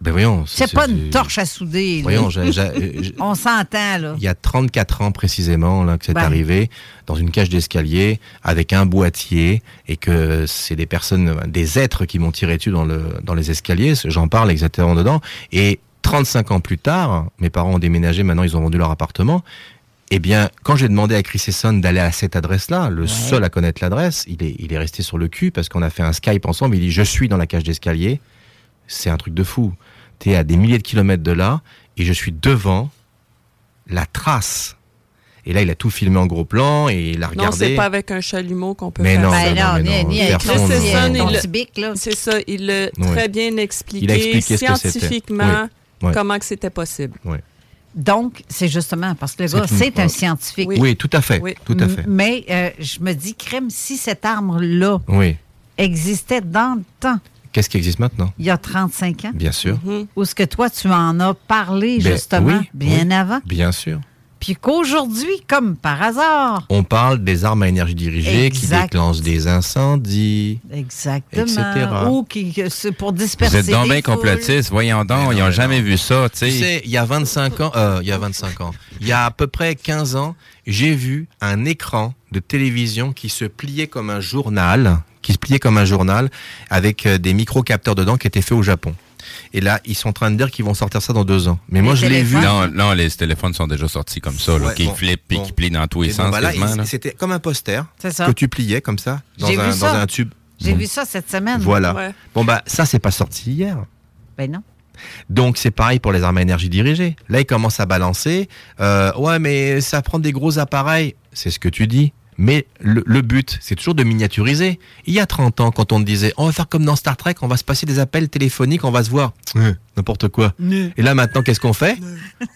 Ben voyons. C'est pas une torche à souder. Voyons, *laughs* On s'entend, là. il y a 34 ans précisément là que c'est Ben. arrivé dans une cage d'escalier avec un boîtier et que c'est des personnes des êtres qui m'ont tiré dessus dans le dans les escaliers, j'en parle exactement dedans et 35 ans plus tard, mes parents ont déménagé, maintenant ils ont vendu leur appartement. Eh bien, quand j'ai demandé à Chris Esson d'aller à cette adresse-là, le seul à connaître l'adresse, il est, il est resté sur le cul parce qu'on a fait un Skype ensemble. Il dit Je suis dans la cage d'escalier. C'est un truc de fou. Tu es à des milliers de kilomètres de là et je suis devant la trace. Et là, il a tout filmé en gros plan et il a Non, regardé. c'est pas avec un chalumeau qu'on peut Mais faire non, ça. Ben non, non, mais non, ni avec Chris personne, Esson, non. là. C'est ça, il l'a Oui. très bien expliqué, Il a expliqué ce que c'était. scientifiquement Oui. Oui. comment que c'était possible. Donc, c'est justement parce que le C'est gars, une- c'est un scientifique. Oui, tout à fait. Oui. Tout à fait. M- Mais euh, je me dis, crème, si cette arme-là Oui. existait dans le temps, Qu'est-ce qui existe maintenant? il y a 35 ans, Bien sûr. où est-ce que toi, tu en as parlé Ben, justement oui, bien oui. avant, Bien sûr. Puis qu'aujourd'hui, comme par hasard, On parle des armes à énergie dirigée Exact. qui déclenchent des incendies. exactement, Etc. ou qui, pour Vous disperser êtes donc bien complotistes. Voyons donc, ils n'ont jamais vu ça, tu sais, il y a 25 ans, euh, il y a 25 ans, il y a à peu près 15 ans, j'ai vu un écran de télévision qui se pliait comme un journal, qui se pliait comme un journal, avec euh, des micro-capteurs dedans qui étaient faits au Japon. Et là, ils sont en train de dire qu'ils vont sortir ça dans deux ans. Mais moi, je l'ai vu. Non, non, les téléphones sont déjà sortis comme ça, Ouais, qui bon, flippent et bon. qui plient dans tous les Et sens. C'était comme un poster que tu pliais comme ça dans, un, vu dans ça. un tube. J'ai Bon. vu ça cette semaine. Voilà. Ouais. Bon bah ça c'est pas sorti hier. Ben non. Donc c'est pareil pour les armes à énergie dirigée. Là ils commencent à balancer. Euh, ouais mais ça prend des gros appareils. C'est ce que tu dis. Mais le, le but, c'est toujours de miniaturiser. Il y a 30 ans, quand on te disait, on va faire comme dans Star Trek, on va se passer des appels téléphoniques, on va se voir. N'importe quoi. Et là maintenant, qu'est-ce qu'on fait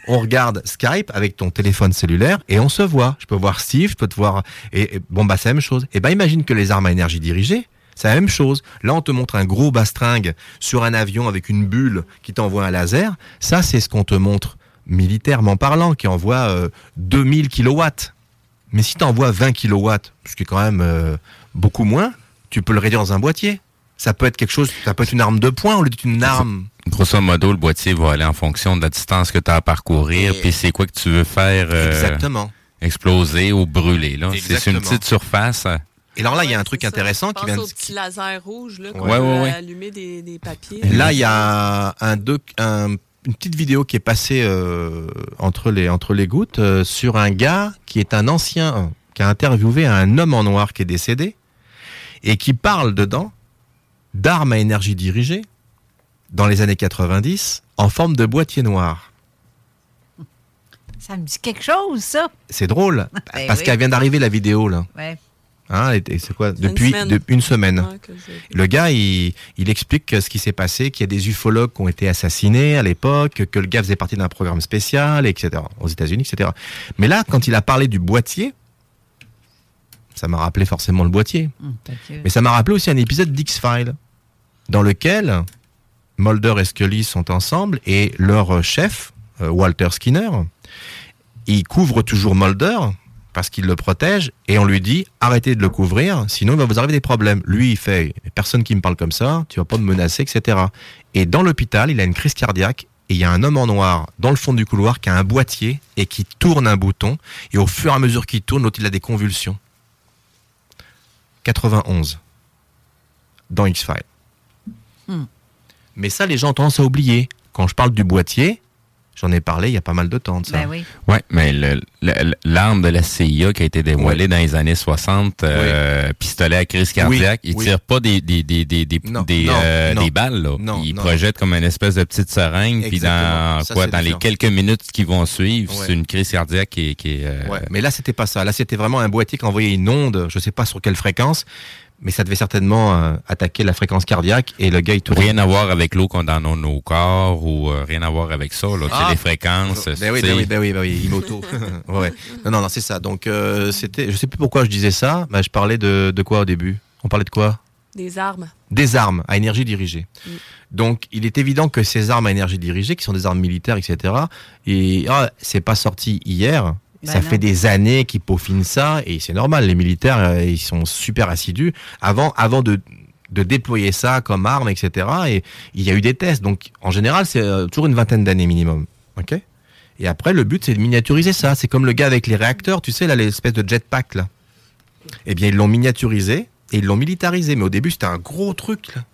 On regarde Skype avec ton téléphone cellulaire et on se voit. Je peux voir Steve, je peux te voir. Et, et bon bah c'est la même chose. Et ben imagine que les armes à énergie dirigée, c'est la même chose. Là, on te montre un gros bastringue sur un avion avec une bulle qui t'envoie un laser. Ça, c'est ce qu'on te montre militairement parlant, qui envoie euh, 2000 kilowatts. Mais si tu envoies 20 kilowatts, ce qui est quand même euh, beaucoup moins, tu peux le réduire dans un boîtier. Ça peut être quelque chose, ça peut être une arme de poing au lieu d'une arme. Grosso modo, le boîtier va aller en fonction de la distance que tu as à parcourir, puis c'est quoi que tu veux faire euh, Exactement. exploser ou brûler. là. C'est une petite surface. Et alors là, il y a un truc intéressant Je qui vient de... au petit laser rouge là, qu'on Ouais, peut ouais, ouais. allumer des, des papiers. Là, il y a un doc, un- une petite vidéo qui est passée euh, entre les entre les gouttes euh, sur un gars qui est un ancien qui a interviewé un homme en noir qui est décédé et qui parle dedans d'armes à énergie dirigée dans les années 90 en forme de boîtier noir. Ça me dit quelque chose, ça. C'est drôle, *laughs* Ben parce oui. qu'elle vient d'arriver la vidéo là. Ouais. Hein, et- et c'est quoi Une Depuis semaine. de- une semaine. Ouais, j'ai- Le gars, il, il explique que ce qui s'est passé, qu'il y a des ufologues qui ont été assassinés à l'époque, que le gars faisait partie d'un programme spécial, etc. Aux États-Unis, etc. Mais là, quand il a parlé du boîtier, ça m'a rappelé forcément le boîtier. Hum, Mais ça m'a rappelé aussi un épisode d'X-Files, dans lequel Mulder et Scully sont ensemble et leur chef, euh, Walter Skinner, il couvre toujours Mulder parce qu'il le protège et on lui dit arrêtez de le couvrir, sinon il va vous arriver des problèmes. Lui, il fait personne qui me parle comme ça, tu vas pas me menacer, etc. Et dans l'hôpital, il a une crise cardiaque et il y a un homme en noir dans le fond du couloir qui a un boîtier et qui tourne un bouton et au fur et à mesure qu'il tourne, l'autre il a des convulsions. 91 dans X-Files. Hmm. Mais ça, les gens ont tendance à oublier. Quand je parle du boîtier, j'en ai parlé il y a pas mal de temps de ça. Ben oui. Ouais, mais le- le- l'arme de la CIA qui a été dévoilée dans les années 60, euh, pistolet à crise cardiaque, Oui, il oui. tire pas des des des des des, Non, des, non, euh, non. des balles là. Non, il non. projette comme une espèce de petite seringue puis dans Ça, quoi dans les quelques minutes qui vont suivre, Ouais. c'est une crise cardiaque qui est, qui est, euh, Ouais, mais là, c'était pas ça. Là, c'était vraiment un boîtier qui envoyait une onde, je sais pas sur quelle fréquence, mais ça devait certainement euh, attaquer la fréquence cardiaque et le gars, il tourne. rien à voir avec l'eau qu'on a dans nos corps ou euh, rien à voir avec ça là, Ah. c'est les fréquences. Ben oui, tu ben oui, ben oui, ben oui, Imoto. *laughs* ouais. Non, non, non, c'est ça. Donc, euh, c'était, je sais plus pourquoi je disais ça, mais je parlais de, de quoi au début? On parlait de quoi? Des armes. Des armes à énergie dirigée. Mm. Donc, il est évident que ces armes à énergie dirigée, qui sont des armes militaires, etc., et ah, c'est pas sorti hier. Ben ça non. fait des années qu'ils peaufinent ça, et c'est normal. Les militaires, euh, ils sont super assidus avant, avant de de déployer ça comme arme, etc. Et il y a eu des tests. Donc, en général, c'est euh, toujours une vingtaine d'années minimum. Ok? Et après, le but, c'est de miniaturiser ça. C'est comme le gars avec les réacteurs, tu sais, là, l'espèce de jetpack, là. Eh bien, ils l'ont miniaturisé et ils l'ont militarisé. Mais au début, c'était un gros truc, là.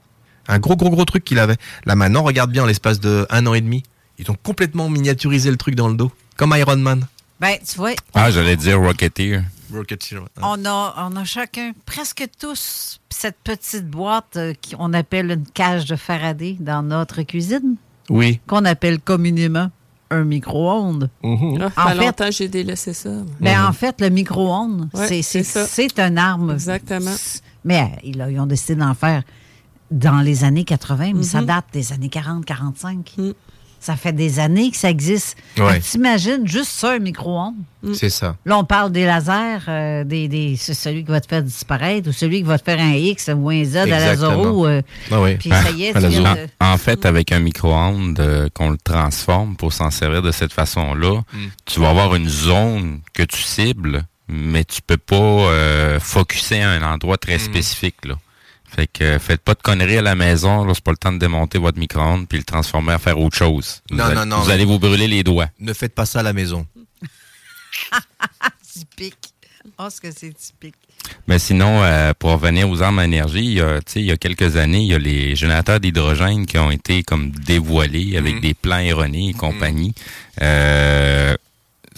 Un gros, gros, gros truc qu'il avait. Là, maintenant, regarde bien, en l'espace de un an et demi, ils ont complètement miniaturisé le truc dans le dos. Comme Iron Man. Ben, tu vois, Ah, j'allais dire Rocketeer. Rocketeer. on a, on a chacun, presque tous, cette petite boîte euh, qu'on appelle une cage de Faraday dans notre cuisine, Oui. qu'on appelle communément un micro-ondes. Ah, En ça fait j'ai délaissé ça. Mais en fait, le micro-ondes, Ouais, c'est- c'est c'est ça. c'est une arme. Exactement. Mais euh, ils, ils ont décidé d'en faire dans les années 80, mais ça Mhm. date des années 40-45. Mm. Ça fait des années que ça existe. Ouais. T'imagines juste ça, un micro-ondes. C'est ça. Là, on parle des lasers, euh, des, des, c'est celui qui va te faire disparaître ou celui qui va te faire un X ou un Z à la Exactement. Zoro. euh, Ah oui. Puis ça y est, tu En, viens de... en fait, avec un micro-ondes, euh, qu'on le transforme pour s'en servir de cette façon-là, Mm. tu vas avoir une zone que tu cibles, mais tu peux pas euh, focuser à un endroit très Mm. spécifique. Là. Fait que faites pas de conneries à la maison, là, c'est pas le temps de démonter votre micro-ondes puis le transformer à faire autre chose. Vous Non, allez, non, non, Vous allez vous brûler les doigts. Ne faites pas ça à la maison. *laughs* typique. Oh, ce que c'est typique. Mais sinon, euh, pour revenir aux armes à énergie, il y a, tu sais, il y a quelques années, il y a les générateurs d'hydrogène qui ont été comme dévoilés avec Mhm. des plans erronés et compagnie. Euh,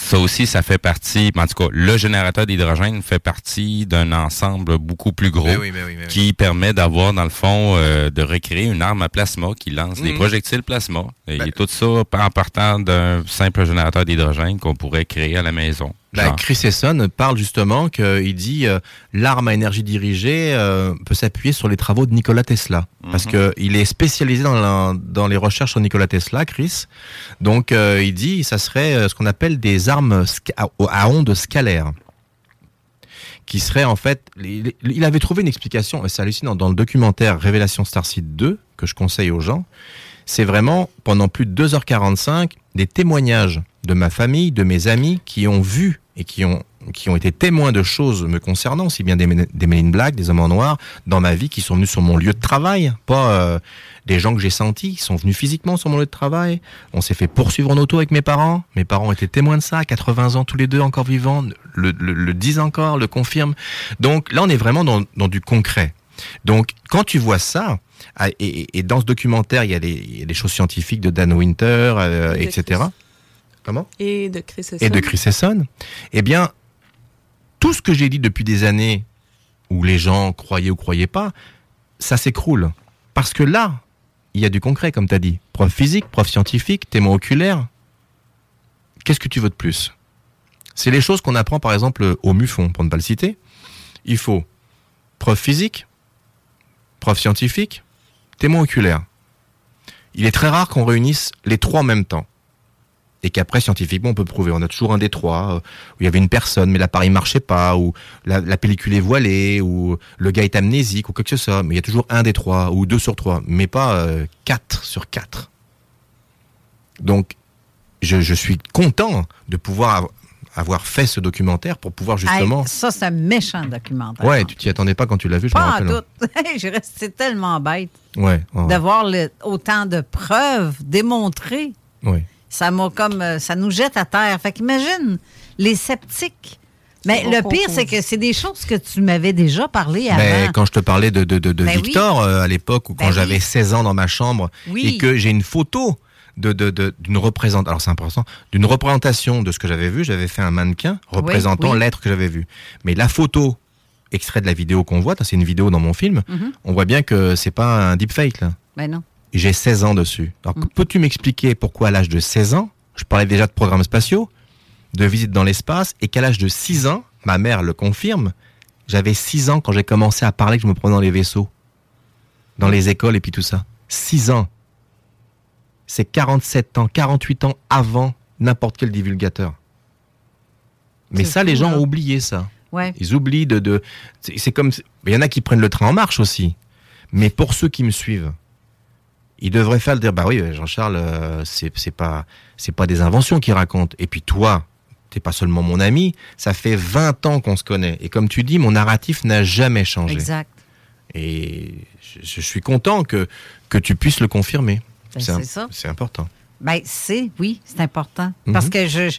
ça aussi, ça fait partie, en tout cas, le générateur d'hydrogène fait partie d'un ensemble beaucoup plus gros Ben oui, ben oui, ben oui. qui permet d'avoir, dans le fond, euh, de recréer une arme à plasma qui lance des Mhm. projectiles plasma. Et Ben- tout ça en partant d'un simple générateur d'hydrogène qu'on pourrait créer à la maison. Genre. Chris Esson parle justement qu'il dit euh, l'arme à énergie dirigée euh, peut s'appuyer sur les travaux de Nikola Tesla. Parce Mhm. que il est spécialisé dans, la- dans les recherches sur Nikola Tesla, Chris. Donc euh, il dit ça serait ce qu'on appelle des armes à, à ondes scalaires. Qui serait en fait. Il, il avait trouvé une explication, et c'est hallucinant, dans le documentaire Révélation Starseed 2, que je conseille aux gens. C'est vraiment, pendant plus de 2h45, des témoignages de ma famille, de mes amis, qui ont vu et qui ont, qui ont été témoins de choses me concernant, aussi bien des, des Men Black, des hommes en noir, dans ma vie, qui sont venus sur mon lieu de travail, pas euh, des gens que j'ai sentis, qui sont venus physiquement sur mon lieu de travail. On s'est fait poursuivre en auto avec mes parents. Mes parents étaient témoins de ça, à 80 ans tous les deux encore vivants, le, le, disent encore, le confirment. Donc là, on est vraiment dans, dans du concret. Donc, quand tu vois ça, et, et- dans ce documentaire, il y a des, il y a des choses scientifiques de Dan Winter, euh, Et etc. Chris. Comment? Et de Chris Et de Chris Esson. Eh bien, tout ce que j'ai dit depuis des années, où les gens croyaient ou croyaient pas, ça s'écroule. Parce que là, il y a du concret, comme tu as dit. Preuve physique, preuve scientifique, témoin oculaire. Qu'est-ce que tu veux de plus? C'est les choses qu'on apprend, par exemple, au MUFON, pour ne pas le citer. Il faut preuve physique, preuve scientifique, témoin oculaire. Il est très rare qu'on réunisse les trois en même temps. Et qu'après, scientifiquement, on peut prouver. On a toujours un des trois, euh, où il y avait une personne, mais l'appareil marchait pas, ou la, pellicule est voilée, ou le gars est amnésique, ou quelque chose ça. Mais il y a toujours un des trois, ou deux sur trois, mais pas euh, quatre sur quatre. Donc, je, je suis content de pouvoir avoir fait ce documentaire pour pouvoir justement... Hey, ça, c'est un méchant documentaire. ouais, tu t'y attendais pas quand tu l'as vu, je me Pas en rappelle. hein. tout. *laughs* J'ai resté tellement bête Ouais, ouais, d'avoir autant de preuves démontrées. ouais. Ça m'a comme. euh, Ça nous jette à terre. Fait qu'imagine, les sceptiques. Mais le pire, c'est que c'est des choses que tu m'avais déjà parlé avant. Ben, quand je te parlais de, de, de, de Ben oui. Victor euh, à l'époque, ou quand Ben j'avais oui. 16 ans dans ma chambre, Oui. et que j'ai une photo de de- de- d'une représentation, alors c'est important, d'une représentation de ce que j'avais vu, j'avais fait un mannequin représentant oui. l'être que j'avais vu. Mais la photo, extrait de la vidéo qu'on voit, c'est une vidéo dans mon film, Mhm. on voit bien que c'est pas un deepfake là. Ben non. J'ai 16 ans dessus. Donc, Mm. peux-tu m'expliquer pourquoi à l'âge de 16 ans, je parlais déjà de programmes spatiaux, de visite dans l'espace, et qu'à l'âge de 6 ans, ma mère le confirme, j'avais 6 ans quand j'ai commencé à parler que je me prenais dans les vaisseaux, dans les écoles et puis tout ça. 6 ans. C'est 47 ans, 48 ans avant n'importe quel divulgateur. Mais ça, les gens hein. ont oublié ça. Ouais. Ils oublient de. de c'est comme. Il y en a qui prennent le train en marche aussi. Mais pour ceux qui me suivent, ils devraient faire le dire bah oui, Jean-Charles, euh, c'est pas, c'est pas des inventions qu'il raconte. Et puis toi, t'es pas seulement mon ami, ça fait 20 ans qu'on se connaît. Et comme tu dis, mon narratif n'a jamais changé. Exact. Et je, je suis content que, que tu puisses le confirmer. Ben, c'est ça. C'est important. Ben, c'est, oui, c'est important. Mhm. Parce que je. je-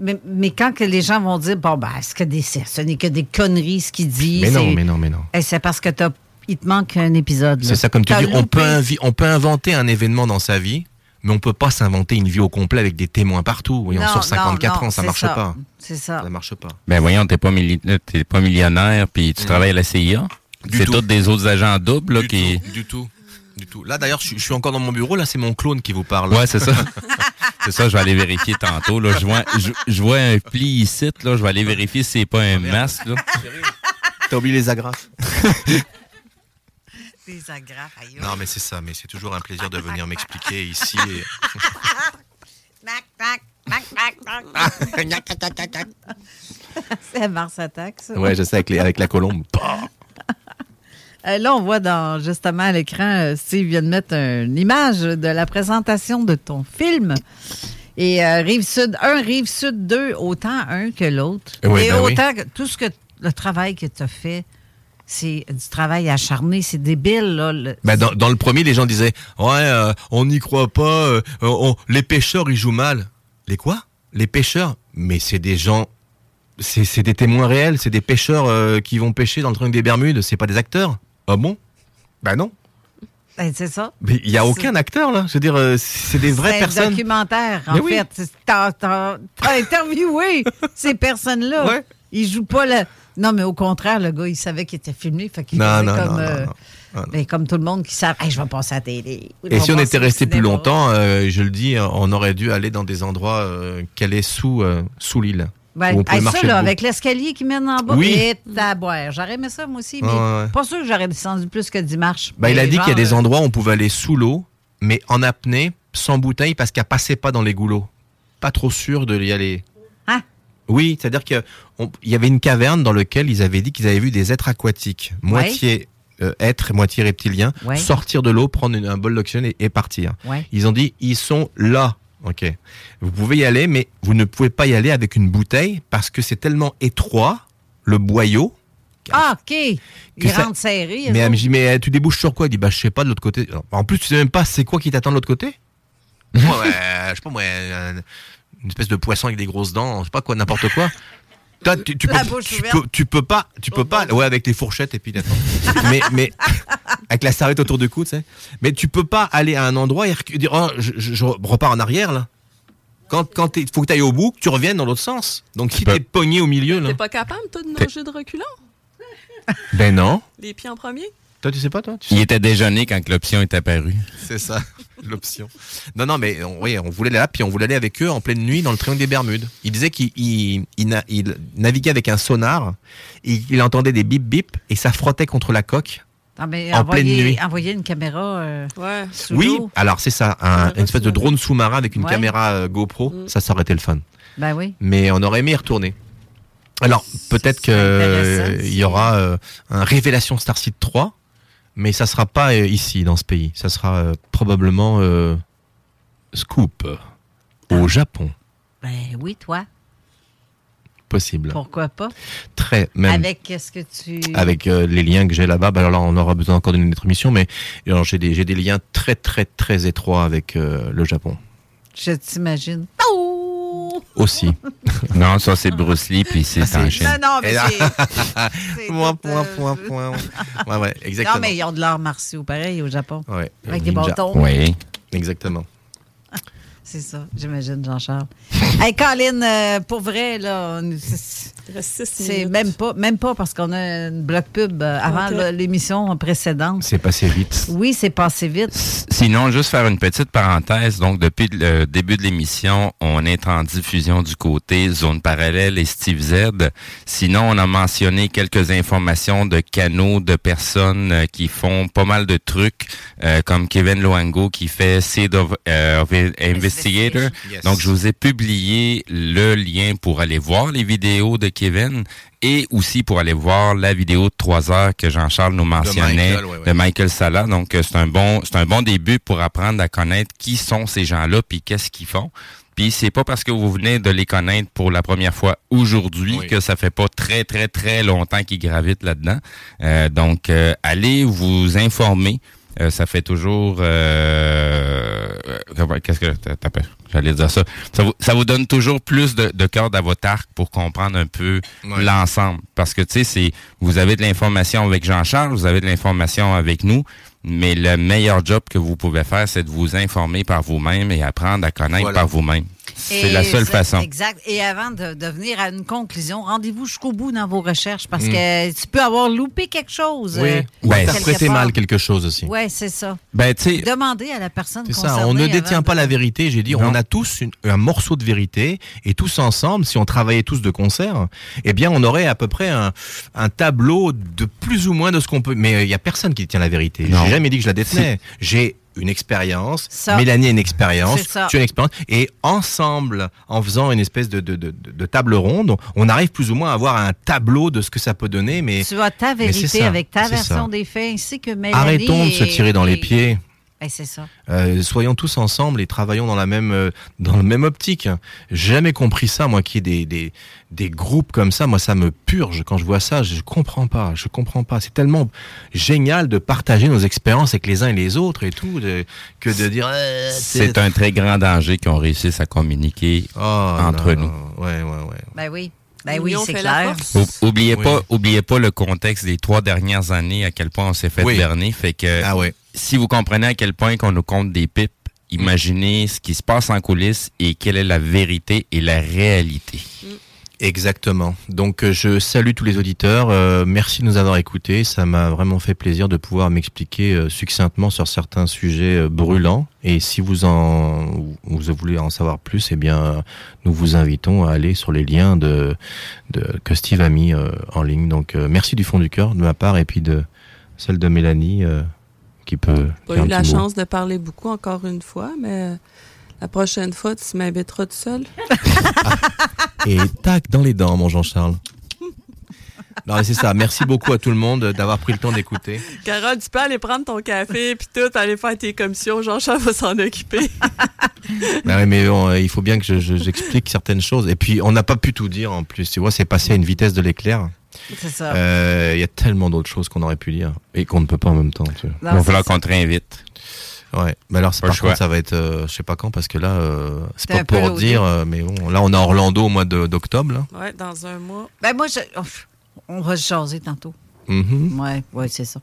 mais, mais quand que les gens vont dire, bon, ben, est-ce que des, ce n'est que des conneries ce qu'il dit? Mais non, mais non, mais non. Eh, c'est parce que t'as, il te manque un épisode. là. C'est ça, comme tu dis, on peut, on peut inventer un événement dans sa vie, mais on peut pas s'inventer une vie au complet avec des témoins partout. Voyons, Non, sur 54 non, ans, ça marche ça. pas. C'est ça. Ça marche pas. Ben voyons, t'es pas, euh, pas millionnaire, puis tu Mhm. travailles à la CIA. C'est tous des autres agents doubles là, Du qui. tout, du tout, du tout. Là, d'ailleurs, je, je suis encore dans mon bureau. Là, c'est mon clone qui vous parle. Ouais, c'est ça. *laughs* c'est ça, je vais aller vérifier tantôt. Là. Je, vois, je, je vois un pli ici, là. Je vais aller vérifier si c'est pas un masque. Là. T'as oublié les agrafes. *laughs* Des agrafes, aïe. Non, mais c'est ça. Mais c'est toujours un plaisir de venir m'expliquer ici. et-. C'est Mars Attack, ça. Ouais, je sais avec, les- avec la colombe. Euh, là, on voit dans, justement à l'écran, euh, Steve vient de mettre une image de la présentation de ton film. Et euh, Rive Sud 1, Rive Sud 2, autant un que l'autre. Oui, Et ben oui. autant que tout ce que le travail que tu as fait, c'est du travail acharné, c'est débile. Là, le- Bah, dans, dans le premier, les gens disaient Ouais, euh, on n'y croit pas, euh, on- les pêcheurs, ils jouent mal. Les quoi? Les pêcheurs Mais c'est des gens. C'est des témoins réels, c'est des pêcheurs euh, qui vont pêcher dans le truc des Bermudes, c'est pas des acteurs. Ah bon? Bah non. Ben, c'est ça. Mais il y a aucun acteur là. Je veux dire, euh, c'est des vraies C'est un personnes. documentaire, en Mais oui. fait. T'as t'as- t'as interviewé *laughs* ces personnes-là. Ils jouent pas le. Non, mais au contraire, le gars, il savait qu'il était filmé. Fait qu'il Non, faisait non, comme, non, non, euh, non. Ah, non. ben, comme tout le monde qui savent, Hey, je vais passer à la télé. Je Et vais si on passer était au resté plus cinéma. longtemps, euh, je le dis, on aurait dû aller dans des endroits euh, qu'elle est sous, euh, sous l'île. Ouais, hey, ça, là, debout. avec l'escalier qui mène en bas, Oui. et taboire. J'aurais aimé ça, moi aussi, mais Ouais, ouais. pas sûr que j'aurais descendu plus que 10 marches. Bah, il a Mais dit qu'il y a des euh, endroits où on pouvait aller sous l'eau, mais en apnée, sans bouteille, parce qu'elle passait pas dans les goulots. Pas trop sûr de y aller. Hein? Oui, c'est-à-dire qu'il y avait une caverne dans laquelle ils avaient dit qu'ils avaient vu des êtres aquatiques, moitié euh, êtres, moitié reptiliens, Ouais. sortir de l'eau, prendre une- un bol d'oxygène et, et partir. Ouais. Ils ont dit, ils sont là. Ok. Vous pouvez y aller, mais vous ne pouvez pas y aller avec une bouteille parce que c'est tellement étroit, le boyau, Ah, OK. Que ça- eux mais elle me dit, mais euh, tu débouches sur quoi? Il dit, bah, je sais pas de l'autre côté. En plus, tu sais même pas c'est quoi qui t'attend de l'autre côté? Moi, ouais, je sais pas, moi, euh, une espèce de poisson avec des grosses dents, je sais pas quoi, n'importe quoi. Toi, tu, peux, bouche tu, ouverte. peux, tu peux pas, tu peux pas, ouais, avec les fourchettes et puis attends. *laughs* mais, mais, avec la serviette autour du cou, tu sais. Mais tu peux pas aller à un endroit et dire, oh, je, je- je repars en arrière, là. Quand, quand il faut que tu ailles au bout, que tu reviennes dans l'autre sens. Donc, si t'es pogné au milieu, là. T'es pas capable, toi, de nager de reculant? Ben non. Les pieds en premier? Toi, tu sais pas, toi? Tu Il était déjeuné quand l'option est apparue. *laughs* C'est ça, *laughs* l'option. Non, non, mais on, oui, on voulait aller là, puis on voulait aller avec eux en pleine nuit dans le triangle des Bermudes. Il disait qu'il il, il na- il naviguait avec un sonar, il, il entendait des bip bip et ça frottait contre la coque. Ah, mais En pleine nuit. envoyer une caméra euh, Ouais. sous Oui, alors c'est ça, un- une espèce de drone sous-marin avec une Ouais. caméra euh, GoPro, ça, ça aurait été le fun. Ben oui. Mais on aurait aimé y retourner. Alors, peut-être qu'il intéressant, y aura euh, un Révélation Starseed 3, mais ça sera pas euh, ici, dans ce pays. Ça sera euh, probablement euh, Scoop, au Japon. Ben oui, toi. Possible. Pourquoi pas? Très, même. Avec qu'est-ce que tu. Avec euh, les liens que j'ai là-bas, bah, alors là, on aura besoin encore d'une autre émission, mais j'ai des, liens très, très, très étroits avec euh, le Japon Je t'imagine. Aussi. *laughs* Non, ça c'est Bruce Lee, puis c'est en Chine. Non, non, mais *laughs* c'est. point, point, point, point. Ouais, ouais, exactement. Non, mais ils ont de l'art martiaux, pareil, au Japon. Ouais, Avec des ninja. bâtons. Oui. Exactement. C'est ça, j'imagine, Jean-Charles. *laughs* hey, Colin, euh, pour vrai, là, c'est- même pas, même pas parce qu'on a une bloc pub euh, avant l'émission précédente. C'est passé vite. Oui, c'est passé vite. Sinon, juste faire une petite parenthèse. Donc, depuis le début de l'émission, on est en diffusion du côté Zone Parallèle et Steve Z. Sinon, on a mentionné quelques informations de canaux de personnes euh, qui font pas mal de trucs, euh, comme Kevin Loango qui fait Seed of, euh, of Investigator. Yes. Donc, je vous ai publié le lien pour aller voir les vidéos de Kevin et aussi pour aller voir la vidéo de 3 heures que Jean-Charles nous mentionnait Michael, ouais, ouais. de Michael Sala. Donc, euh, c'est un bon, c'est un bon début pour apprendre à connaître qui sont ces gens-là puis qu'est-ce qu'ils font. Puis c'est pas parce que vous venez de les connaître pour la première fois aujourd'hui Oui. que ça fait pas très très très longtemps qu'ils gravitent là-dedans. Euh, donc euh, allez vous informer. Euh, ça fait toujours qu'est-ce que peur? J'allais dire ça. Ça vous, ça vous donne toujours plus de, de corde à votre arc pour comprendre un peu Ouais. l'ensemble. Parce que tu sais, c'est vous avez de l'information avec Jean-Charles, vous avez de l'information avec nous, mais le meilleur job que vous pouvez faire, c'est de vous informer par vous-même et apprendre à connaître Voilà. par vous-même. C'est la seule façon. Exact. Et avant de, de venir à une conclusion, rendez-vous jusqu'au bout dans vos recherches parce Mm. que tu peux avoir loupé quelque chose. Oui, euh, ou Ben, interpréter mal quelque chose aussi. Oui, c'est ça. Ben, tu sais, Demandez à la personne C'est concernée. ça, on ne détient de- pas la vérité. J'ai dit, Non. on a tous une- un morceau de vérité et tous ensemble, si on travaillait tous de concert, eh bien, on aurait à peu près un, un tableau de plus ou moins de ce qu'on peut. Mais il y a personne qui détient la vérité. J'ai jamais dit que je la détenais. J'ai une expérience, Ça. Mélanie a une expérience, tu as une expérience, et ensemble, en faisant une espèce de, de, de, de table ronde, on arrive plus ou moins à avoir un tableau de ce que ça peut donner. Mais Tu as ta vérité avec ta version ça. des faits ainsi que Mélanie. arrêtons de se tirer dans les pieds. Ben, c'est ça. Euh, soyons tous ensemble et travaillons dans la même euh, dans la même optique. J'ai jamais compris ça, moi, qui est des, des des groupes comme ça. Moi, ça me purge quand je vois ça. Je comprends pas. Je comprends pas. C'est tellement génial de partager nos expériences avec les uns et les autres et tout, de- que de dire. euh, c'est un très grand danger qu'on réussisse à communiquer Oh, entre non. nous. Ouais, ouais, ouais. Ben oui. Ben oui, c'est clair. Oubliez Oui. pas, oubliez pas le contexte des trois dernières années, à quel point on s'est fait Oui. berner. Fait que Ah ouais. Si vous comprenez à quel point qu'on nous compte des pipes, imaginez ce qui se passe en coulisses et quelle est la vérité et la réalité. Exactement. Donc euh, je salue tous les auditeurs. Euh, merci de nous avoir écoutés. Ça m'a vraiment fait plaisir de pouvoir m'expliquer euh, succinctement sur certains sujets brûlants. Et si vous en vous voulez en savoir plus, eh bien nous vous invitons à aller sur les liens de, de que Steve a mis en ligne. Donc merci du fond du cœur de ma part et puis de celle de Mélanie qui peut. Pas faire un eu la mot. chance de parler beaucoup encore une fois, mais la prochaine fois, tu m'inviteras tout seul. *laughs* Et tac dans les dents, mon Jean-Charles. Non, mais c'est ça. Merci beaucoup à tout le monde d'avoir pris le temps d'écouter. Carole, tu peux aller prendre ton café puis tout, aller faire tes commissions. Jean-Charles va s'en occuper. *laughs* Bah ouais, mais bon, euh, il faut bien que je- je- j'explique certaines choses. Et puis, on n'a pas pu tout dire en plus. Tu vois, c'est passé à une vitesse de l'éclair. C'est ça. Euh, Il y a tellement d'autres choses qu'on aurait pu dire et qu'on ne peut pas en même temps. Tu vois. Il va falloir qu'on te réinvite. Ouais. Mais alors, par contre, ça va être, euh, je sais pas quand, parce que là, euh, c'est pas pour dire, euh, mais bon, là, on est à Orlando au mois de- d'octobre. Ouais, dans un mois. Ben moi, je- ouf, on va se jaser tantôt. Mhm. Ouais, ouais, c'est ça.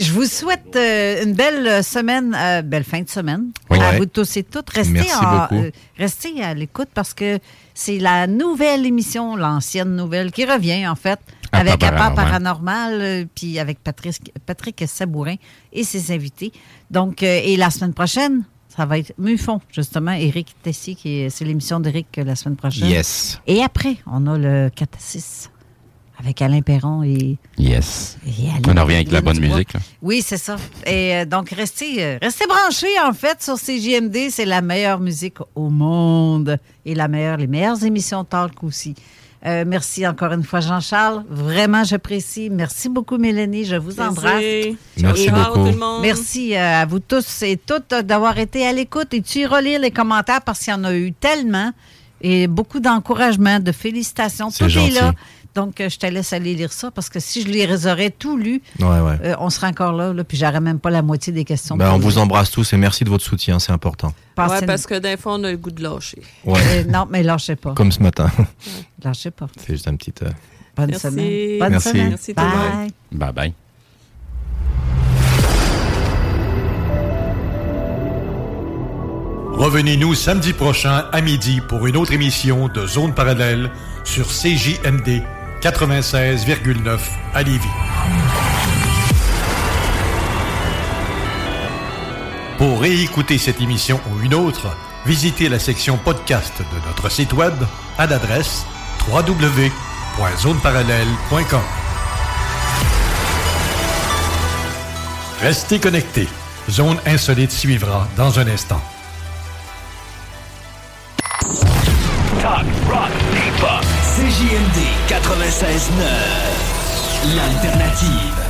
Je vous souhaite euh, une belle semaine, euh, belle fin de semaine Oui. à Ouais. vous tous et toutes. Restez, Merci en- beaucoup. euh, restez à l'écoute parce que c'est la nouvelle émission, l'ancienne nouvelle qui revient en fait. À avec part Appart paranormal. Euh, puis avec Patrick, Patrick Sabourin et ses invités. Donc, euh, et la semaine prochaine, ça va être Mufon, justement. Éric Tessier, qui est- c'est l'émission d'Éric la semaine prochaine. Yes. Et après, on a le 4 à 6 avec Alain Perron et. Yes. et Alain- On en revient avec la bonne musique. Là. Oui, c'est ça. Et euh, donc, restez, euh, restez branchés, en fait, sur CJMD. C'est la meilleure musique au monde et la meilleure, les meilleures émissions talk aussi. Euh, merci encore une fois, Jean-Charles. Vraiment, j'apprécie. Merci beaucoup, Mélanie. Je vous embrasse. Merci Et- beaucoup. tout le monde. Merci euh, à vous tous et toutes d'avoir été à l'écoute. Et tu iras lire les commentaires parce qu'il y en a eu tellement. Et beaucoup d'encouragement, de félicitations. Tout gentil. est là. Donc, euh, je te laisse aller lire ça parce que si je les aurais tout lu, Ouais, ouais. euh, on serait encore là, là puis j'aurais même pas la moitié des questions. Ben, on vous embrasse tous et merci de votre soutien, c'est important. Ouais, une- parce que d'un fois, on a le goût de lâcher. Ouais. Euh, non, mais lâchez pas. Comme ce matin. *laughs* Lâchez pas. C'est juste un petit. euh, Bonne Merci. semaine. Bonne Merci. semaine. Merci. Bye. Bye bye. Revenez-nous samedi prochain à midi pour une autre émission de Zone Parallèle sur CJMD 96,9 à Lévis. Pour réécouter cette émission ou une autre, visitez la section podcast de notre site web à l'adresse www.zoneparallèle.com. Restez connectés. Zone insolite suivra dans un instant. Talk, rock, hip-hop. CJMD 96.9. L'alternative.